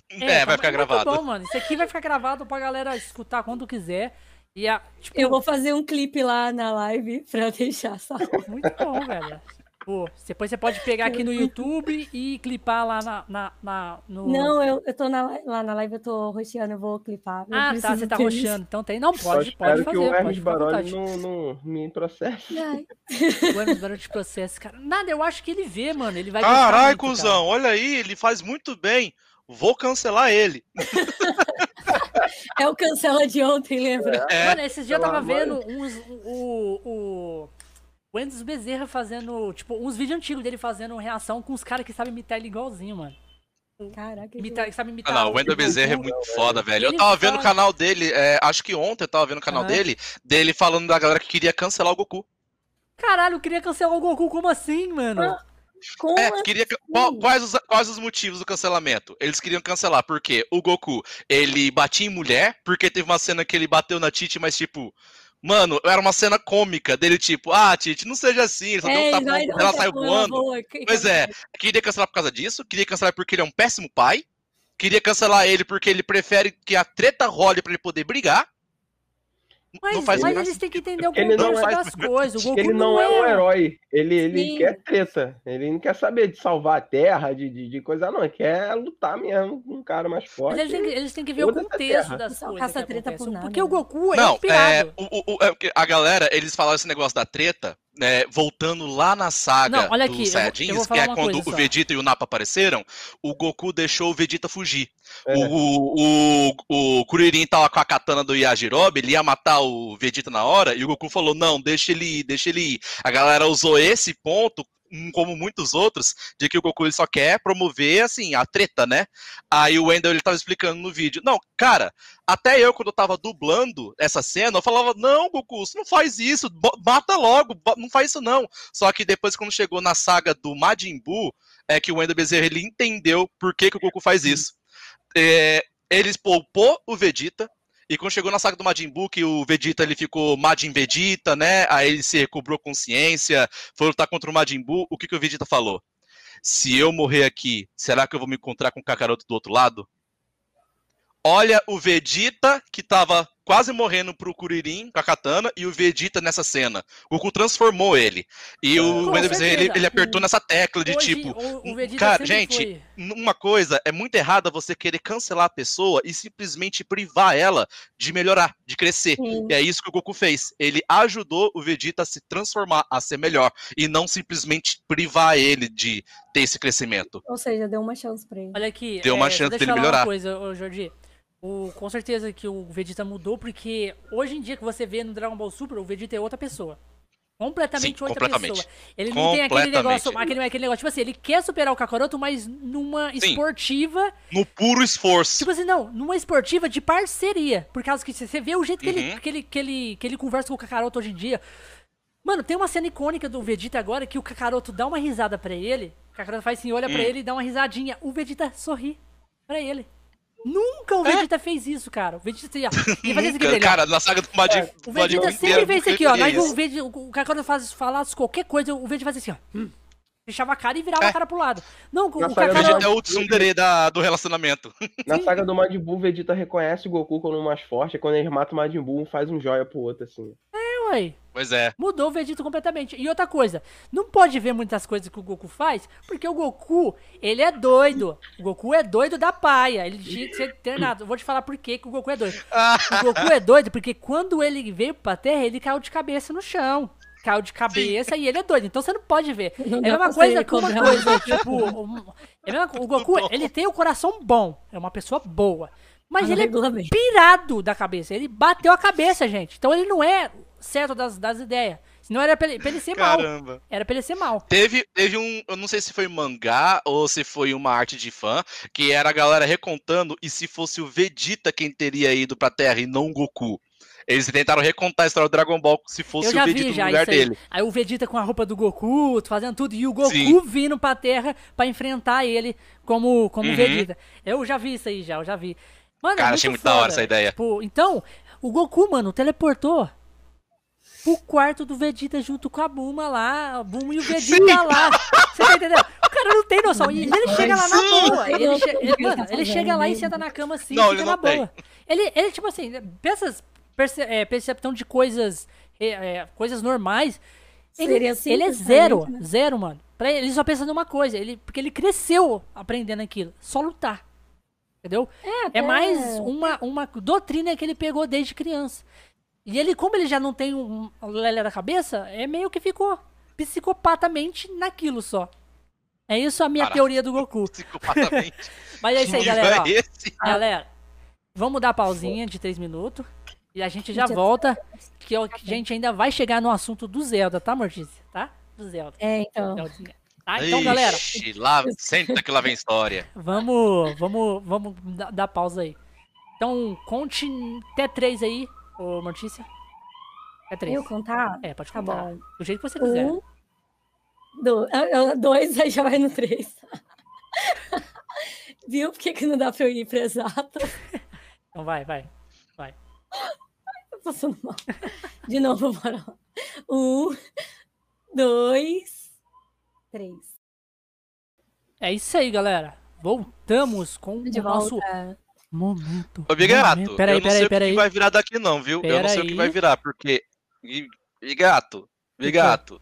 É, é vai ficar gravado. bom, mano. Isso aqui vai ficar gravado pra galera escutar quando quiser. E a, tipo... Eu vou fazer um clipe lá na live pra deixar, sabe? Muito bom, velho. Pô, depois você pode pegar aqui no YouTube e clipar lá na, na, na no... Não, eu, eu tô na, lá na live, eu tô roxeando, eu vou clipar. Eu ah, tá, você tá roxando. Então tem. Não, pode, pode fazer. que o Hermes Baroli não, não me processe. o Hermes Baroli te processa, cara. Nada, eu acho que ele vê, mano. Ele vai Caralho, cuzão, cara. olha aí, ele faz muito bem. Vou cancelar ele. é o cancela de ontem, lembra? É. Mano, esses dias eu tava vendo uns, o, o, o Bezerra fazendo, tipo, uns vídeos antigos dele fazendo reação com os caras que sabem imitar ele igualzinho, mano. Caraca, imitar, sabe imitar. Ah, não, o Wendel Bezerra é muito foda, velho. Eu tava vendo o canal dele, é, acho que ontem eu tava vendo o canal uhum. dele, dele falando da galera que queria cancelar o Goku. Caralho, eu queria cancelar o Goku, como assim, mano? Ah, Como É, queria, qual- quais, os, quais os motivos do cancelamento? Eles queriam cancelar porque o Goku, ele batia em mulher, porque teve uma cena que ele bateu na Titi, mas tipo, mano, era uma cena cômica dele, tipo, ah, Titi, não seja assim, só deu um tapão, ela saiu voando. Pois é, queria cancelar por causa disso, queria cancelar porque ele é um péssimo pai, queria cancelar ele porque ele prefere que a treta role pra ele poder brigar. Mas, não faz mas graça. eles têm que entender o Ele não contexto faz- das coisas. O Goku Ele não é um herói. Ele, ele Sim. quer treta. Ele não quer saber de salvar a terra, de, de, de coisa, não. Ele quer lutar mesmo com um cara mais Mas forte. eles têm, que, eles têm que ver o a contexto das coisas. caça treta por nada, Porque o? Goku é Não, é, inspirado. o, o- o- é a galera, eles falaram esse negócio da treta, né, voltando lá na saga Não, olha aqui, Saiyajins, que é quando o só. Vegeta e o Nappa apareceram, o Goku deixou o Vegeta fugir. É. O, o, o Kuririn tava com a katana do Yajirobe, ele ia matar o Vegeta na hora, e o Goku falou, não, deixa ele ir, deixa ele ir. A galera usou esse ponto, como muitos outros, de que o Goku ele só quer promover, assim, a treta, né? Aí o Wendell, ele tava explicando no vídeo. Não, cara, até eu, quando eu tava dublando essa cena, eu falava, não, Goku, você não faz isso, mata logo, não faz isso não. Só que depois, quando chegou na saga do Majin Buu, é que o Wendell Bezerra, ele entendeu por que, que o Goku faz isso. É, ele poupou o Vegeta, e quando chegou na saga do Majin Buu, que o Vegeta ele ficou Majin Vegeta, né? Aí ele se recobrou consciência, foi lutar contra o Majin Buu. O que, que o Vegeta falou? Se eu morrer aqui, será que eu vou me encontrar com o Kakaroto do outro lado? Olha o Vegeta que tava quase morrendo pro Kuririn com a katana e o Vegeta nessa cena. O Goku transformou ele. E o Bezerra, ele, ele apertou nessa tecla de Hoje, tipo, o, o cara, gente, foi- uma coisa é muito errada você querer cancelar a pessoa e simplesmente privar ela de melhorar, de crescer. Sim. E é isso que o Goku fez. Ele ajudou o Vegeta a se transformar, a ser melhor. E não simplesmente privar ele de ter esse crescimento. Ou seja, deu uma chance pra ele. Olha aqui. Deu uma é, chance dele melhorar. Uma coisa, ô, Jordi. O, com certeza que o Vegeta mudou, porque hoje em dia que você vê no Dragon Ball Super, o Vegeta é outra pessoa. Completamente Sim, outra completamente. pessoa. Ele não tem aquele negócio, aquele, aquele negócio, tipo assim, ele quer superar o Kakaroto, mas numa Sim. esportiva. No puro esforço. Tipo assim, não, numa esportiva de parceria. Por causa que você vê o jeito que, ele, Uhum. que, ele, que, ele, que ele conversa com o Kakaroto hoje em dia. Mano, tem uma cena icônica do Vegeta agora que o Kakaroto dá uma risada pra ele. O Kakaroto faz assim, olha pra Hum. ele e dá uma risadinha. O Vegeta sorri pra ele. Nunca o É? Vegeta fez isso, cara. O Vegeta ia, fazer isso aqui pra Nunca, ele. ó. cara, na saga do Majin o Majin Vegeta sempre inteiro, fez isso aqui, ó. Mas o, isso. Vegeta, o Kakaroto faz, falasse qualquer coisa, o Vegeta fazia assim, ó. Hum. Fechava a cara e virava É. a cara pro lado. Não, o Na o O. Vegeta é o tsundere da, do relacionamento. Na saga do Majin Buu, Vegeta reconhece o Goku como mais forte. e Quando eles matam o Majin Buu, um faz um joia pro outro, assim. Ué, Pois é. Mudou o Vegeta completamente. E outra coisa, não pode ver muitas coisas que o Goku faz, porque o Goku, ele é doido. O Goku é doido da paia. Ele tinha que ser treinado. Eu vou te falar por que que o Goku é doido. O Goku é doido porque quando ele veio pra Terra, ele caiu de cabeça no chão. Caiu de cabeça e ele é doido. Então você não pode ver. Não é a mesma coisa que uma coisa, tipo. um- é mesma o Goku, ele tem o coração bom. É uma pessoa boa. Mas Não ele é pirado da cabeça. Ele bateu a cabeça, gente. Então ele não é certo das, das ideias. Senão era pra ele, pra ele ser mal. Caramba. Era pra ele ser mal. Teve, teve um, eu não sei se foi mangá ou se foi uma arte de fã, que era a galera recontando e se fosse o Vegeta quem teria ido pra Terra e não o Goku. Eles tentaram recontar a história do Dragon Ball se fosse Eu já o Vegeta vi no lugar aí. dele. Aí o Vegeta com a roupa do Goku, fazendo tudo, e o Goku Sim. vindo pra Terra pra enfrentar ele como, como Uhum. Vegeta. Eu já vi isso aí já, eu já vi. Mano, é Cara, achei muito da hora foda. essa ideia. Tipo, então, o Goku, mano, teleportou pro quarto do Vegeta junto com a Buma lá, a Buma e o Vegeta lá. Você tá entendendo? O cara não tem noção. E ele chega lá na Sim. boa. Ele, che- o ele- mano, ele chega lá e senta na cama assim, Não, fica ele na tem. boa. Ele, ele, tipo assim, pensa, perce, é, percepção de coisas, é, é, coisas normais. Ele, Seria simples ele é zero, né? zero, mano. Pra ele, ele só pensa numa coisa, ele, porque ele cresceu aprendendo aquilo, só lutar. Entendeu? É, até- mais uma, uma doutrina que ele pegou desde criança. E ele, como ele já não tem um lelé da cabeça, é meio que ficou psicopatamente naquilo só. É isso a minha Caraca. teoria do Goku. Psicopatamente. Mas é isso aí, galera. ó. é esse? Galera, vamos dar pausinha de três minutos. E a gente já Gente, volta. Que a gente ainda vai chegar no assunto do Zelda, tá, Mortícia? Tá? Do Zelda. É, então. Zeldinha. Tá? Então, galera, Ixi, lá, senta que lá vem história. vamos, vamos, vamos dar, dar pausa aí. Então, conte até três aí, ô Mortícia. Até três. Eu contar? É, pode Tá contar. bom. Do jeito que você quiser. Um, Do, dois, aí já vai no três. Viu por que, que não dá pra eu ir pra exato? Então vai, vai, vai. Tô passando mal. De novo, bora lá. Um, dois, três. É isso aí, galera. Voltamos com De o volta. nosso momento. Ô, Bigato, momento. Peraí, eu não peraí, sei o peraí. que vai virar daqui não, viu? eu não sei o que vai virar, porque... Bi- Bigato, Bigato.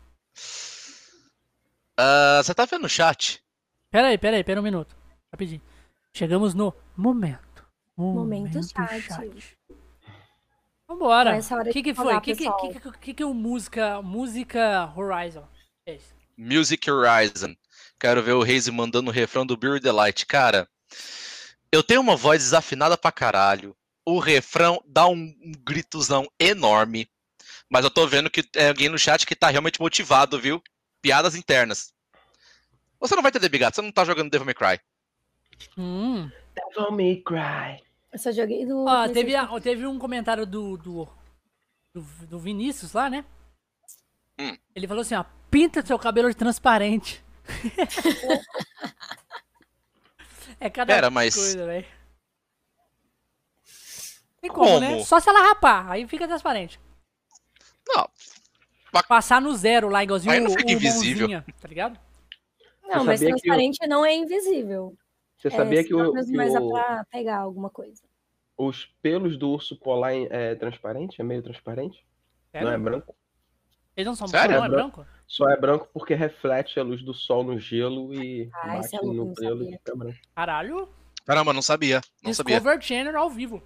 Ah, você tá vendo o chat? Peraí, peraí, pera um minuto. Rapidinho. Chegamos no momento. Momento chat. Vambora. Então, essa hora O que, de que foi? O que, que, que, que, que, que o música, música Horizon fez? Music Horizon. Quero ver o Reise mandando o refrão do Beer Delight. Cara, eu tenho uma voz desafinada pra caralho. O refrão dá um, um gritozão enorme. Mas eu tô vendo que é alguém no chat que tá realmente motivado, viu? Piadas internas. Você não vai entender, Bigato. Você não tá jogando Devil May Cry. Hum. Devil May Cry. Eu só joguei do. Ó, teve, a- teve um comentário do, do, do, do Vinícius lá, né? Hum. Ele falou assim, ó, pinta seu cabelo de transparente. é cada Pera, mas- coisa, velho. Tem como, né? Como? Só se ela rapar, aí fica transparente. Não, Passar no zero lá, igualzinho Aí não o, fica o invisível. mãozinha, tá ligado? Não, mas transparente não é invisível. Você sabia é, que, o, só mesmo que mais é o- pra pegar alguma coisa. os pelos do urso polar é transparente? É meio transparente? Sério? Não é branco? Eles não são Sério? não é branco? Só é branco porque reflete a luz do sol no gelo e Ah, bate é louco, no pelo e sabia. fica branco. Caralho. caramba, não sabia. Não sabia. Discover Channel ao vivo.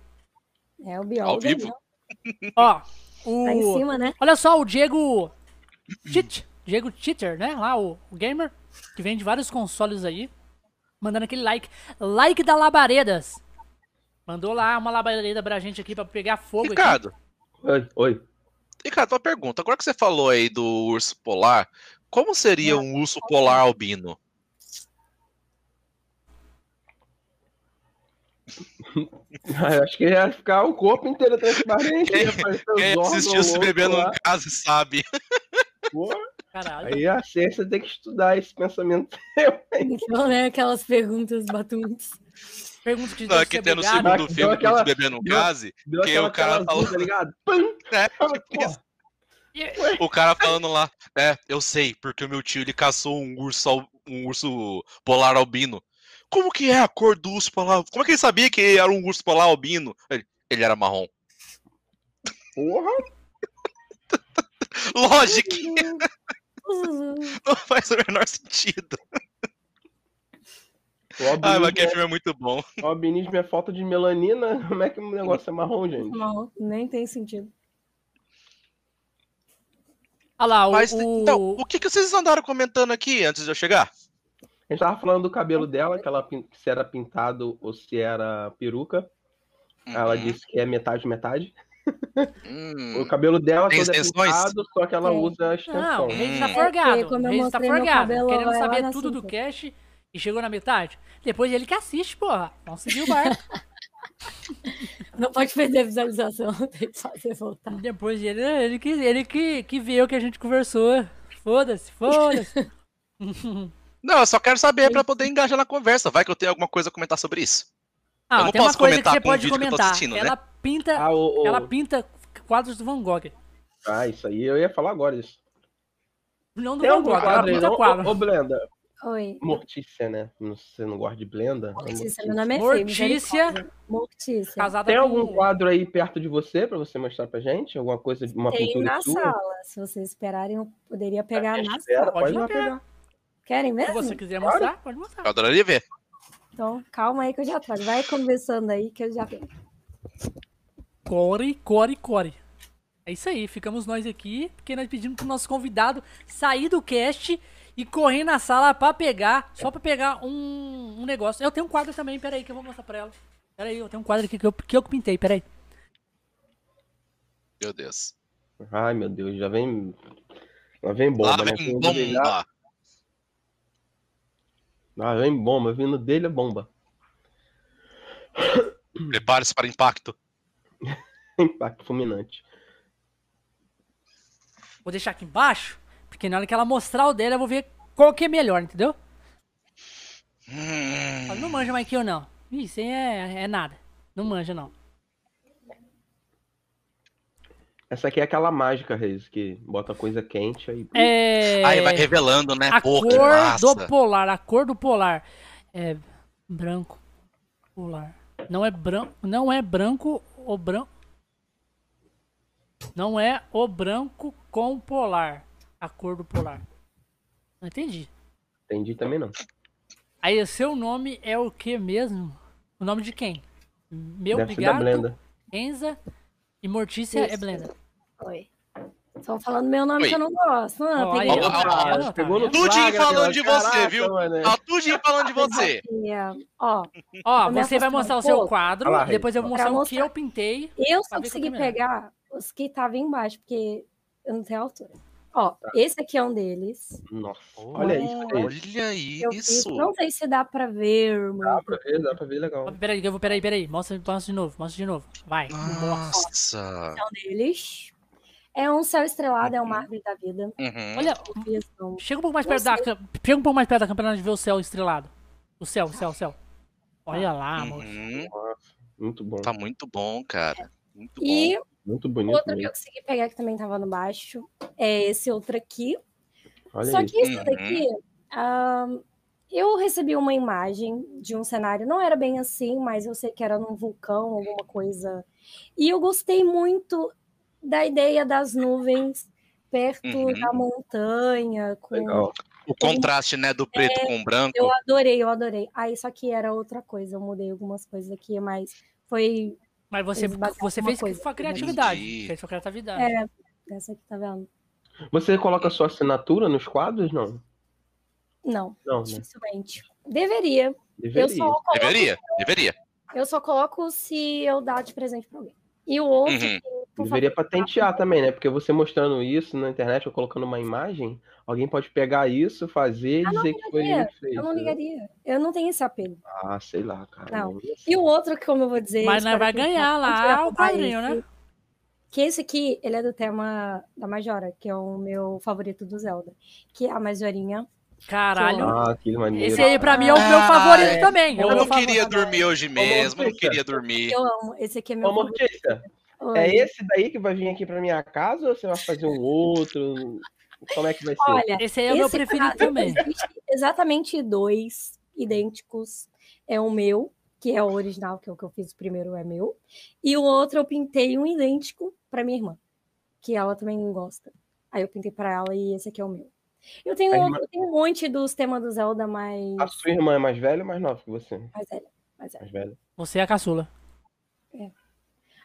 É o biólogo. Ao vivo? né? Ó, Tá em o... cima, né? Olha só, o Diego Cheat, Diego Cheater, né? Lá, o, o gamer, que vende vários consoles aí, mandando aquele like. Like da Labaredas. Mandou lá uma labareda pra gente aqui pra pegar fogo aqui. Ricardo, Oi, oi. Ricardo, uma pergunta. Agora que você falou aí do urso polar, como seria um urso polar albino? Ah, Acho que ia ficar o corpo inteiro transparente. Quem- Quem assistiu Se loucos Bebendo lá. um Caso sabe. Pô. Aí a ciência tem que estudar esse pensamento seu. Então, né? Aquelas perguntas batuntes. Pergunta que Não, é que tem no segundo filme aquela- Bebendo um deu- Case, Deu Que o cara falou- tá ligado? Pam! né? Pô, O cara falando lá, é, eu sei, porque o meu tio ele caçou um urso, um urso polar albino. Como que é a cor do urso polar? Como é que ele sabia que era um urso polar albino? Ele, ele era marrom. porra! Lógico, que não faz o menor sentido. O Ai, mas albinismo, aquele filme é muito bom. é, o albinismo é falta de melanina. Como é que o negócio é marrom, gente? Não, nem tem sentido. Olha lá, o, Mas, o- então, o que, que vocês andaram comentando aqui antes de eu chegar? A gente tava falando do cabelo dela, que ela se era pintado ou se era peruca. Ela Uhum. disse que é metade metade. Hum, O cabelo dela Tem todo é extensões? pintado, só que ela Tem. usa a Não, extensão. o Reis tá Hum. forgado. É, eu Reis tá forgado. cabelo, Querendo saber tudo do cash e chegou na metade. Depois ele que assiste, porra. Seguir o barco. Não pode perder a visualização, tem que fazer voltar. Depois ele, ele, que, ele que, que viu o que a gente conversou. Foda-se, foda-se. Não, eu só quero saber pra poder engajar na conversa. Vai que eu tenho alguma coisa a comentar sobre isso. Ah, Eu não tem uma posso coisa que comentar você pode tô comentar. assistindo, né? ela pinta, Ah, o, o- ela pinta quadros do Van Gogh. ah, isso aí eu ia falar agora. Isso. Não do Tem Van Gogh, ela pinta não? quadro. Ô, ô, Blenda, Oi. Mortícia, né? Você não gosta de Blenda? Mortícia, meu nome é Fê, Mortícia. misericórdia. Mortícia. Casada Tem com... algum quadro aí perto de você pra você mostrar pra gente? Alguma coisa, uma Tem pintura na sua? sala. Se vocês esperarem, eu poderia pegar na Espera, sala. Pode pode pegar. pegar. Querem Se mesmo? você quiser Claro. mostrar, pode mostrar. Eu adoraria ver. Então, calma aí que eu já trago. Vai conversando aí que eu já pego. Core, core, core. É isso aí, ficamos nós aqui, porque nós pedimos pro nosso convidado sair do cast e correr na sala pra pegar, só pra pegar um, um negócio. Eu tenho um quadro também, peraí, que eu vou mostrar pra ela. Peraí, eu tenho um quadro aqui que eu, que eu pintei, peraí. Meu Deus. Ai, meu Deus, já vem. Lá vem bomba, Lá né? vem dele já- bomba. Lá vem bomba, vindo dele é bomba. Prepare-se para impacto. Impacto fulminante. Vou deixar aqui embaixo, porque na hora que ela mostrar o dela, eu vou ver qual que é melhor, entendeu? Hum. Não manja mais que eu, não. Isso aí é, é nada. Não manja, não. Essa aqui é aquela mágica, Reis, que bota coisa quente aí. É... Aí vai revelando, né? A Pô, cor do polar, a cor do polar. É branco polar. Não é branco, não é branco ou branco. Não é o branco com polar. A cor do polar. Não entendi. Entendi também não. Aí, seu nome é o que mesmo? O nome de quem? Meu Deve Bigato, Enza e Mortícia Isso. é Blenda. Oi. Estão falando meu nome Oi. que eu não gosto. Não, oh, peguei... ó, ó, ó, pegou no Tudinho falando de você, Caraca, viu? Ó, Tudinho falando de você. Ó, ó você vai mostrar o seu quadro, lá, depois eu vou mostrar, mostrar o que eu pintei. Eu só consegui pegar os que estavam embaixo, porque eu não tenho altura. Ó, tá. esse aqui é um deles. Nossa, olha é... isso. Olha isso. Não sei se dá pra ver, mano. Dá pra ver, dá pra ver legal. Peraí, eu vou, peraí, peraí. Mostra, mostra de novo, mostra de novo. Vai. Nossa. Ó, é um deles. É um céu estrelado, uhum. é uma árvore da vida. Uhum. Olha, chega um pouco mais perto da, chega um pouco mais perto da câmera de ver o céu estrelado. O céu, o céu, o céu. Olha lá, uhum. Muito bom. Tá muito bom, cara. Muito e bom. Muito bonito. Outro mesmo. que eu consegui pegar que também tava no baixo é esse outro aqui. Olha Só que esse uhum. daqui, um, eu recebi uma imagem de um cenário, não era bem assim, mas eu sei que era num vulcão, alguma coisa. E eu gostei muito da ideia das nuvens perto uhum. da montanha. Com, Legal. O contraste, né, do preto é, com o branco. Eu adorei, eu adorei. Aí, só que era outra coisa, eu mudei algumas coisas aqui, mas foi mas você, você fez coisa, sua criatividade. Entendi. Fez sua criatividade. É, essa aqui tá vendo. Você coloca sua assinatura nos quadros, não? Não, não né? dificilmente. Né? Deveria. Deveria. Eu só deveria, deveria. Eu só coloco se eu dar de presente pra alguém. E o outro. Uhum. Deveria patentear também, né? Porque você mostrando isso na internet ou colocando uma imagem, alguém pode pegar isso, fazer e dizer que foi ele que fez. Eu não né? ligaria. Eu não tenho esse apelo. Ah, sei lá, cara. Não. E o outro, como eu vou dizer. Mas não vai ganhar lá o padrinho, né? Que esse aqui, ele é do tema da Majora, que é o meu favorito do Zelda. Que é a Majorinha Caralho. Ah, que maneiro. Esse aí pra mim é o meu favorito é. também. Eu, não queria dormir hoje mesmo, não queria dormir. Eu amo. Esse aqui é meu Ô, favorito. É esse daí que vai vir aqui pra minha casa ou você vai fazer um outro? Como é que vai ser? Olha, esse aí é o meu preferido também. Exatamente dois idênticos. É o meu, que é o original, que é o que eu fiz o primeiro, é meu. E o outro eu pintei um idêntico para minha irmã, que ela também gosta. Aí eu pintei para ela e esse aqui é o meu. Eu tenho, irmã... eu tenho um monte dos temas do Zelda, mas. A sua irmã é mais velha ou mais nova que você? Mais velha. Mais velha. Mais velha. Você é a caçula.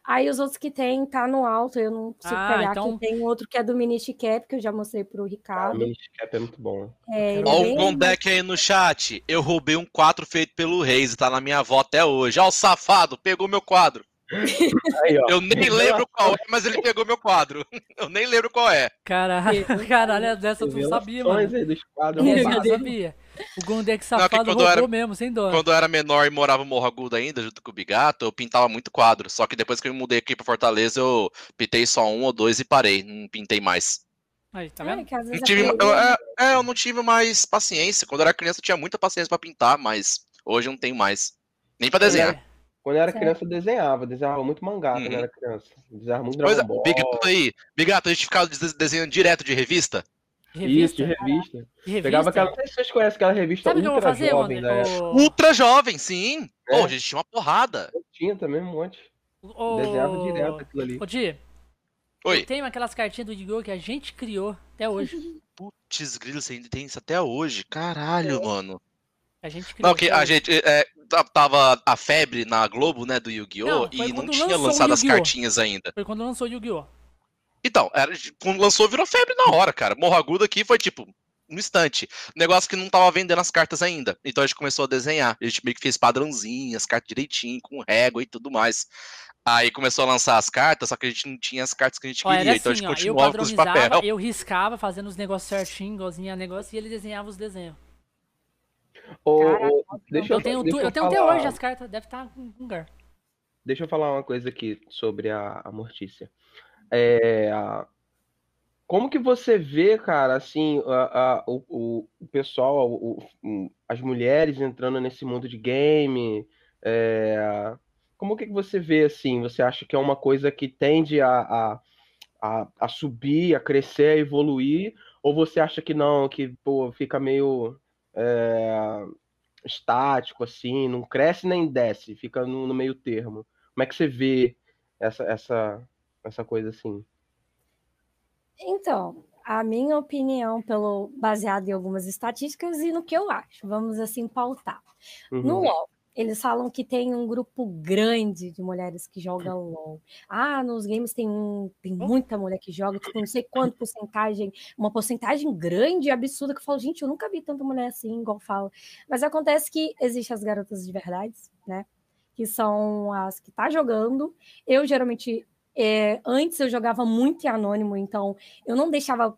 É. Aí os outros que tem, tá no alto, eu não consigo ah, pegar. Então... Aqui tem outro que é do Minish Cap, que eu já mostrei pro Ricardo. Ah, Minish Cap é muito bom. É, Olha é o Gondek aí no chat. Eu roubei um quadro feito pelo Reis, tá na minha avó até hoje. Olha o safado, pegou meu quadro. Aí, eu nem lembro qual é, mas ele pegou meu quadro. Eu nem lembro qual é. Caralho, caralho, dessa tu sabia, mano. Aí dos quadros, eu não sabia. O Gondek safado não, roubou era, mesmo, sem dó. Quando eu era menor e morava em Morro Agudo ainda, junto com o Bigato, eu pintava muito quadro. Só que depois que eu mudei aqui pra Fortaleza, eu pintei só um ou dois e parei. Não pintei mais. Aí, tá vendo? É, não tive, eu, é, é, eu não tive mais paciência. Quando eu era criança, eu tinha muita paciência pra pintar, mas hoje eu não tenho mais. Nem pra desenhar. É. Quando eu era criança, eu desenhava. Desenhava muito mangá uhum. quando eu era criança. Desenhava muito Dragon Ball. Bigato aí. Bigato, a gente ficava desenhando direto de revista? Revista? Isso, de revista. De revista. Pegava aquela. Não sei se vocês conhecem aquela revista Sabe Ultra fazer, Jovem, né? O... Ultra Jovem, sim. É. Pô, a gente tinha uma porrada. Eu tinha também um monte. O... Desenhava direto aquilo ali. Ô, Di. Oi. Tem aquelas cartinhas do Yu-Gi-Oh! que a gente criou até hoje. Putz, grilo, você ainda tem isso até hoje. Caralho, é. mano. A gente criou. Não, que a gente. É, tava a febre na Globo, né, do Yu-Gi-Oh! e não tinha lançado as cartinhas ainda. Foi quando lançou o Yu-Gi-Oh! Então, era, quando lançou, virou febre na hora, cara. Morro Agudo aqui foi tipo, no instante. Negócio que não tava vendendo as cartas ainda. Então a gente começou a desenhar. A gente meio que fez padrãozinho, as cartas direitinho, com régua e tudo mais. Aí começou a lançar as cartas, só que a gente não tinha as cartas que a gente queria, assim, então a gente assim, continuava com os papel. Eu riscava, fazendo os negócios certinho, igualzinho a negócio, e ele desenhava os desenhos. Deixa eu, eu tenho, deixa eu, eu tenho até hoje as cartas, deve estar com lugar. Deixa eu falar uma coisa aqui sobre a, a Mortícia. É, como que você vê, cara, assim, a, a, o, o pessoal, o, as mulheres entrando nesse mundo de game? É, como que você vê, assim? Você acha que é uma coisa que tende a, a, a, a subir, a crescer, a evoluir? Ou você acha que não, que pô, fica meio é, estático, assim, não cresce nem desce, fica no, no meio termo? Como é que você vê essa, essa, essa coisa assim? Então, a minha opinião, pelo baseado em algumas estatísticas e no que eu acho, vamos assim pautar. Uhum. No LoL, eles falam que tem um grupo grande de mulheres que jogam LoL. Ah, nos games tem, um, tem muita mulher que joga, tipo, não sei quanto porcentagem, uma porcentagem grande, absurda, que eu falo, gente, eu nunca vi tanta mulher assim, igual fala. Mas acontece que existem as garotas de verdade, né? Que são as que tá jogando. Eu geralmente é, antes eu jogava muito em anônimo, então eu não deixava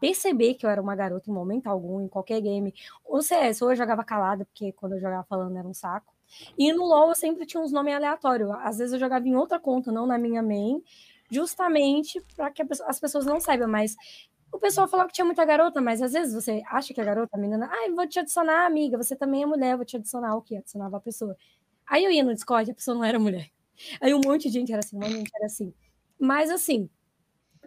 perceber que eu era uma garota em momento algum, em qualquer game. O CS, ou eu jogava calada, porque quando eu jogava falando era um saco. E no LoL eu sempre tinha uns nomes aleatórios. Às vezes eu jogava em outra conta, não na minha main, justamente para que as pessoas não saibam, mas o pessoal falava que tinha muita garota, mas às vezes você acha que é garota, a menina, ah, vou te adicionar, amiga, você também é mulher, vou te adicionar o que? Adicionava a pessoa. Aí eu ia no Discord, a pessoa não era mulher. Aí um monte de gente era assim, um monte de gente era assim. Mas assim,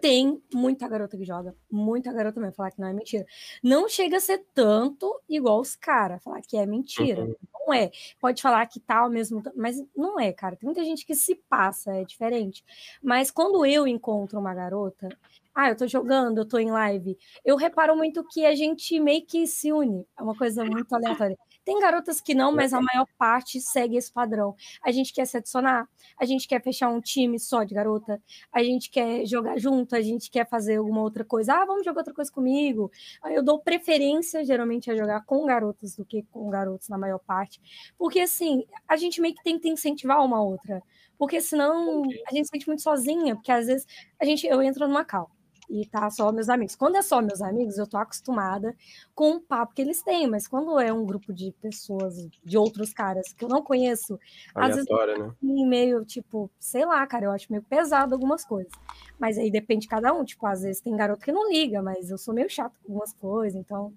tem muita garota que joga, muita garota mesmo, falar que não é mentira. Não chega a ser tanto igual os caras, falar que é mentira. Uhum. Não é. Pode falar que tal tá mesmo, mas não é, cara. Tem muita gente que se passa, é diferente. Mas quando eu encontro uma garota, ah, eu tô jogando, eu tô em live, eu reparo muito que a gente meio que se une. É uma coisa muito aleatória. Tem garotas que não, mas a maior parte segue esse padrão. A gente quer se adicionar, a gente quer fechar um time só de garota, a gente quer jogar junto, a gente quer fazer alguma outra coisa. Ah, vamos jogar outra coisa comigo. Eu dou preferência, geralmente, a jogar com garotas do que com garotos na maior parte. Porque, assim, a gente meio que que incentivar uma outra. Porque senão a gente se sente muito sozinha, porque às vezes a gente, eu entro numa cal e tá só meus amigos. Quando é só meus amigos, eu tô acostumada com o papo que eles têm, mas quando é um grupo de pessoas, de outros caras que eu não conheço, Aleatória, às vezes né? meio tipo, sei lá, cara, eu acho meio pesado algumas coisas. Mas aí depende de cada um, tipo, às vezes tem garoto que não liga, mas eu sou meio chato com algumas coisas, então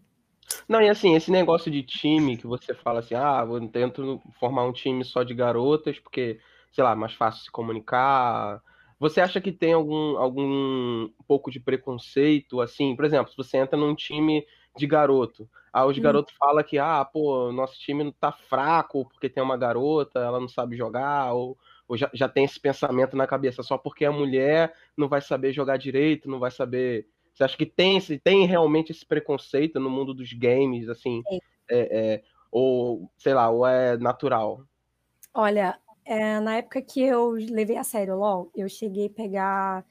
não, e assim, esse negócio de time que você fala assim, ah, eu tento formar um time só de garotas, porque, sei lá, mais fácil se comunicar, você acha que tem algum, algum pouco de preconceito, assim? Por exemplo, se você entra num time de garoto, aí os hum. garotos falam que, ah, pô, nosso time tá fraco porque tem uma garota, ela não sabe jogar, ou, ou já, já tem esse pensamento na cabeça, só porque a mulher não vai saber jogar direito, não vai saber... Você acha que tem, tem realmente esse preconceito no mundo dos games, assim? É, é, ou, sei lá, ou é natural? Olha, é, na época que eu levei a sério o LoL, eu cheguei a pegar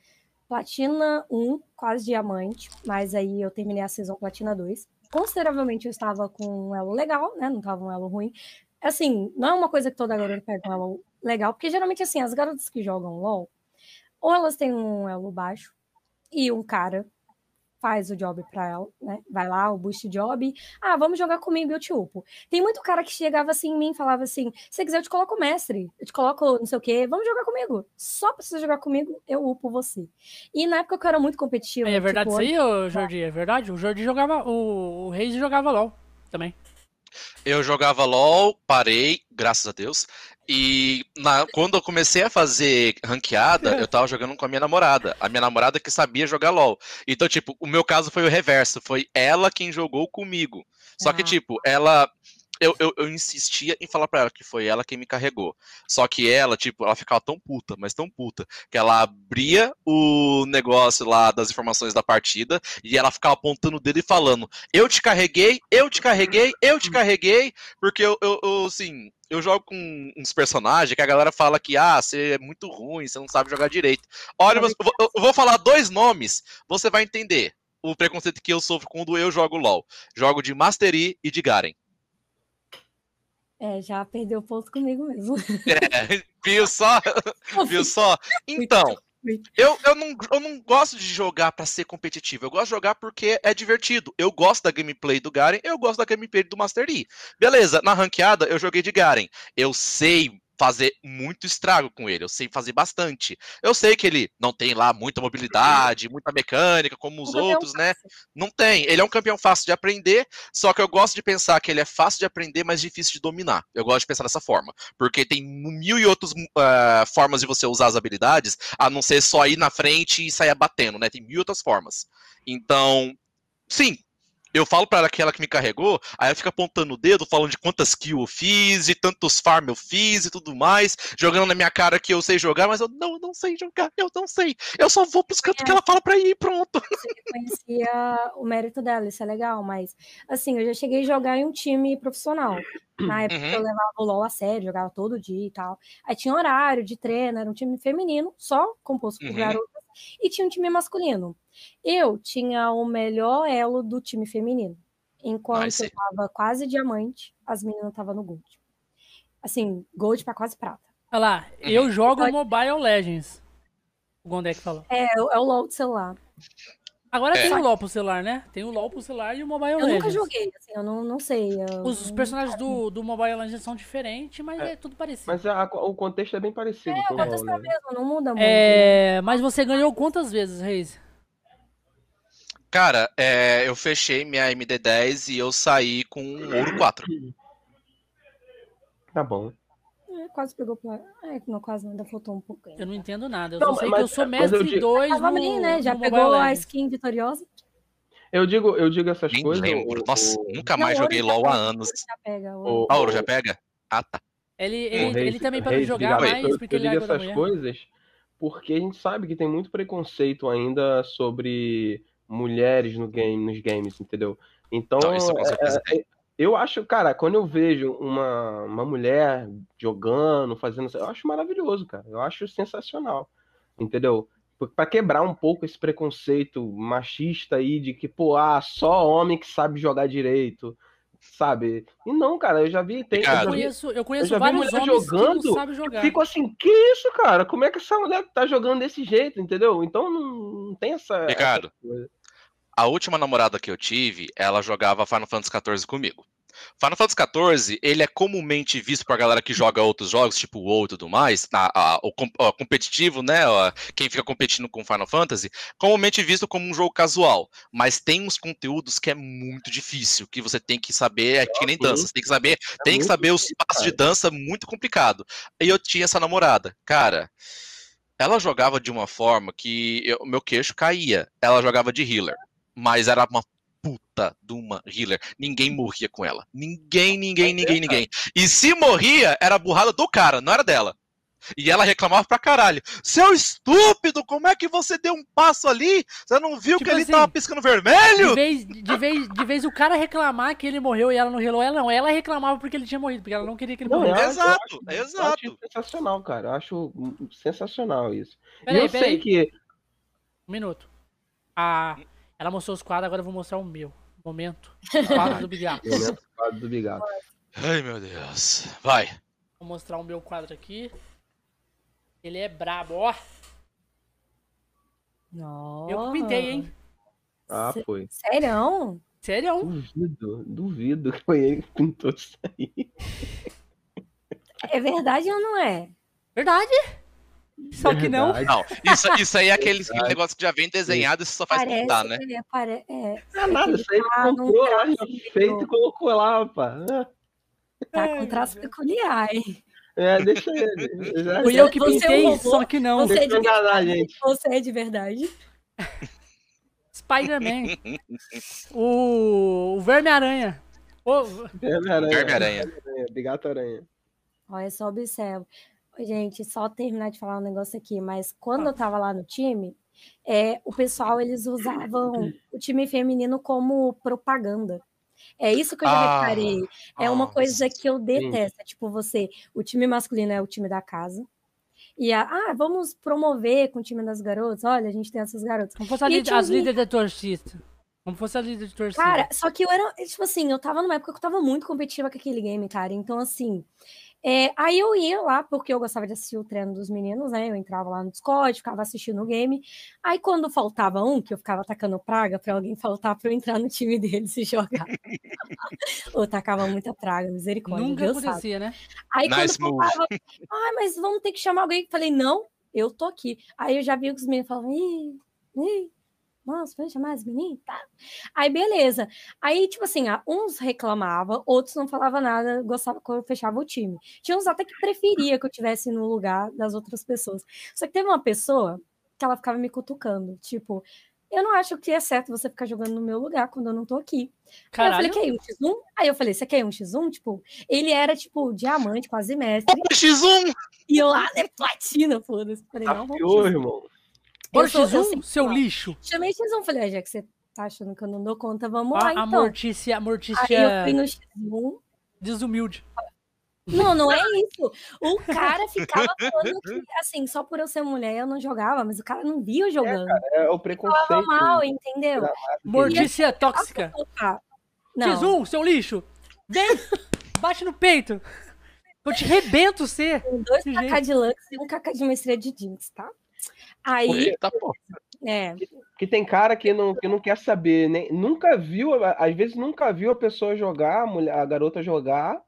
Platina 1, quase diamante, mas aí eu terminei a season Platina 2. Consideravelmente eu estava com um elo legal, né? Não estava um elo ruim. Assim, não é uma coisa que toda garota pega um elo legal, porque geralmente, assim, as garotas que jogam LoL, ou elas têm um elo baixo e um cara faz o job para ela, né? Vai lá, o boost job. Ah, vamos jogar comigo, eu te upo. Tem muito cara que chegava assim em mim e falava assim: se quiser, eu te coloco mestre, eu te coloco não sei o quê, vamos jogar comigo. Só pra você jogar comigo, eu upo você. E na época que eu era muito competitivo. É, verdade tipo, isso aí, ô, Jordi? É verdade? O Jordi jogava. O, o Reis jogava LOL também. Eu jogava LOL, parei, graças a Deus. E na, quando eu comecei a fazer ranqueada, eu tava jogando com a minha namorada. A minha namorada que sabia jogar LOL. Então, tipo, o meu caso foi o reverso. Foi ela quem jogou comigo. Só que, ah. tipo, ela eu, eu, eu, insistia em falar para ela que foi ela quem me carregou. Só que ela, tipo, ela ficava tão puta, mas tão puta, que ela abria o negócio lá das informações da partida e ela ficava apontando o dedo e falando: Eu te carreguei, eu te carreguei, eu te carreguei, porque eu, eu, eu assim. Eu jogo com uns personagens que a galera fala que, ah, você é muito ruim, você não sabe jogar direito. Olha, eu vou, eu vou falar dois nomes, você vai entender o preconceito que eu sofro quando eu jogo LOL. Jogo de Mastery e de Garen. É, já perdeu ponto comigo mesmo. É, viu só? viu só? Então, eu, eu, não, eu não gosto de jogar para ser competitivo. Eu gosto de jogar porque é divertido. Eu gosto da gameplay do Garen, eu gosto da gameplay do Master Yi. Beleza, na ranqueada eu joguei de Garen. Eu sei fazer muito estrago com ele. Eu sei fazer bastante. Eu sei que ele não tem lá muita mobilidade, muita mecânica, como os outros, né? Não tem. Ele é um campeão fácil de aprender, só que eu gosto de pensar que ele é fácil de aprender, mas difícil de dominar. Eu gosto de pensar dessa forma. Porque tem mil e outras uh, formas de você usar as habilidades, a não ser só ir na frente e sair batendo, né? Tem mil outras formas. Então, sim, eu falo para aquela que me carregou, aí ela fica apontando o dedo, falando de quantas kills eu fiz, e tantos farm eu fiz e tudo mais, jogando na minha cara que eu sei jogar, mas eu não, não sei jogar, eu não sei. Eu só vou pros cantos é. que ela fala pra ir pronto. Conhecia o mérito dela, isso é legal, mas assim, eu já cheguei a jogar em um time profissional. Na época uhum. eu levava o LOL a sério, jogava todo dia e tal. Aí tinha horário de treino, era um time feminino, só composto por uhum. garotas, e tinha um time masculino. Eu tinha o melhor elo do time feminino. Enquanto eu tava quase diamante, as meninas estavam no gold. Assim, gold para quase prata. Olha lá, eu jogo Pode... Mobile Legends. O Gondek falou. É, é o LoL do celular. Agora é. tem o LoL pro celular, né? Tem o LoL pro celular e o Mobile eu Legends. Eu nunca joguei, assim, eu não, não sei. Eu... Os personagens do, do Mobile Legends são diferentes, mas é, é tudo parecido. Mas a, o contexto é bem parecido. É, o contexto é mesmo, não muda muito. É, mas você ganhou quantas vezes, Reis? Cara, é, eu fechei minha MD10 e eu saí com ouro 4. Tá bom. É, quase pegou pra. É, não, quase ainda faltou um pouco. Eu não entendo nada. Eu não, só sei mas, que eu sou mestre 2 no, bem, né? Já pegou a skin vitoriosa? Eu digo, eu digo essas Nem coisas. Lembro. O, Nossa, nunca mais joguei LOL há anos. Já pega, o... Ah, ouro já pega? Ah, tá. Ele, ele, ele também para jogar mais, eu, porque eu ele digo essas coisas porque a gente sabe que tem muito preconceito ainda sobre mulheres no game, nos games, entendeu? Então, Não, é, é, eu acho, cara, quando eu vejo uma, uma mulher jogando, fazendo, eu acho maravilhoso, cara. Eu acho sensacional, entendeu? Para quebrar um pouco esse preconceito machista aí de que, pô, ah, só homem que sabe jogar direito, sabe? E não, cara, eu já vi. Tem, eu, já conheço, eu conheço eu vários homens jogando, que não sabem jogar. Fico assim, que isso, cara? Como é que essa mulher tá jogando desse jeito, entendeu? Então não, não tem essa. Ricardo, essa a última namorada que eu tive, ela jogava Final Fantasy XIV comigo. Final Fantasy XIV, ele é comumente visto pra galera que joga outros jogos, tipo WoW e tudo mais, a, a, o, o, competitivo, né, a, quem fica competindo com Final Fantasy, comumente visto como um jogo casual, mas tem uns conteúdos que é muito difícil, que você tem que saber, é que nem dança, você tem que saber, é tem que saber os passos de dança muito complicado. E eu tinha essa namorada, cara, ela jogava de uma forma que o meu queixo caía, ela jogava de healer mas era uma puta de uma healer. Ninguém morria com ela. Ninguém, ninguém, ninguém, ninguém. E se morria, era a burrada do cara, não era dela. E ela reclamava pra caralho. Seu estúpido, como é que você deu um passo ali? Você não viu tipo que ele assim, tava piscando vermelho? De vez, de, vez, de vez o cara reclamar que ele morreu e ela não relou ela, não. Ela reclamava porque ele tinha morrido, porque ela não queria que ele morresse. Exato, eu acho, exato. Eu acho sensacional, cara. Eu acho sensacional isso. Peraí, e eu sei que. Um minuto. A. Ela mostrou os quadros, agora eu vou mostrar o meu. Momento. Quadro do Bigato. Momento quadro do Bigato. Ai, meu Deus. Vai. Vou mostrar o meu quadro aqui. Ele é brabo, ó. Nossa. Eu pintei, hein? Ah, foi. Sério? Sério? Duvido, duvido que foi ele que pintou isso aí. É verdade ou não é? Verdade. Só que não. Não, isso, isso aí é aquele, aquele negócio que já vem desenhado e só faz Parece, pintar, né? É, pare... é, é nada, isso aí tá colocou lá, feito e colocou lá, pá. Tá com traço peculiar, hein? É, deixa ele. Já, Fui eu que pintei, é só que não. Você é de verdade. Gente. Você é de verdade. Spider-Man. o, o Verme-Aranha. O... Verme-Aranha. Verme-Aranha. Bigato-aranha. Olha, só observa. Gente, só terminar de falar um negócio aqui, mas quando eu tava lá no time, é, o pessoal eles usavam o time feminino como propaganda. É isso que eu já ah, reparei. É uma coisa que eu detesto. É tipo, você, o time masculino é o time da casa. E a, ah, vamos promover com o time das garotas. Olha, a gente tem essas garotas. Como fosse as líderes de torcida. Como fosse a líder de torcida. Cara, só que eu era, tipo assim, eu tava numa época que eu tava muito competitiva com aquele game, cara. Então, assim, É, aí eu ia lá, porque eu gostava de assistir o treino dos meninos, né? Eu entrava lá no Discord, ficava assistindo o game. Aí quando faltava um, que eu ficava atacando praga para alguém faltar para eu entrar no time deles e jogar. eu tacava muita praga, misericórdia. Nunca Deus acontecia, sabe. né? Aí nice quando faltava, ah, mas vamos ter que chamar alguém. Falei, não, eu tô aqui. Aí eu já vi que os meninos falavam, ih, ih, nossa, vai chamar as meninas? Tá. Aí, beleza. Aí, tipo assim, uns reclamavam, outros não falavam nada, gostava quando eu fechava o time. Tinha uns até que preferia que eu tivesse no lugar das outras pessoas. Só que teve uma pessoa que ela ficava me cutucando, tipo, eu não acho que é certo você ficar jogando no meu lugar quando eu não tô aqui. Caralho. Aí eu falei, quer um X1? Aí eu falei, você quer um X1? Tipo, ele era, tipo, diamante, quase mestre. X1! E eu lá, é platina, foda-se. Falei, não, vamos. irmão. Bora X1, assim, seu lixo. Chamei X1, falei, ah, já que você tá achando que eu não dou conta, vamos a, lá, então. A Mortícia, a Mortícia... Aí eu fui no X1. Desumilde. Não, não é isso. O cara ficava falando que, assim, só por eu ser mulher eu não jogava, mas o cara não via eu é, jogando. É, cara, é o preconceito. Falava mal, entendeu? Mortícia assim, tóxica. Não. X1, seu lixo. Vem, bate no peito. Eu te rebento, você. Dois KK de Lux e um KK de maestria de Jinx, tá? Aí. Eita, É. Que tem cara que não, que não quer saber, nem, nunca viu, às vezes nunca viu a pessoa jogar, a, mulher, a garota jogar,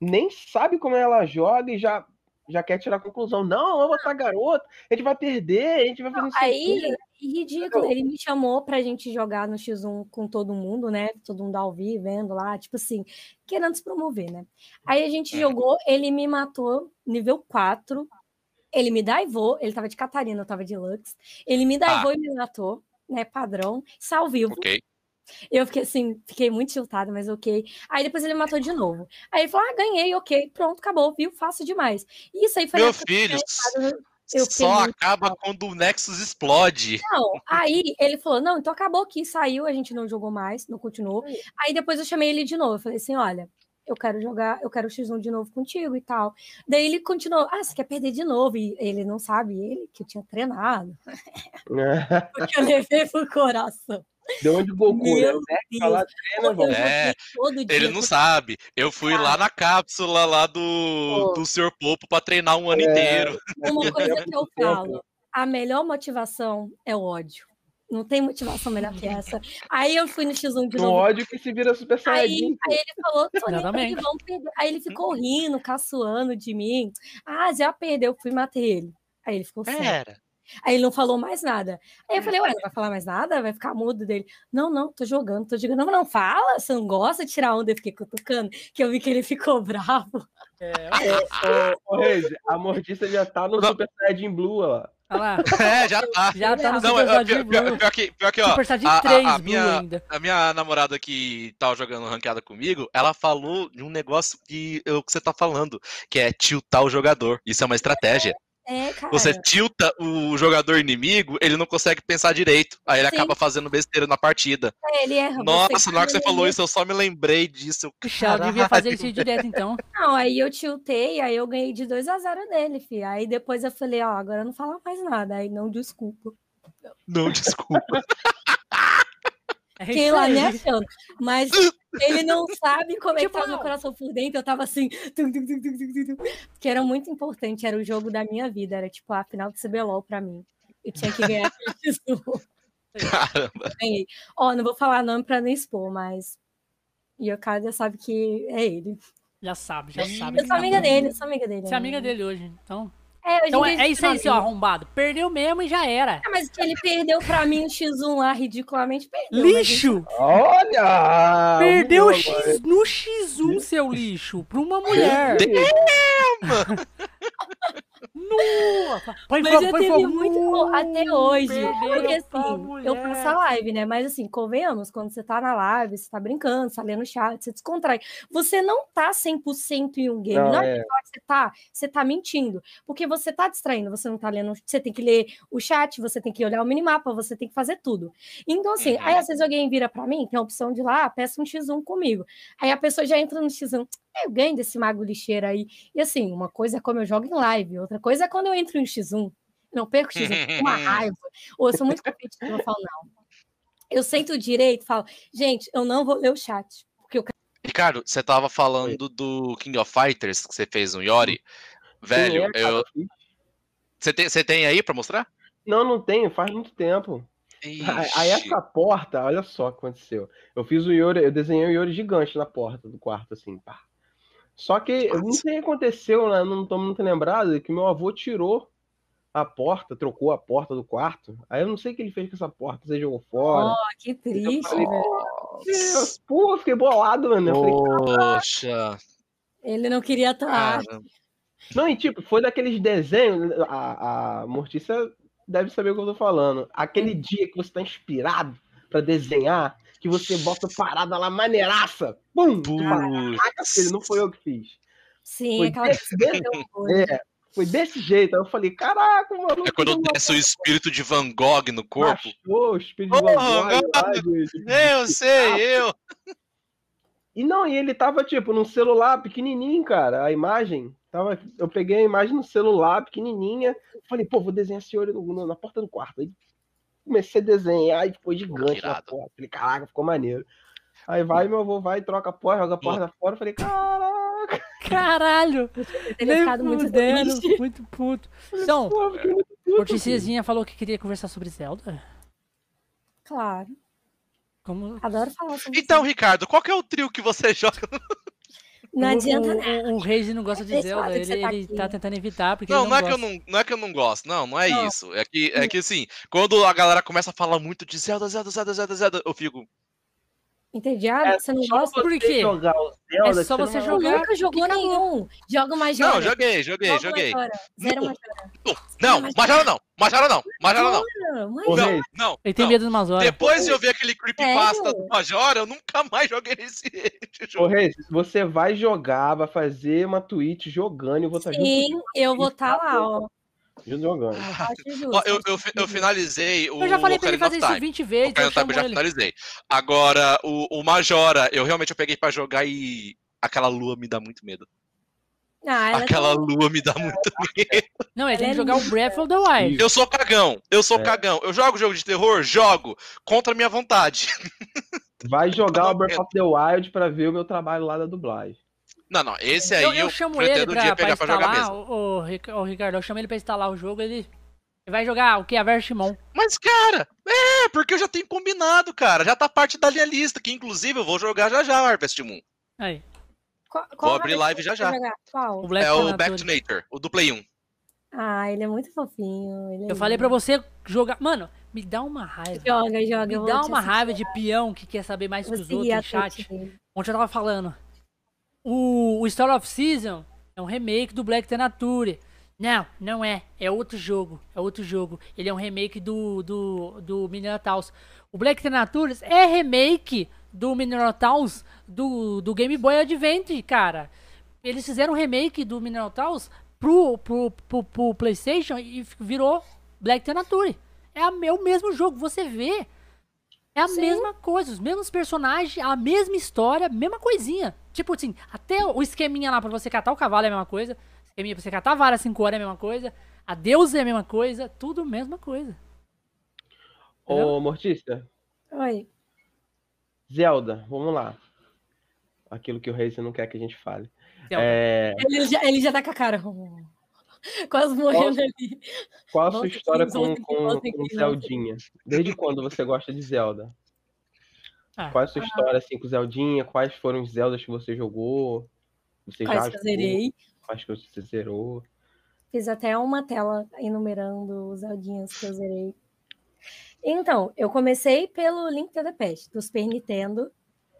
nem sabe como ela joga e já, já quer tirar a conclusão. Não, eu vou a garota, a gente vai perder, a gente vai fazer isso. Aí, ridículo, ele me chamou pra gente jogar no X1 com todo mundo, né? Todo mundo ao vivo, vendo lá, tipo assim, querendo se promover, né? Aí a gente jogou, ele me matou nível 4, ele me daivou, ele tava de Catarina, eu tava de Lux. Ele me daivou ah. e me matou, né? Padrão, sal vivo. Ok. Eu fiquei assim, fiquei muito tiltada, mas ok. Aí depois ele matou de novo. Aí ele falou: ah, ganhei, ok, pronto, acabou, viu? Fácil demais. Isso aí foi. Meu filho, eu só acaba quando o Nexus explode. Não, aí ele falou: não, então acabou aqui, saiu, a gente não jogou mais, não continuou. Aí depois eu chamei ele de novo. Eu falei assim: olha, eu quero jogar, eu quero o X1 de novo contigo e tal. Daí ele continuou, ah, você quer perder de novo? E ele não sabe, ele que eu tinha treinado. Porque eu levei pro coração. De onde Goku, Meu né? Falar treino, é, ele não sabe. Eu fui ah. lá na cápsula lá do, do Sr. Popo para treinar um ano é. inteiro. Uma coisa que eu falo, a melhor motivação é o ódio. Não tem motivação melhor que essa. Aí eu fui no X1 de novo. No ódio que se vira super saiyajin. Aí, aí ele falou, Tony, vão perder. Aí ele ficou rindo, caçoando de mim. Ah, já perdeu, fui matei ele. Aí ele ficou sério. Aí ele não falou mais nada. Aí eu falei, ué, não vai falar mais nada? Vai ficar mudo dele. Não, não, tô jogando, tô jogando. Não, não, fala, você não gosta de tirar onda. Eu fiquei cutucando, que eu vi que ele ficou bravo. É, ô, ô, ô, a Mortista já tá no Super Saiyajin Blue, ó. Olha lá. É, já tá. Já tá no Super Saiyajin Blue. Pior, pior, que, pior que, ó. Super Saiyajin 3 a, a, a minha, ainda. A minha namorada que tava jogando ranqueada comigo, ela falou de um negócio que, eu, que você tá falando, que é tiltar o jogador. Isso é uma estratégia. É, cara. Você tilta o jogador inimigo, ele não consegue pensar direito. Aí ele Sim. acaba fazendo besteira na partida. É, ele erra. Nossa, na hora que você falou isso, eu só me lembrei disso. Puxa, eu devia fazer isso direto, então. Não, aí eu tiltei, aí eu ganhei de 2 a 0 dele, fi. Aí depois eu falei, ó, agora não fala mais nada. Aí não desculpa. Não desculpa. É Fiquei lá me achando. Mas ele não sabe como é que tá meu coração por dentro. Eu tava assim. Tum, tum, tum, que era muito importante. Era o jogo da minha vida. Era tipo a final do CBLOL pra mim. Eu tinha que ganhar. Caramba. Ó, não vou falar nome pra não expor, mas. E o cara já sabe que é ele. Já sabe, já sabe. Eu sou amiga dele, eu sou amiga dele. Você é amiga dele hoje, então. É, então é, é isso aí, seu arrombado. Perdeu mesmo e já era. É, mas que ele perdeu pra mim o X1 lá, ridiculamente perdeu. Lixo! Olha! Perdeu X, no X1, seu lixo, pra uma mulher. Damn! Nossa! Põe mas fogo, eu teve muito até hoje. Porque assim, eu faço a live, né? Mas assim, convenhamos, quando você tá na live, você tá brincando, você tá lendo chat, você descontrai. Você não tá 100% em um game. Não, não é que você tá, você tá mentindo. Porque você tá distraindo, você não tá lendo, você tem que ler o chat, você tem que olhar o minimapa, você tem que fazer tudo. Então, assim, aí uhum. às vezes alguém vira para mim, tem a opção de lá, peça um X1 comigo. Aí a pessoa já entra no X1 eu ganho desse mago lixeiro aí. E assim, uma coisa é como eu jogo em live, outra coisa é quando eu entro em X1. não perco X1 com uma raiva. Ou eu sou muito competitiva, eu falo, não. Eu sento direito e falo, gente, eu não vou ler o chat. Porque eu Ricardo, você tava falando do King of Fighters que você fez no Yori. Velho, Sim, é, eu. Você tem, você tem aí pra mostrar? Não, não tenho, faz muito tempo. Aí- Aí Ixi. essa porta, olha só o que aconteceu. Eu fiz o Yori, eu desenhei o Yori gigante na porta do quarto, assim, pá. Só que eu não sei o que aconteceu, né? Não tô muito lembrado, que meu avô tirou a porta, trocou a porta do quarto. Aí eu não sei o que ele fez com essa porta, você jogou fora. Oh, que triste, falei, velho. Pô, fiquei bolado, mano. Poxa. Ele não queria atuar. cara. Não, e tipo, foi daqueles desenhos. A, a Mortícia deve saber o que eu tô falando. Aquele dia que você tá inspirado pra desenhar, que você bota parada lá maneiraça. Pum! Caraca, filho, não foi eu que fiz. Sim, Foi aquela desse, desse- é, foi desse jeito. Aí eu falei, caraca, mano. É quando desce o espírito de Van Gogh no corpo. Baixou, o espírito de Porra, Van Gogh lá, de- de- Eu sei, eu. E não, e ele tava, tipo, num celular pequenininho, cara, a imagem. Tava, eu peguei a imagem no celular, pequenininha. Falei, pô, vou desenhar esse olho no- no- na porta do quarto. Aí comecei a desenhar e ficou gigante na porta. Falei, caraca, ficou maneiro. Aí vai, meu avô vai, troca a porta, joga a porta fora. Falei, caraca, Caralho! Ter Nem ficado muito triste. muito puto. Então. Morticiazinha falou que queria conversar sobre Zelda. Claro. Como... Adoro falar sobre Então. Ricardo, qual que é o trio que você joga? Não o, adianta o, nada. o, o Reis não gosta de Deixa eu Zelda, ele, tá ele tá tentando evitar, porque Não, ele não, não, é que eu gosta. não, não é que eu não gosto. Não, não é Não. isso. É que, é que assim, quando a galera começa a falar muito de Zelda, Zelda, Zelda, Zelda, Zelda, eu fico. Entediado? É você não gosta? Por quê? jogar o Zelda, É só você não vai- jogar. Nunca jogou acabou. nenhum. Joga o Majora. Não, joguei, joguei, Joga joguei. Majora. Zero Não. Majora. Não, Majora não, Majora não, Majora não. Não, Ô, Majora. Reis, Não, Ele tem não. medo do Mazora. Depois de eu ver aquele creepypasta Sério? do Majora, eu nunca mais joguei nesse Ô, jogo. Reis, você vai jogar, vai fazer uma Twitch jogando e eu vou estar junto, Sim, eu vou estar lá, ó. Justo. Ó, eu, eu, eu finalizei o Eu já falei pra ele fazer isso Time. 20 vezes, Ocarina eu eu já ele. finalizei. Agora, o, o Majora, eu realmente eu peguei pra jogar e aquela lua me dá muito medo. Ah, ela Aquela tem- lua me dá muito medo. Não, ele tem Ela que é jogar o. Breath of the Wild. Eu sou cagão, eu sou É. cagão. Eu jogo jogo de terror? Jogo. Contra a minha vontade. Vai jogar o Breath of the Wild pra ver o meu trabalho lá da dublagem. Não, não, esse aí eu, eu, eu chamo ele pra, dia pra pegar pra jogar instalar, mesmo. o, o, Ric- o Ricardo, eu chamo ele pra instalar o jogo, ele, ele vai jogar o que? A Verstimon. Mas, cara, é, porque eu já tenho combinado, cara. Já tá parte da minha lista, que inclusive eu vou jogar já já, Harvest Moon. Aí, Qual, Vou abrir live já já. Qual? o é o. Back to Nature, o do Play 1. Ah, ele é muito fofinho. ele é Eu falei pra lindo. você jogar... Mano, me dá uma raiva. Joga, joga. Me dá uma raiva de peão que quer saber mais que os outros no chat. Ontem eu tava falando. O, o Story of Season é um remake do Black Tenature. Não, não é. É outro jogo. É outro jogo. Ele é um remake do, do, do Minotaurs. O Black Tenatures é remake do Minotaurs do, do Game Boy Advance, cara. Eles fizeram um remake do Minotaurs pro, pro, pro, pro PlayStation e virou Black Tenature. É, a, é o mesmo jogo. Você vê. É a Sim. mesma coisa, os mesmos personagens, a mesma história, mesma coisinha. Tipo assim, até o esqueminha lá pra você catar o cavalo é a mesma coisa. Esqueminha pra você catar a vara 5 horas é a mesma coisa. A deusa é a mesma coisa. Tudo a mesma coisa. Entendeu? Ô, Mortícia, Oi. Zelda, vamos lá. Aquilo que o Reis não quer que a gente fale. É, Ele já, ele já tá com a cara. Quase morrendo ali. qual a sua Volta história com, com, com Zeldinha? Desde quando você gosta de Zelda? Ah. Qual é a sua história assim com Zeldinha? Quais foram os Zeldas que você jogou? Você Quais já que eu jogou? zerei. Quais que você zerou? Fiz até uma tela enumerando os Zeldinhas que eu zerei. Então, eu comecei pelo Link to the Past, do Super Nintendo.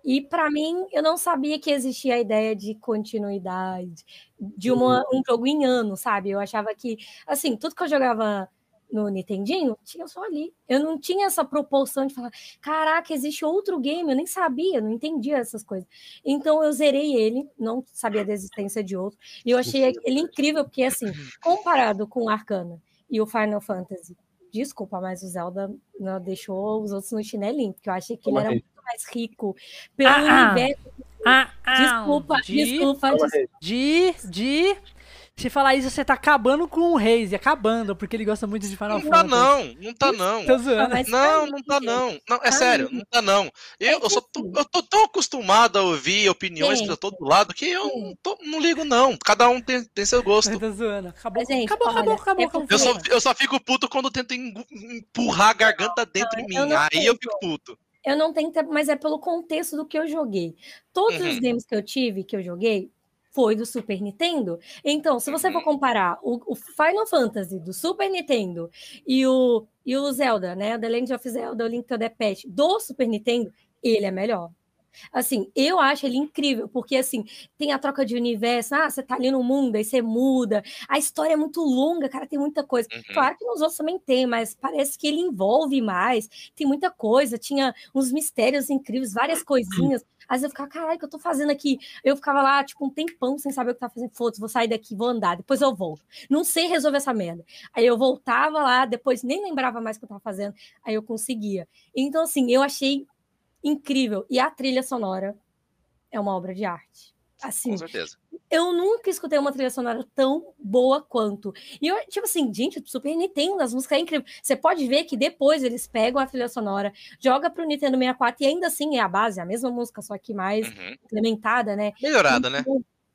E para mim, eu não sabia que existia a ideia de continuidade, de uma- um jogo em ano, sabe? Eu achava que, assim, tudo que eu jogava no Nintendinho, tinha só ali. Eu não tinha essa proporção de falar, caraca, existe outro game, eu nem sabia, não entendia essas coisas. Então eu zerei ele, não sabia da existência de outro, e eu achei ele incrível, porque assim, comparado com o Arcana e o Final Fantasy, desculpa, mas o Zelda não deixou os outros no chinelinho, porque eu achei que ele era muito mais rico pelo Ah, ah. universo. Ah, ah, Desculpa, de, desculpa. De, de Se falar isso, você tá acabando com o Reis, acabando, porque ele gosta muito de Final Não Fantasy. tá não, não tá não. Tô zoando. Mas Não, tá não tá não. Não, é Tá sério, não tá não. Eu, É eu, só tô, eu tô tão acostumado a ouvir opiniões pra todo lado que eu não, tô- não ligo não. Cada um tem, tem seu gosto. Tô zoando. Acabou, Mas, gente, acabou, acabou, olha, acabou, é acabou. porque- Eu só, eu só fico puto quando tento empurrar a garganta dentro de mim. Aí eu fico puto. Eu não tenho tempo, mas é pelo contexto do que eu joguei. Todos os Uhum. games que eu tive, que eu joguei, foi do Super Nintendo. Então, se você for Uhum. comparar o, o Final Fantasy do Super Nintendo e o, e o Zelda, né? The Legend of Zelda, o Link to the Past, do Super Nintendo, ele é melhor. Assim, eu acho ele incrível, porque assim, tem a troca de universo, ah, você tá ali no mundo, aí você muda. A história é muito longa, cara, tem muita coisa. Uhum. Claro que nos outros também tem, mas parece que ele envolve mais. Tem muita coisa, tinha uns mistérios incríveis, várias coisinhas. Às vezes eu ficava, caralho, o que eu tô fazendo aqui? Eu ficava lá, tipo, um tempão sem saber o que tava fazendo. Foda-se, vou sair daqui, vou andar, depois eu volto. Não sei resolver essa merda. Aí eu voltava lá, depois nem lembrava mais o que eu tava fazendo, aí eu conseguia. Então, assim, eu achei incrível. E a trilha sonora é uma obra de arte. Assim, Com certeza. Eu nunca escutei uma trilha sonora tão boa quanto. E eu, tipo assim, gente, o Super Nintendo, as músicas é incrível. Você pode ver que depois eles pegam a trilha sonora, joga pro Nintendo 64 e ainda assim é a base, é a mesma música, só que mais Uhum. implementada, né? Melhorada, né?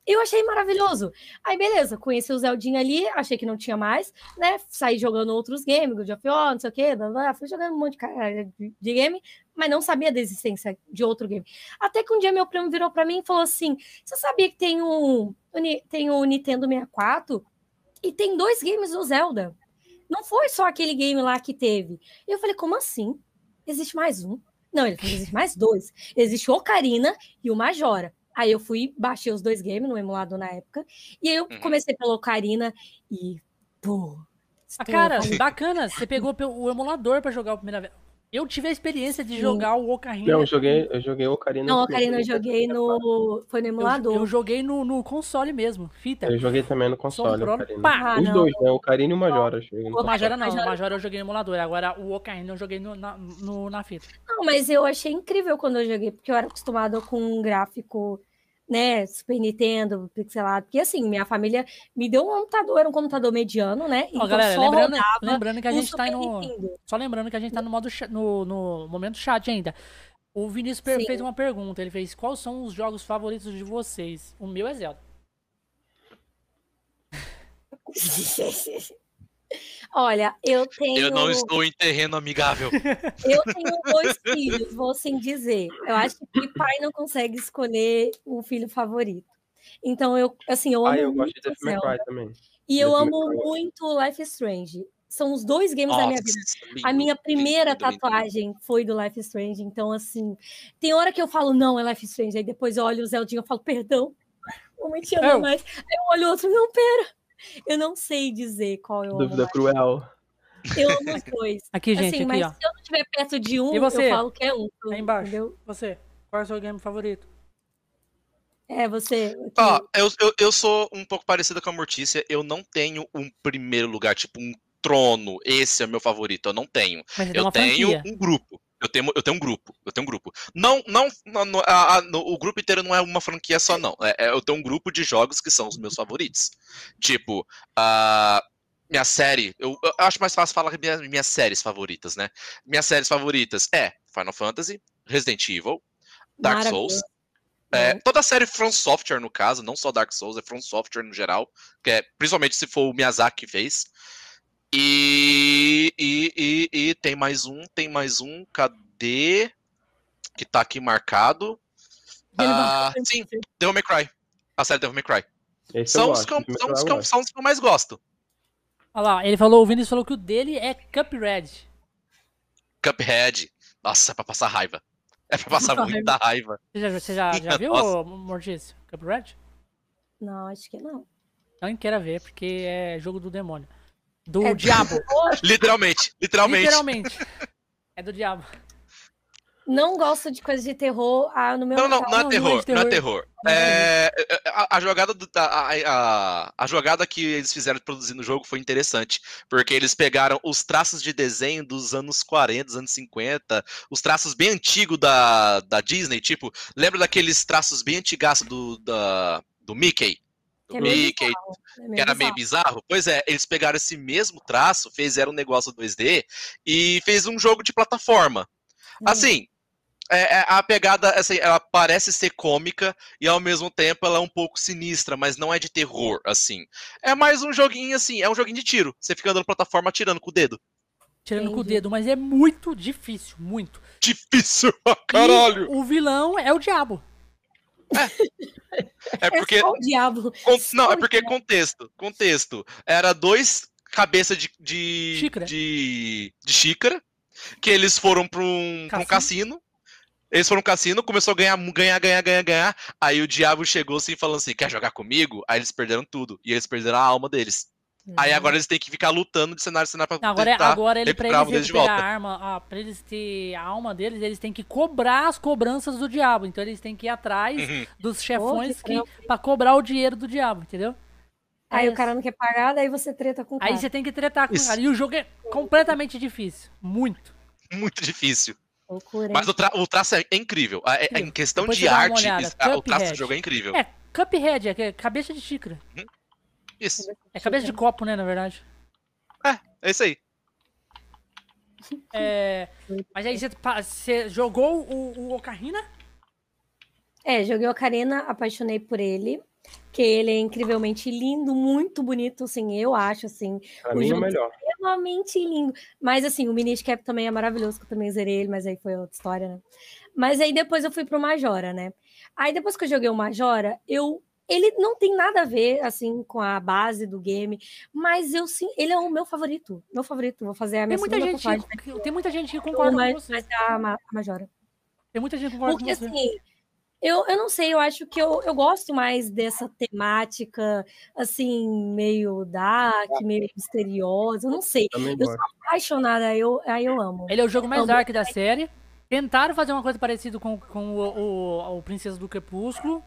Eu achei maravilhoso. Aí, beleza, conheci o Zeldinho ali, achei que não tinha mais, né? Saí jogando outros games, God of War, não sei o quê, blá, blá, fui jogando um monte de, cara- de de game, mas não sabia da existência de outro game. Até que um dia meu primo virou pra mim e falou assim: Você sabia que tem um, tem o Nintendo 64 e tem dois games do Zelda? Não foi só aquele game lá que teve. E eu falei: Como assim? Existe mais um? Não, ele falou: Existe mais dois. Existe o Ocarina e o Majora. Aí eu fui, baixei os dois games no emulador na época. E aí eu Uhum. comecei pelo Ocarina e. Pô. Ah, cara, bacana. Você pegou pe- o emulador pra jogar a primeira vez. Eu tive a experiência de Sim. jogar o Ocarina. Não, eu joguei, eu joguei Ocarina. Não, no Ocarina eu joguei no. Foi no Eu, emulador. eu joguei no, no console mesmo, fita. Eu joguei também no console, Ocarina. pá! Ah, Os não. dois, né? O Ocarina e o Majora. eu joguei no O Majora não, o Majora- eu joguei no emulador. Agora o Ocarina eu joguei no, na, no- na fita. Não, mas eu achei incrível quando eu joguei, porque eu era acostumada com um gráfico, né, Super Nintendo, pixelado. Porque assim, minha família me deu um computador, era um computador mediano, né? Ó, galera, lembrando, lembrando que a gente tá no. Nintendo. Só lembrando que a gente tá no modo no, no momento chat ainda. O Vinícius Sim. fez uma pergunta. Ele fez: Quais são os jogos favoritos de vocês? O meu é Zelda. Olha, eu tenho. Eu não estou em terreno amigável. Eu tenho dois filhos, vou assim dizer. Eu acho que pai não consegue escolher um filho favorito. Então, eu, assim, eu amo Ah, eu gosto muito de May Zelda. Cry também. E eu amo muito Life is Strange. São os dois games da minha vida. lindo, A minha primeira lindo, lindo, lindo. tatuagem foi do Life is Strange. Então, assim, tem hora que eu falo, não, é Life is Strange. Aí depois eu olho o Zeldinho e falo, perdão, não te amo mais. Aí eu olho o outro, não, pera. Eu não sei dizer qual eu amo Dúvida cruel. Eu amo os dois. Aqui, gente, assim, aqui, mas ó. se eu não estiver perto de um, você? eu falo que é um. Aí embaixo. Entendeu? Você, qual é o seu game favorito? É, você. aqui. Ó, eu, eu, eu sou um pouco parecida com a Mortícia. Eu não tenho um primeiro lugar, tipo um trono. Esse é meu favorito. Eu não tenho. Eu tenho franquia. um grupo. Eu tenho, eu tenho um grupo. Eu tenho um grupo. Não, não, não- a- a- no- o grupo inteiro não é uma franquia só, não. É, é- eu tenho um grupo de jogos que são os meus favoritos. Tipo, a minha série. Eu, eu acho mais fácil falar minhas, minhas séries favoritas, né? Minhas séries favoritas é Final Fantasy, Resident Evil, Dark Maravilhoso. Souls. É, toda a série From Software, no caso, não só Dark Souls, é From Software no geral, que é, principalmente se for o Miyazaki que fez. E, e, e, e tem mais um, tem mais um, cadê? Que tá aqui marcado. Ah, sim, Devil May Cry. A série Devil May Cry. Esse São os, que eu, são, Cry os que eu, são os que eu mais gosto. Olha lá, ele falou, o Vinícius falou que o dele é Cuphead. Cuphead. Nossa, é pra passar raiva. É pra passar muita raiva. Você já, você já, já viu. Mortício? Cuphead? Não, acho que não. Não queira ver, porque é jogo do demônio. Do É- diabo. Literalmente, literalmente. Literalmente. É do diabo. Não gosto de coisa de terror. Ah, no meu Não, não, canal- não é não, terror, não é não é terror. terror. É, a, a jogada do- a, a, a jogada que eles fizeram de produzir no jogo foi interessante, porque eles pegaram os traços de desenho dos anos 40, dos anos 50, os traços bem antigos da, da Disney, tipo, lembra daqueles traços bem antigaços do, da, do Mickey? Do é Mickey, é que era meio bizarro. Pois é, eles pegaram esse mesmo traço, fizeram um negócio 2D e fez um jogo de plataforma. Assim, é, é, a pegada, assim, ela parece ser cômica e ao mesmo tempo ela é um pouco sinistra, mas não é de terror, assim. É mais um joguinho, assim, é um joguinho de tiro. Você fica andando plataforma atirando com o dedo. Tirando Entendi. com o dedo, mas é muito difícil, muito. Difícil, caralho! E o vilão é o diabo. É, é porque. É o diabo. Con... Não, é porque contexto. Contexto. Era dois cabeças de. De xícara. De, de xícara. Que eles foram para um, um cassino. Eles foram no cassino, começou a ganhar, ganhar, ganhar, ganhar, ganhar. Aí o diabo chegou assim, falando assim: quer jogar comigo? Aí eles perderam tudo. E eles perderam a alma deles. Uhum. Aí agora eles têm que ficar lutando de cenário em cenário pra agora, é- agora ele, pra eles, pegar a arma, ó, pra eles ter a alma deles, eles têm que cobrar as cobranças do diabo. Então eles têm que ir atrás uhum. dos chefões oh, que, que pra cobrar o dinheiro do diabo, entendeu? Aí é o cara não quer pagar, daí você treta com o cara. Aí você tem que tretar com o cara. E o jogo é completamente difícil. Muito. Muito difícil. Loucura, Mas o, tra o, traço é incrível. É, é, em questão Depois de arte, o traço do jogo é incrível. É, Cuphead, é cabeça de xícara. Uhum. Isso. É cabeça de copo, né, na verdade. É, é isso aí. É, mas aí você, você jogou o, o Ocarina? É, joguei o Ocarina, apaixonei por ele. Que ele é incrivelmente lindo, muito bonito, assim, eu acho, assim. Pra o mim é o melhor. Extremamente lindo. Mas, assim, o Minish Cap também é maravilhoso, que eu também zerei ele, mas aí foi outra história, né? Mas aí depois eu fui pro Majora, né? Aí depois que eu joguei o Majora, eu ele não tem nada a ver assim com a base do game, mas eu sim, ele é o meu favorito, meu favorito. Vou fazer a minha tem muita gente, que, Tem muita gente que concorda mas, com você. Mas a, a Majora. Tem muita gente que concorda Porque, com você. Assim, eu, eu não sei, eu acho que eu, eu gosto mais dessa temática, assim, meio dark, meio misteriosa, eu não sei. Eu sou apaixonada, eu, aí eu amo. Ele é o jogo mais dark da série. Tentaram fazer uma coisa parecida com, com o, o, o Princesa do Crepúsculo,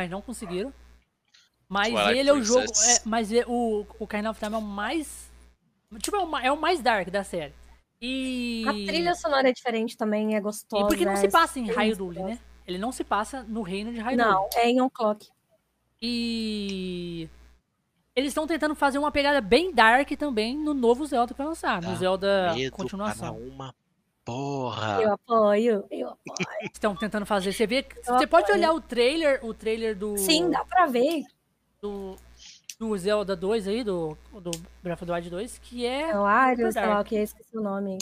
mas não conseguiram. Mas Twilight ele é o jogo. É, mas ele, o, o Carnival of Time é o mais. Tipo, é o, é o mais dark da série. E. A trilha sonora é diferente também, é gostosa. E porque não se passa em Hyrule, né? Ele não se passa no reino de Hyrule. Não, é em On Clock. E. Eles estão tentando fazer uma pegada bem dark também no novo Zelda que vai lançar. No Zelda continuação. Uma Porra! Eu apoio, eu apoio. Estão tentando fazer. Você vê. Eu você apoio. pode olhar o trailer, o trailer do. Sim, dá pra ver. Do, do Zelda 2 aí, do, do Breath of the Wild 2, que é. É o Arius, sei lá que, esqueci o nome.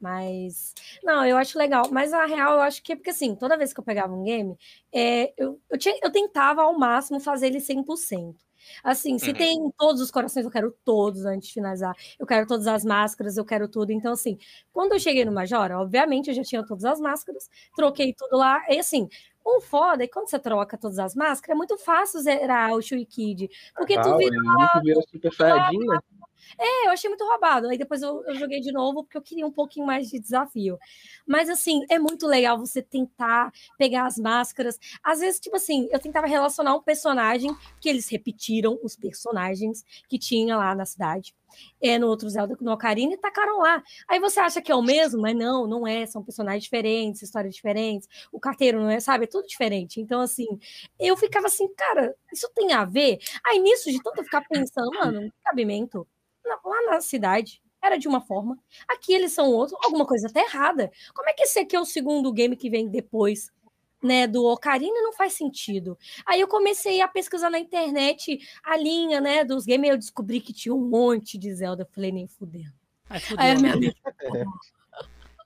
Mas. Não, eu acho legal. Mas a real, eu acho que é porque assim, toda vez que eu pegava um game, é, eu, eu, tinha, eu tentava ao máximo fazer ele 100%. Assim, se uhum. tem todos os corações, eu quero todos antes de finalizar. Eu quero todas as máscaras, eu quero tudo. Então, assim, quando eu cheguei no Majora, obviamente eu já tinha todas as máscaras, troquei tudo lá. E assim, o foda é que quando você troca todas as máscaras, é muito fácil zerar o Shui Kid. Porque ah, tu vira. Vira super saiyajin, é, eu achei muito roubado. Aí depois eu, eu, joguei de novo porque eu queria um pouquinho mais de desafio. Mas assim, é muito legal você tentar pegar as máscaras. Às vezes, tipo assim, eu tentava relacionar um personagem que eles repetiram os personagens que tinha lá na cidade. É, no outro Zelda, no Ocarina, e tacaram lá. Aí você acha que é o mesmo, mas não, não é. São personagens diferentes, histórias diferentes. O carteiro não é, sabe? É tudo diferente. Então, assim, eu ficava assim, cara, isso tem a ver? Aí nisso, de tanto ficar pensando, mano, cabimento lá na cidade era de uma forma, aqui eles são outro, alguma coisa tá errada. Como é que esse aqui é o segundo game que vem depois, né, do Ocarina? Não faz sentido. Aí eu comecei a pesquisar na internet a linha, né, dos games, e eu descobri que tinha um monte de Zelda, eu falei, nem fudendo. Aí, Aí a minha.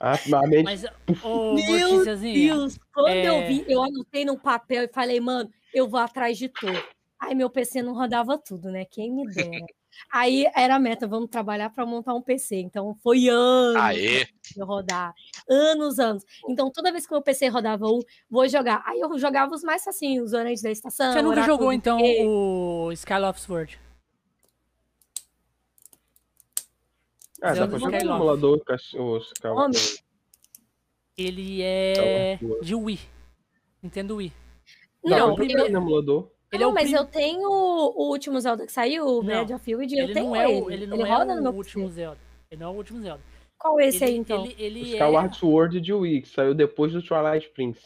Ah, mente... Mas, oh, Meu Deus, quando é... eu vi, eu anotei num papel e falei, mano, eu vou atrás de tudo. Aí meu PC não rodava tudo, né? Quem me dera. Aí era a meta, vamos trabalhar para montar um PC. Então foi anos Aê. de rodar. Anos, anos. Então toda vez que o meu PC rodava um, vou jogar. Aí eu jogava os mais assim, os Orange da estação. Você nunca jogou então o Skyloft Sword? Ah, dá pra jogar no emulador, o Skyloft. Ele é de Wii. Nintendo Wii. Não, não primeiro... no emulador. Ele não, é mas prim... eu tenho o último Zelda que saiu, o Breath of Field, eu tenho é o, ele. Ele não ele é roda o no meu último PC. Zelda. Ele não é o último Zelda. Qual esse ele, aí, então? Ele, ele o Skyward é... Sword de Wii, que saiu depois do Twilight Prince.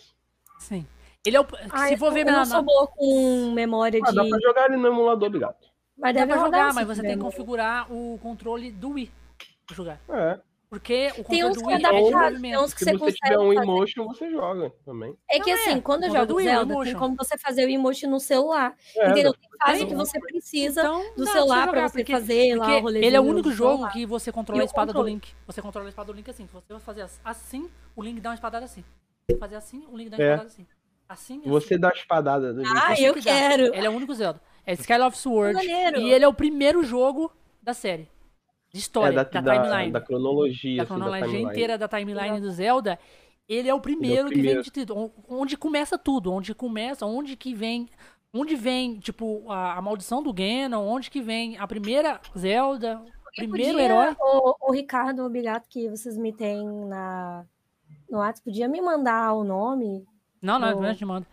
Sim. Ele é o, Ai, se for ver eu não sou boa com memória ah, de. Dá pra jogar ele no emulador, obrigado. Mas dá pra jogar, mas você tem que configurar o controle do Wii pra jogar. É. Porque o tem uns que é de movimento. Se você, você tiver um emotion, você joga também. É que assim, é. quando eu jogo Zelda, tem como você fazer o emotion no celular. É, entendeu? Tem fase que você precisa então, do celular pra você fazer lá o rolê. Ele é o único jogo que você controla a espada do Link. Você controla a espada do Link assim. Se você fazer assim, o Link dá uma espadada assim. Se fazer assim, o Link dá uma é. espadada assim. Assim, assim. Você dá a espadada do Link. Ah, eu quero. Ele é o único Zelda. É Sky of Sword. E ele é o primeiro jogo da série de história, é, da, da, timeline. Da, cronologia. Da assim, cronologia assim, inteira da timeline do Zelda. Ele é o primeiro, é o primeiro. que vem de tudo. Onde começa tudo. Onde começa, onde que vem. Onde vem, tipo, a, a maldição do Ganon, onde que vem a primeira Zelda, o primeiro podia, herói. O, o Ricardo Obigato que vocês me têm na, no WhatsApp, podia me mandar o nome? Não, não, eu te mando.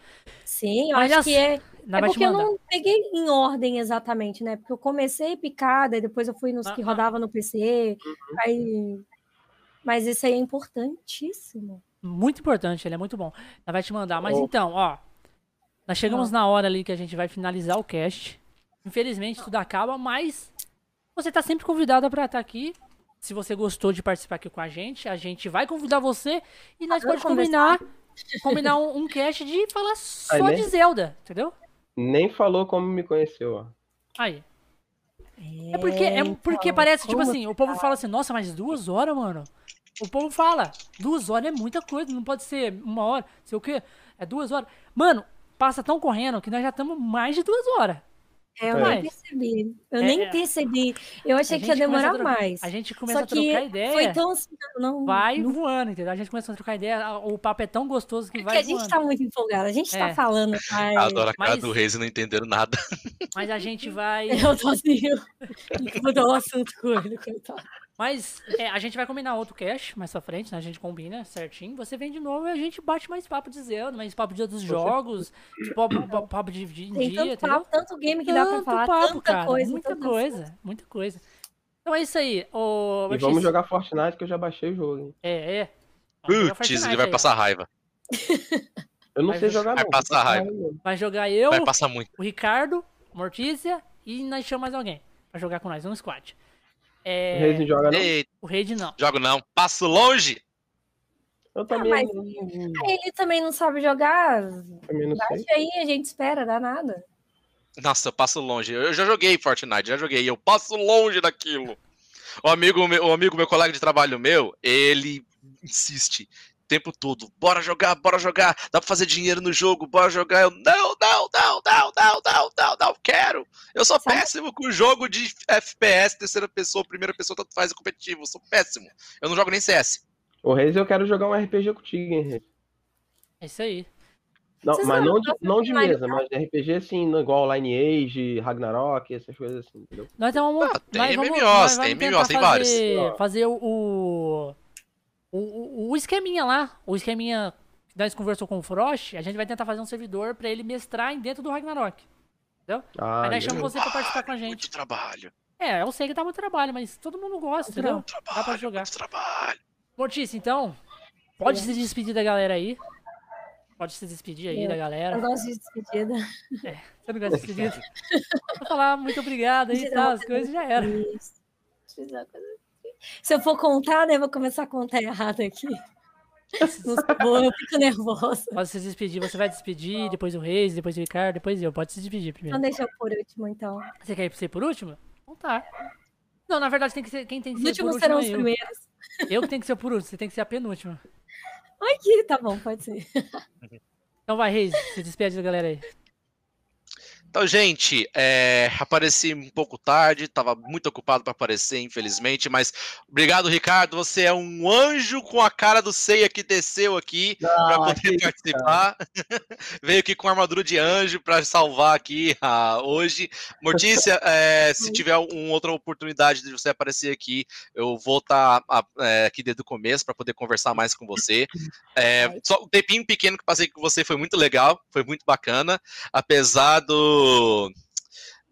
Sim, eu Mas acho que é é porque eu não peguei em ordem exatamente, né? Porque eu comecei picada e depois eu fui nos que rodava no PC. Uhum. Aí... Mas isso aí é importantíssimo. Muito importante, ele é muito bom. Ela vai te mandar. Mas oh. então, ó. Nós chegamos oh. na hora ali que a gente vai finalizar o cast. Infelizmente, tudo acaba, mas você tá sempre convidada para estar tá aqui. Se você gostou de participar aqui com a gente, a gente vai convidar você e nós podemos combinar, combinar um, um cast de falar só de Zelda, entendeu? Nem falou como me conheceu, ó. Aí. É porque, é porque parece, tipo assim, o povo fala assim, nossa, mas duas horas, mano. O povo fala, duas horas é muita coisa, não pode ser uma hora, sei o quê. É duas horas. Mano, passa tão correndo que nós já estamos mais de duas horas. É, eu nem percebi. Eu é, nem é. percebi. Eu achei que ia demorar a mais. A gente começa Só a trocar ideia. Foi tão assim, não. Vai não... voando, entendeu? A gente começa a trocar ideia. O papo é tão gostoso que é vai. Porque a gente tá muito empolgado. A gente tá é. falando. Mas... Adoro a cara mas... do Reis e não entenderam nada. Mas a gente vai. Eu tô assim. Mudou o assunto com ele, coitado. Mas é, a gente vai combinar outro cash mais pra frente, né? A gente combina certinho. Você vem de novo e a gente bate mais papo de Zelda, mais papo de outros jogos, papo, papo de, de Tem dia, tanto, papo, tanto game que tanto dá pra falar, papo, tanta cara, coisa. Muita coisa, muita coisa. Então é isso aí. Ô, e vamos jogar Fortnite que eu já baixei o jogo. Hein? É, é. Putz, ele vai aí, passar raiva. Eu não vai sei jogar vai não. Vai passar raiva. Vai jogar eu, vai passar muito. o Ricardo, Mortícia e nós chamamos mais alguém pra jogar com nós, um squad. É... O Reis não joga, não? O Reis não. Jogo não. Passo longe. Eu também. Ah, mas ele também não sabe jogar. Também não Baixa sei. aí, a gente espera, dá nada. Nossa, eu passo longe. Eu já joguei Fortnite, já joguei. Eu passo longe daquilo. O amigo, meu, o amigo, meu colega de trabalho meu, ele insiste tempo todo. Bora jogar, bora jogar. Dá pra fazer dinheiro no jogo, bora jogar. Eu, não, não, não, não, não, não, não, não, quero. Eu sou Sabe? péssimo com jogo de FPS, terceira pessoa, primeira pessoa, tanto faz é competitivo. Eu sou péssimo. Eu não jogo nem CS. Ô, Reis, eu quero jogar um RPG contigo, hein, Reis? É isso aí. Não, Vocês mas não, de, não de mesa, mas de RPG assim, igual Lineage, Ragnarok, essas coisas assim, entendeu? Nós vamos. Ah, tem MMOs, vamos, tem MMOs, tem vários. Fazer o o, o, o esqueminha lá, o esqueminha que nós conversou com o Frost, a gente vai tentar fazer um servidor para ele mestrar dentro do Ragnarok. Entendeu? Ah, Aí nós chamamos você pra participar com a gente. Muito trabalho. É, eu sei que dá muito trabalho, mas todo mundo gosta, muito entendeu? Trabalho, dá pra jogar. Muito trabalho. Mortícia, então, pode é. se despedir da galera aí. Pode se despedir aí é. da galera. Eu gosto de despedida. É, você não gosta de despedida? Vou falar muito obrado aí e tal, as coisas já era. Isso. Se eu for contar, né, eu vou começar a contar errado aqui. Não eu fico nervosa. Pode se despedir, você vai despedir, depois o Reis, depois o Ricardo, depois eu. Pode se despedir primeiro. Então deixa eu por último, então. Você quer ir ser por último? Então tá. Não, na verdade, tem que ser, quem tem que ser os últimos serão os é primeiros. Eu que tenho que ser por último, você tem que ser a penúltima. Aqui, tá bom, pode ser. Então vai, Reis, se despede da galera aí. Então, gente, é, apareci um pouco tarde, estava muito ocupado para aparecer, infelizmente, mas obrigado, Ricardo. Você é um anjo com a cara do Ceia que desceu aqui ah, para poder participar. Veio aqui com armadura de anjo para salvar aqui ah, hoje. Mortícia, é, se tiver uma outra oportunidade de você aparecer aqui, eu vou estar tá, é, aqui desde o começo para poder conversar mais com você. É, só o tempinho pequeno que passei com você foi muito legal, foi muito bacana, apesar do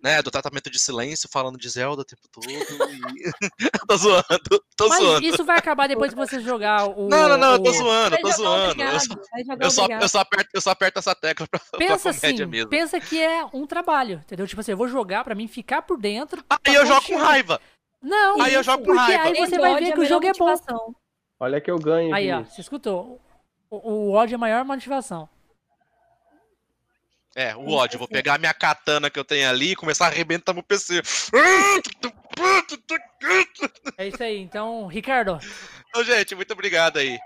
né, do tratamento de silêncio, falando de Zelda o tempo todo. E... tô zoando, tô Mas zoando. isso vai acabar depois que você jogar o. Não, não, não, eu tô o... zoando, eu tô zoando. Eu só, eu, só, obrigado. eu, só aperto, eu só aperto essa tecla pra, Pensa pra comédia assim, mesmo. pensa que é um trabalho, entendeu? Tipo assim, eu vou jogar pra mim ficar por dentro. Aí pra eu jogo com raiva. Não, Aí eu jogo com porque raiva. aí você vai ver a que o jogo é bom. Olha que eu ganho. Aí, ó, você escutou? O, o ódio é a maior motivação. É, o ódio. Vou pegar a minha katana que eu tenho ali e começar a arrebentar meu PC. É isso aí. Então, Ricardo, Então, gente, muito obrigado aí.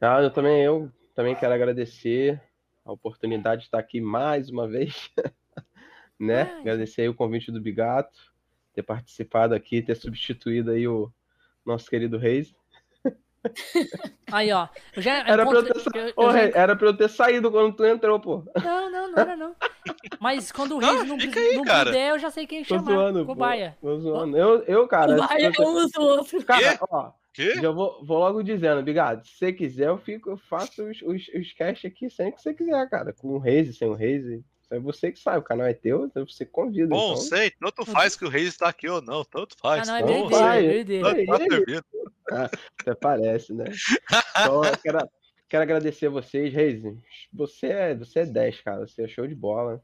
Ah, eu também, eu também quero agradecer a oportunidade de estar aqui mais uma vez, né? Agradecer aí o convite do Bigato, ter participado aqui, ter substituído aí o nosso querido Reis. Aí, ó. Eu já Era pra eu ter, sa- eu- eu Ô, já- era pra eu ter saído quando tu entrou, pô. Não, não, não era não. Mas quando o Não, Reis não, fica aí, não cara. puder, eu já sei quem Tô chamar. zoando, pô. Cobaia. Tô zoando. Eu, eu cara, Vai, se eu- um usa o outro. cara, ó, Quê? já vou, vou logo dizendo, Bigado, se você quiser, eu fico, eu faço os, os, os cast aqui sem que você quiser, cara. Com o Reis e sem o Reis. Isso é você que sabe, o canal é teu, então você convida. Bom, então... sei, tanto faz que o Reis está aqui ou não, tanto faz. Ah, não, é dele, vai. é dele. tanto tá servindo. Até parece, né? Então, eu quero, quero agradecer a vocês, Reis. Você é, você é 10, cara. Você é show de bola.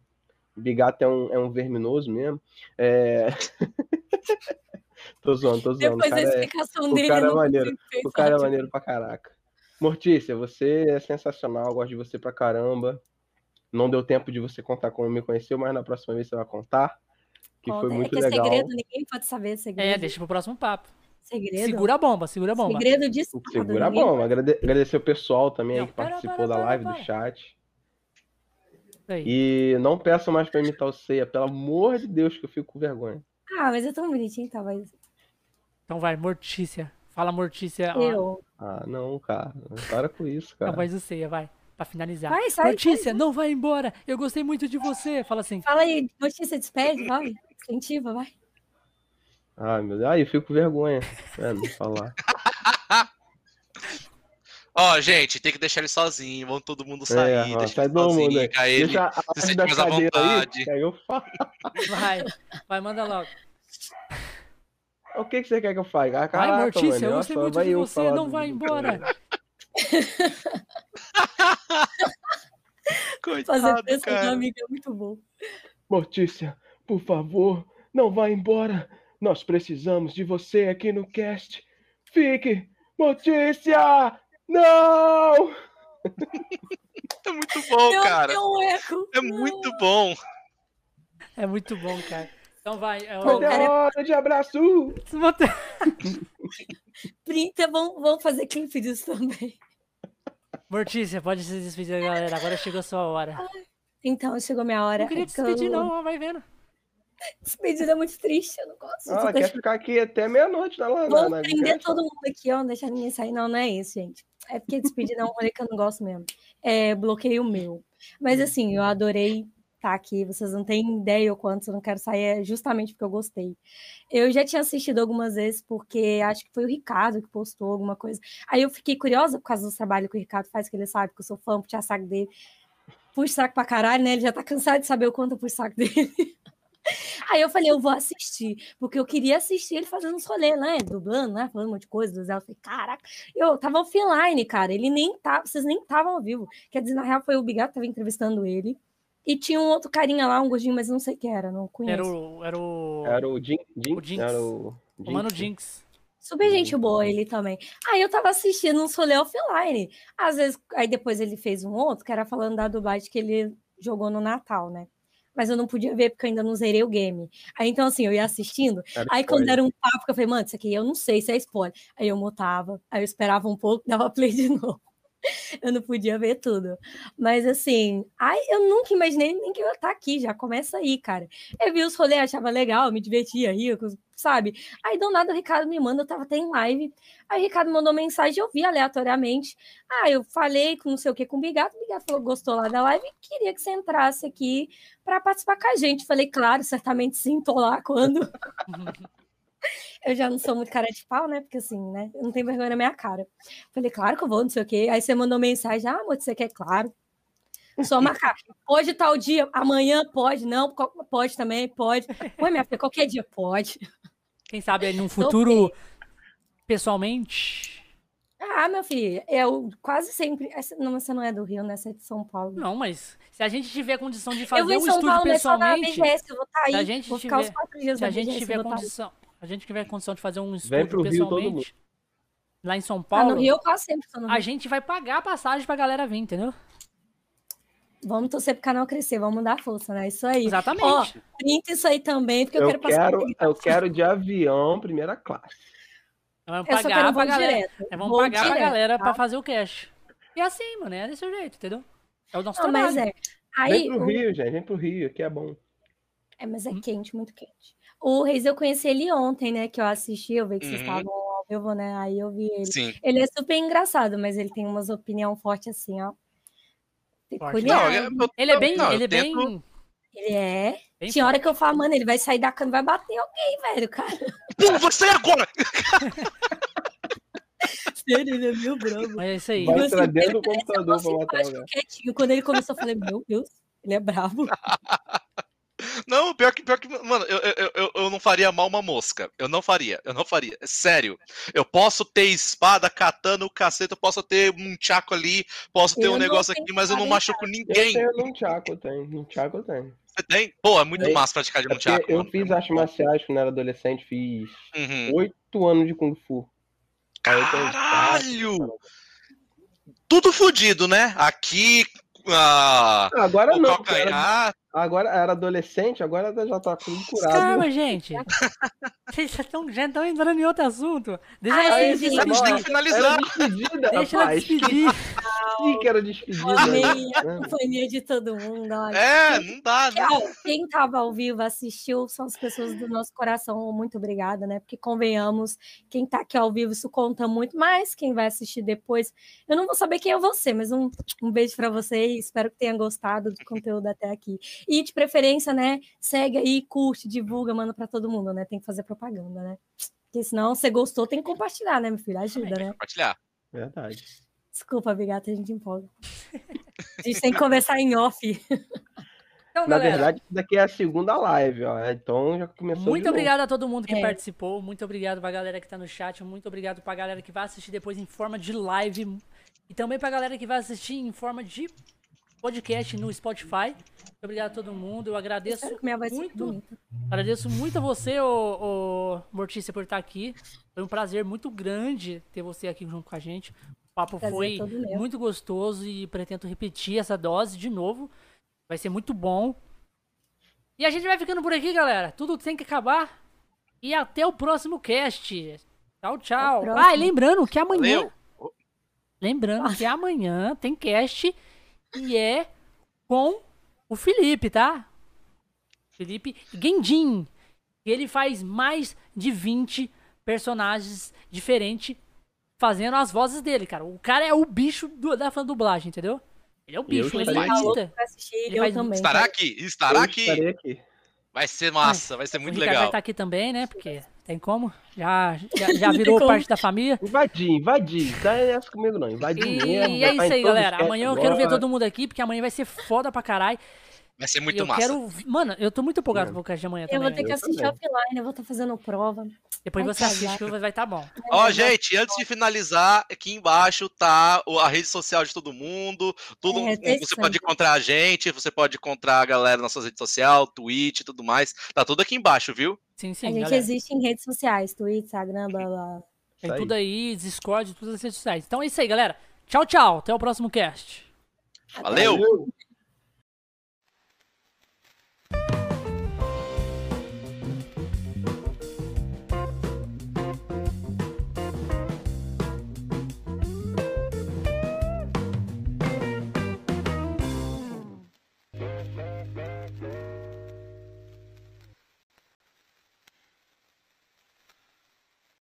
O Bigato é um, é um verminoso mesmo. É... tô zoando, tô zoando. O Depois da cara, é, explicação o dele, cara eu é maneiro. consigo o cara é tipo, maneiro pra caraca. Mortícia, você é sensacional. eu Gosto de você pra caramba. Não deu tempo de você contar como me conheceu, mas na próxima vez você vai contar. Que conta. foi muito é que legal. é segredo, ninguém pode saber segredo. É, deixa pro próximo papo. Segredo. Segura a bomba, segura a bomba. Segredo de estado, Segura a bomba. Agrade- Agradecer o pessoal também aí Não, que para, participou para, da para, live, para. do chat. Aí. E não peçam mais pra imitar o Ceia, pelo amor de Deus, que eu fico com vergonha. Ah, mas é tão bonitinho, tá? Mas Então vai, Mortícia. Fala Mortícia. eu. Ah, não, cara. Para com isso, A cara. voz do Ceia, vai. Pra finalizar. Vai, sai, Mortícia, não vai embora. Eu gostei muito de você. Fala assim. Fala aí, notícia despede, vai. Incentiva, vai. Ai, meu Deus. Ai, eu fico com vergonha. É, não falar. Ó, gente, tem que deixar ele sozinho, vamos todo mundo sair, é, deixa sai ele todo sozinho, mundo aí ele Deixa a se sente mais à vontade. aí eu falo. Vai, vai, manda logo. O que, que você quer que eu faça? Ah, Vai, caraca, Mortícia, mano, eu gostei muito vai de você. Não vai embora. Fazer Coitado, peça do cara. amigo é muito bom. Mortícia, por favor, não vá embora. Nós precisamos de você aqui no cast. Fique! Mortícia! Não! É muito bom, Meu, cara. eco. É muito bom. É muito bom, cara. Então vai. É o... Pô, Cadê cara, a hora de abraço? Printa, vamos, vamos fazer clipe disso também. Mortícia, pode se despedir, galera. Agora chegou a sua hora. Então, chegou minha hora. Não queria que despedir, eu- não, vai vendo. Despedida é muito triste, eu não gosto. Ah, Tô quer ficar aqui até meia-noite na lá na, Vamos na prender todo mundo aqui, ó, não deixar ninguém sair. Não, não é isso, gente. É porque despedida é um rolê que eu não gosto mesmo. É bloqueio meu. Mas assim, eu adorei estar aqui. Vocês não têm ideia o quanto eu não quero sair, é justamente porque eu gostei. Eu já tinha assistido algumas vezes, porque acho que foi o Ricardo que postou alguma coisa. Aí eu fiquei curiosa por causa do trabalho que o Ricardo faz, que ele sabe que eu sou fã, puxar saco dele. Puxa saco pra caralho, né? Ele já tá cansado de saber o quanto eu puxo saco dele. Aí eu falei, eu vou assistir, porque eu queria assistir ele fazendo os rolês, né? Dublando, né? Falando um monte de coisa do Zé. Eu falei, caraca, eu tava offline, cara. Ele nem tava, vocês nem estavam ao vivo. Quer dizer, na real, foi o Bigato que tava entrevistando ele. E tinha um outro carinha lá, um gordinho, mas não sei quem era, não conheço. Era o. Era o. Era o Jin, Jin, O Jinx. Era o, o Mano Jinx. Super gente boa ele também. Aí eu tava assistindo uns rolê offline. Às vezes, aí depois ele fez um outro, que era falando da dublagem que ele jogou no Natal, né? Mas eu não podia ver porque eu ainda não zerei o game. Aí então, assim, eu ia assistindo. Era Aí quando spoiler. era um papo, que eu falei, mano, isso aqui eu não sei se é spoiler. Aí eu mutava, aí eu esperava um pouco, dava play de novo. Eu não podia ver tudo. Mas assim, ai, eu nunca imaginei nem que eu ia estar aqui, já começa aí, cara. Eu vi os rolês, achava legal, me divertia, ria, sabe? Aí do nada o Ricardo me manda, eu tava até em live. Aí o Ricardo mandou mensagem, eu vi aleatoriamente. Ah, eu falei com não sei o que com o Bigato, o Bigato falou gostou lá da live e queria que você entrasse aqui para participar com a gente. Falei, claro, certamente sim, tô lá quando. eu já não sou muito cara de pau, né? Porque assim, né? Eu não tenho vergonha na minha cara. Falei, claro que eu vou, não sei o quê. Aí você mandou mensagem, ah, amor, você quer? Claro. Só marcar. Pode tal dia, amanhã pode, não, pode também, pode. Oi, minha filha, qualquer dia pode. Quem sabe aí num futuro, pessoalmente. Ah, meu filho, eu quase sempre. Não, você não é do Rio, né? Você é de São Paulo. Não, mas se a gente tiver condição de fazer um estúdio Paulo, pessoalmente. BGS, eu vou estar tá aí. Se a gente vou tiver, se a gente BGS, tiver tá condição, a gente tiver condição de fazer um estúdio pessoalmente. Rio, lá em São Paulo. Ah, no Rio eu quase sempre tô no Rio. A gente vai pagar a passagem pra galera vir, entendeu? Vamos torcer pro canal crescer, vamos dar força, né? Isso aí. Exatamente. Ó, printa isso aí também, porque eu, eu quero passar. Quero, eu quero de avião, primeira classe. Vamos pagar pra galera. Vamos vou pagar direto, pra galera tá? pra fazer o cash. E assim, mano, é desse jeito, entendeu? É o nosso Não, trabalho. Mas é. Aí, vem pro o... Rio, gente, vem pro Rio, aqui é bom. É, mas é hum. quente, muito quente. O Reis eu conheci ele ontem, né? Que eu assisti, eu vi que uhum. vocês estavam ao vivo, né? Aí eu vi ele. Sim. Ele é super engraçado, mas ele tem umas opinião forte assim, ó. Não, eu, eu, ele é bem. Não, ele é tento... bem. Ele é. Bem Tinha hora que eu falo, mano, ele vai sair da cama e vai bater alguém, velho, cara. Pô, você agora! Sério, ele é meio bravo. Mas é isso aí. Vai assim, dentro do computador pra matar alguém. Quietinho. Quando ele começou, eu falei, meu Deus, ele é bravo. Não, pior que, pior que mano, eu, eu, eu, eu, não faria mal uma mosca. Eu não faria, eu não faria. Sério. Eu posso ter espada, katana, o cacete, eu posso ter um tchaco ali, posso ter um negócio aqui, mas eu não machuco ninguém. Eu tenho um tchaco, tenho. Um tchaco tenho. Você tem? Pô, é muito é, massa praticar de um tchaco. Eu mano. fiz artes marciais quando era adolescente, fiz uhum. oito uhum. anos de Kung Fu. Caralho! Tudo fodido, né? Aqui, ah, agora não. Calcanhar, Agora era adolescente, agora já tá tudo curado. Calma, gente. Vocês já estão já estão entrando em outro assunto. Deixa Ai, gente, a gente tem que finalizar. Deixa ela despedir. Sim, que era despedida. Amei a companhia de todo mundo. Olha. É, não dá, né? Quem tava ao vivo, assistiu, são as pessoas do nosso coração. Muito obrigada, né? Porque convenhamos, quem tá aqui ao vivo, isso conta muito. Mas quem vai assistir depois, eu não vou saber quem é você, mas um, um beijo para vocês. Espero que tenha gostado do conteúdo até aqui. E de preferência, né, segue aí, curte, divulga, manda para todo mundo, né? Tem que fazer propaganda, né? Porque senão, você gostou, tem que compartilhar, né, meu filho? Ajuda, né? Compartilhar. Verdade. Desculpa, Bigata, a gente empolga. A gente tem que conversar em off. Então, Na galera, verdade, isso daqui é a segunda live, ó. Então já começou. Muito obrigado a todo mundo que é. participou. Muito obrigado pra galera que tá no chat. Muito obrigado pra galera que vai assistir depois em forma de live. E também pra galera que vai assistir em forma de podcast no Spotify. Muito obrigado a todo mundo. Eu agradeço muito. Agradeço muito a você, ô, ô, Mortícia, por estar aqui. Foi um prazer muito grande ter você aqui junto com a gente. O papo prazer foi muito gostoso e pretendo repetir essa dose de novo. Vai ser muito bom. E a gente vai ficando por aqui, galera. Tudo tem que acabar. E até o próximo cast. Tchau, tchau. Ah, e lembrando que amanhã. Valeu. Lembrando que amanhã tem cast e é com o Felipe, tá? Felipe Gendin. Ele faz mais de 20 personagens diferentes fazendo as vozes dele, cara. O cara é o bicho do, da fã dublagem, entendeu? Ele é o bicho, ele imita. Ele faz... também. Estará aqui, estará aqui. aqui. Vai ser massa, vai ser muito legal. vai estar aqui também, né? Porque tem como? Já, já, já virou parte da família. Invadir, invadir. Não é essa comigo, não. Invadir e, mesmo. E é isso aí, galera. Amanhã eu quero ver todo mundo aqui, porque amanhã vai ser foda pra caralho. Vai ser muito eu massa. Quero... Mano, eu tô muito empolgado pro cast de amanhã eu também. Eu vou ter que assistir offline, eu vou estar fazendo prova. Depois você assiste que vai estar tá bom. Ó, oh, gente, antes de finalizar, aqui embaixo tá a rede social de todo mundo. Tudo é, você pode encontrar a gente, você pode encontrar a galera nas suas redes sociais, Twitch e tudo mais. Tá tudo aqui embaixo, viu? Sim, sim. A gente galera. existe em redes sociais, Twitch, Instagram, blá blá. Tem tudo aí, Discord, todas as redes sociais. Então é isso aí, galera. Tchau, tchau. Até o próximo cast. Valeu. Valeu.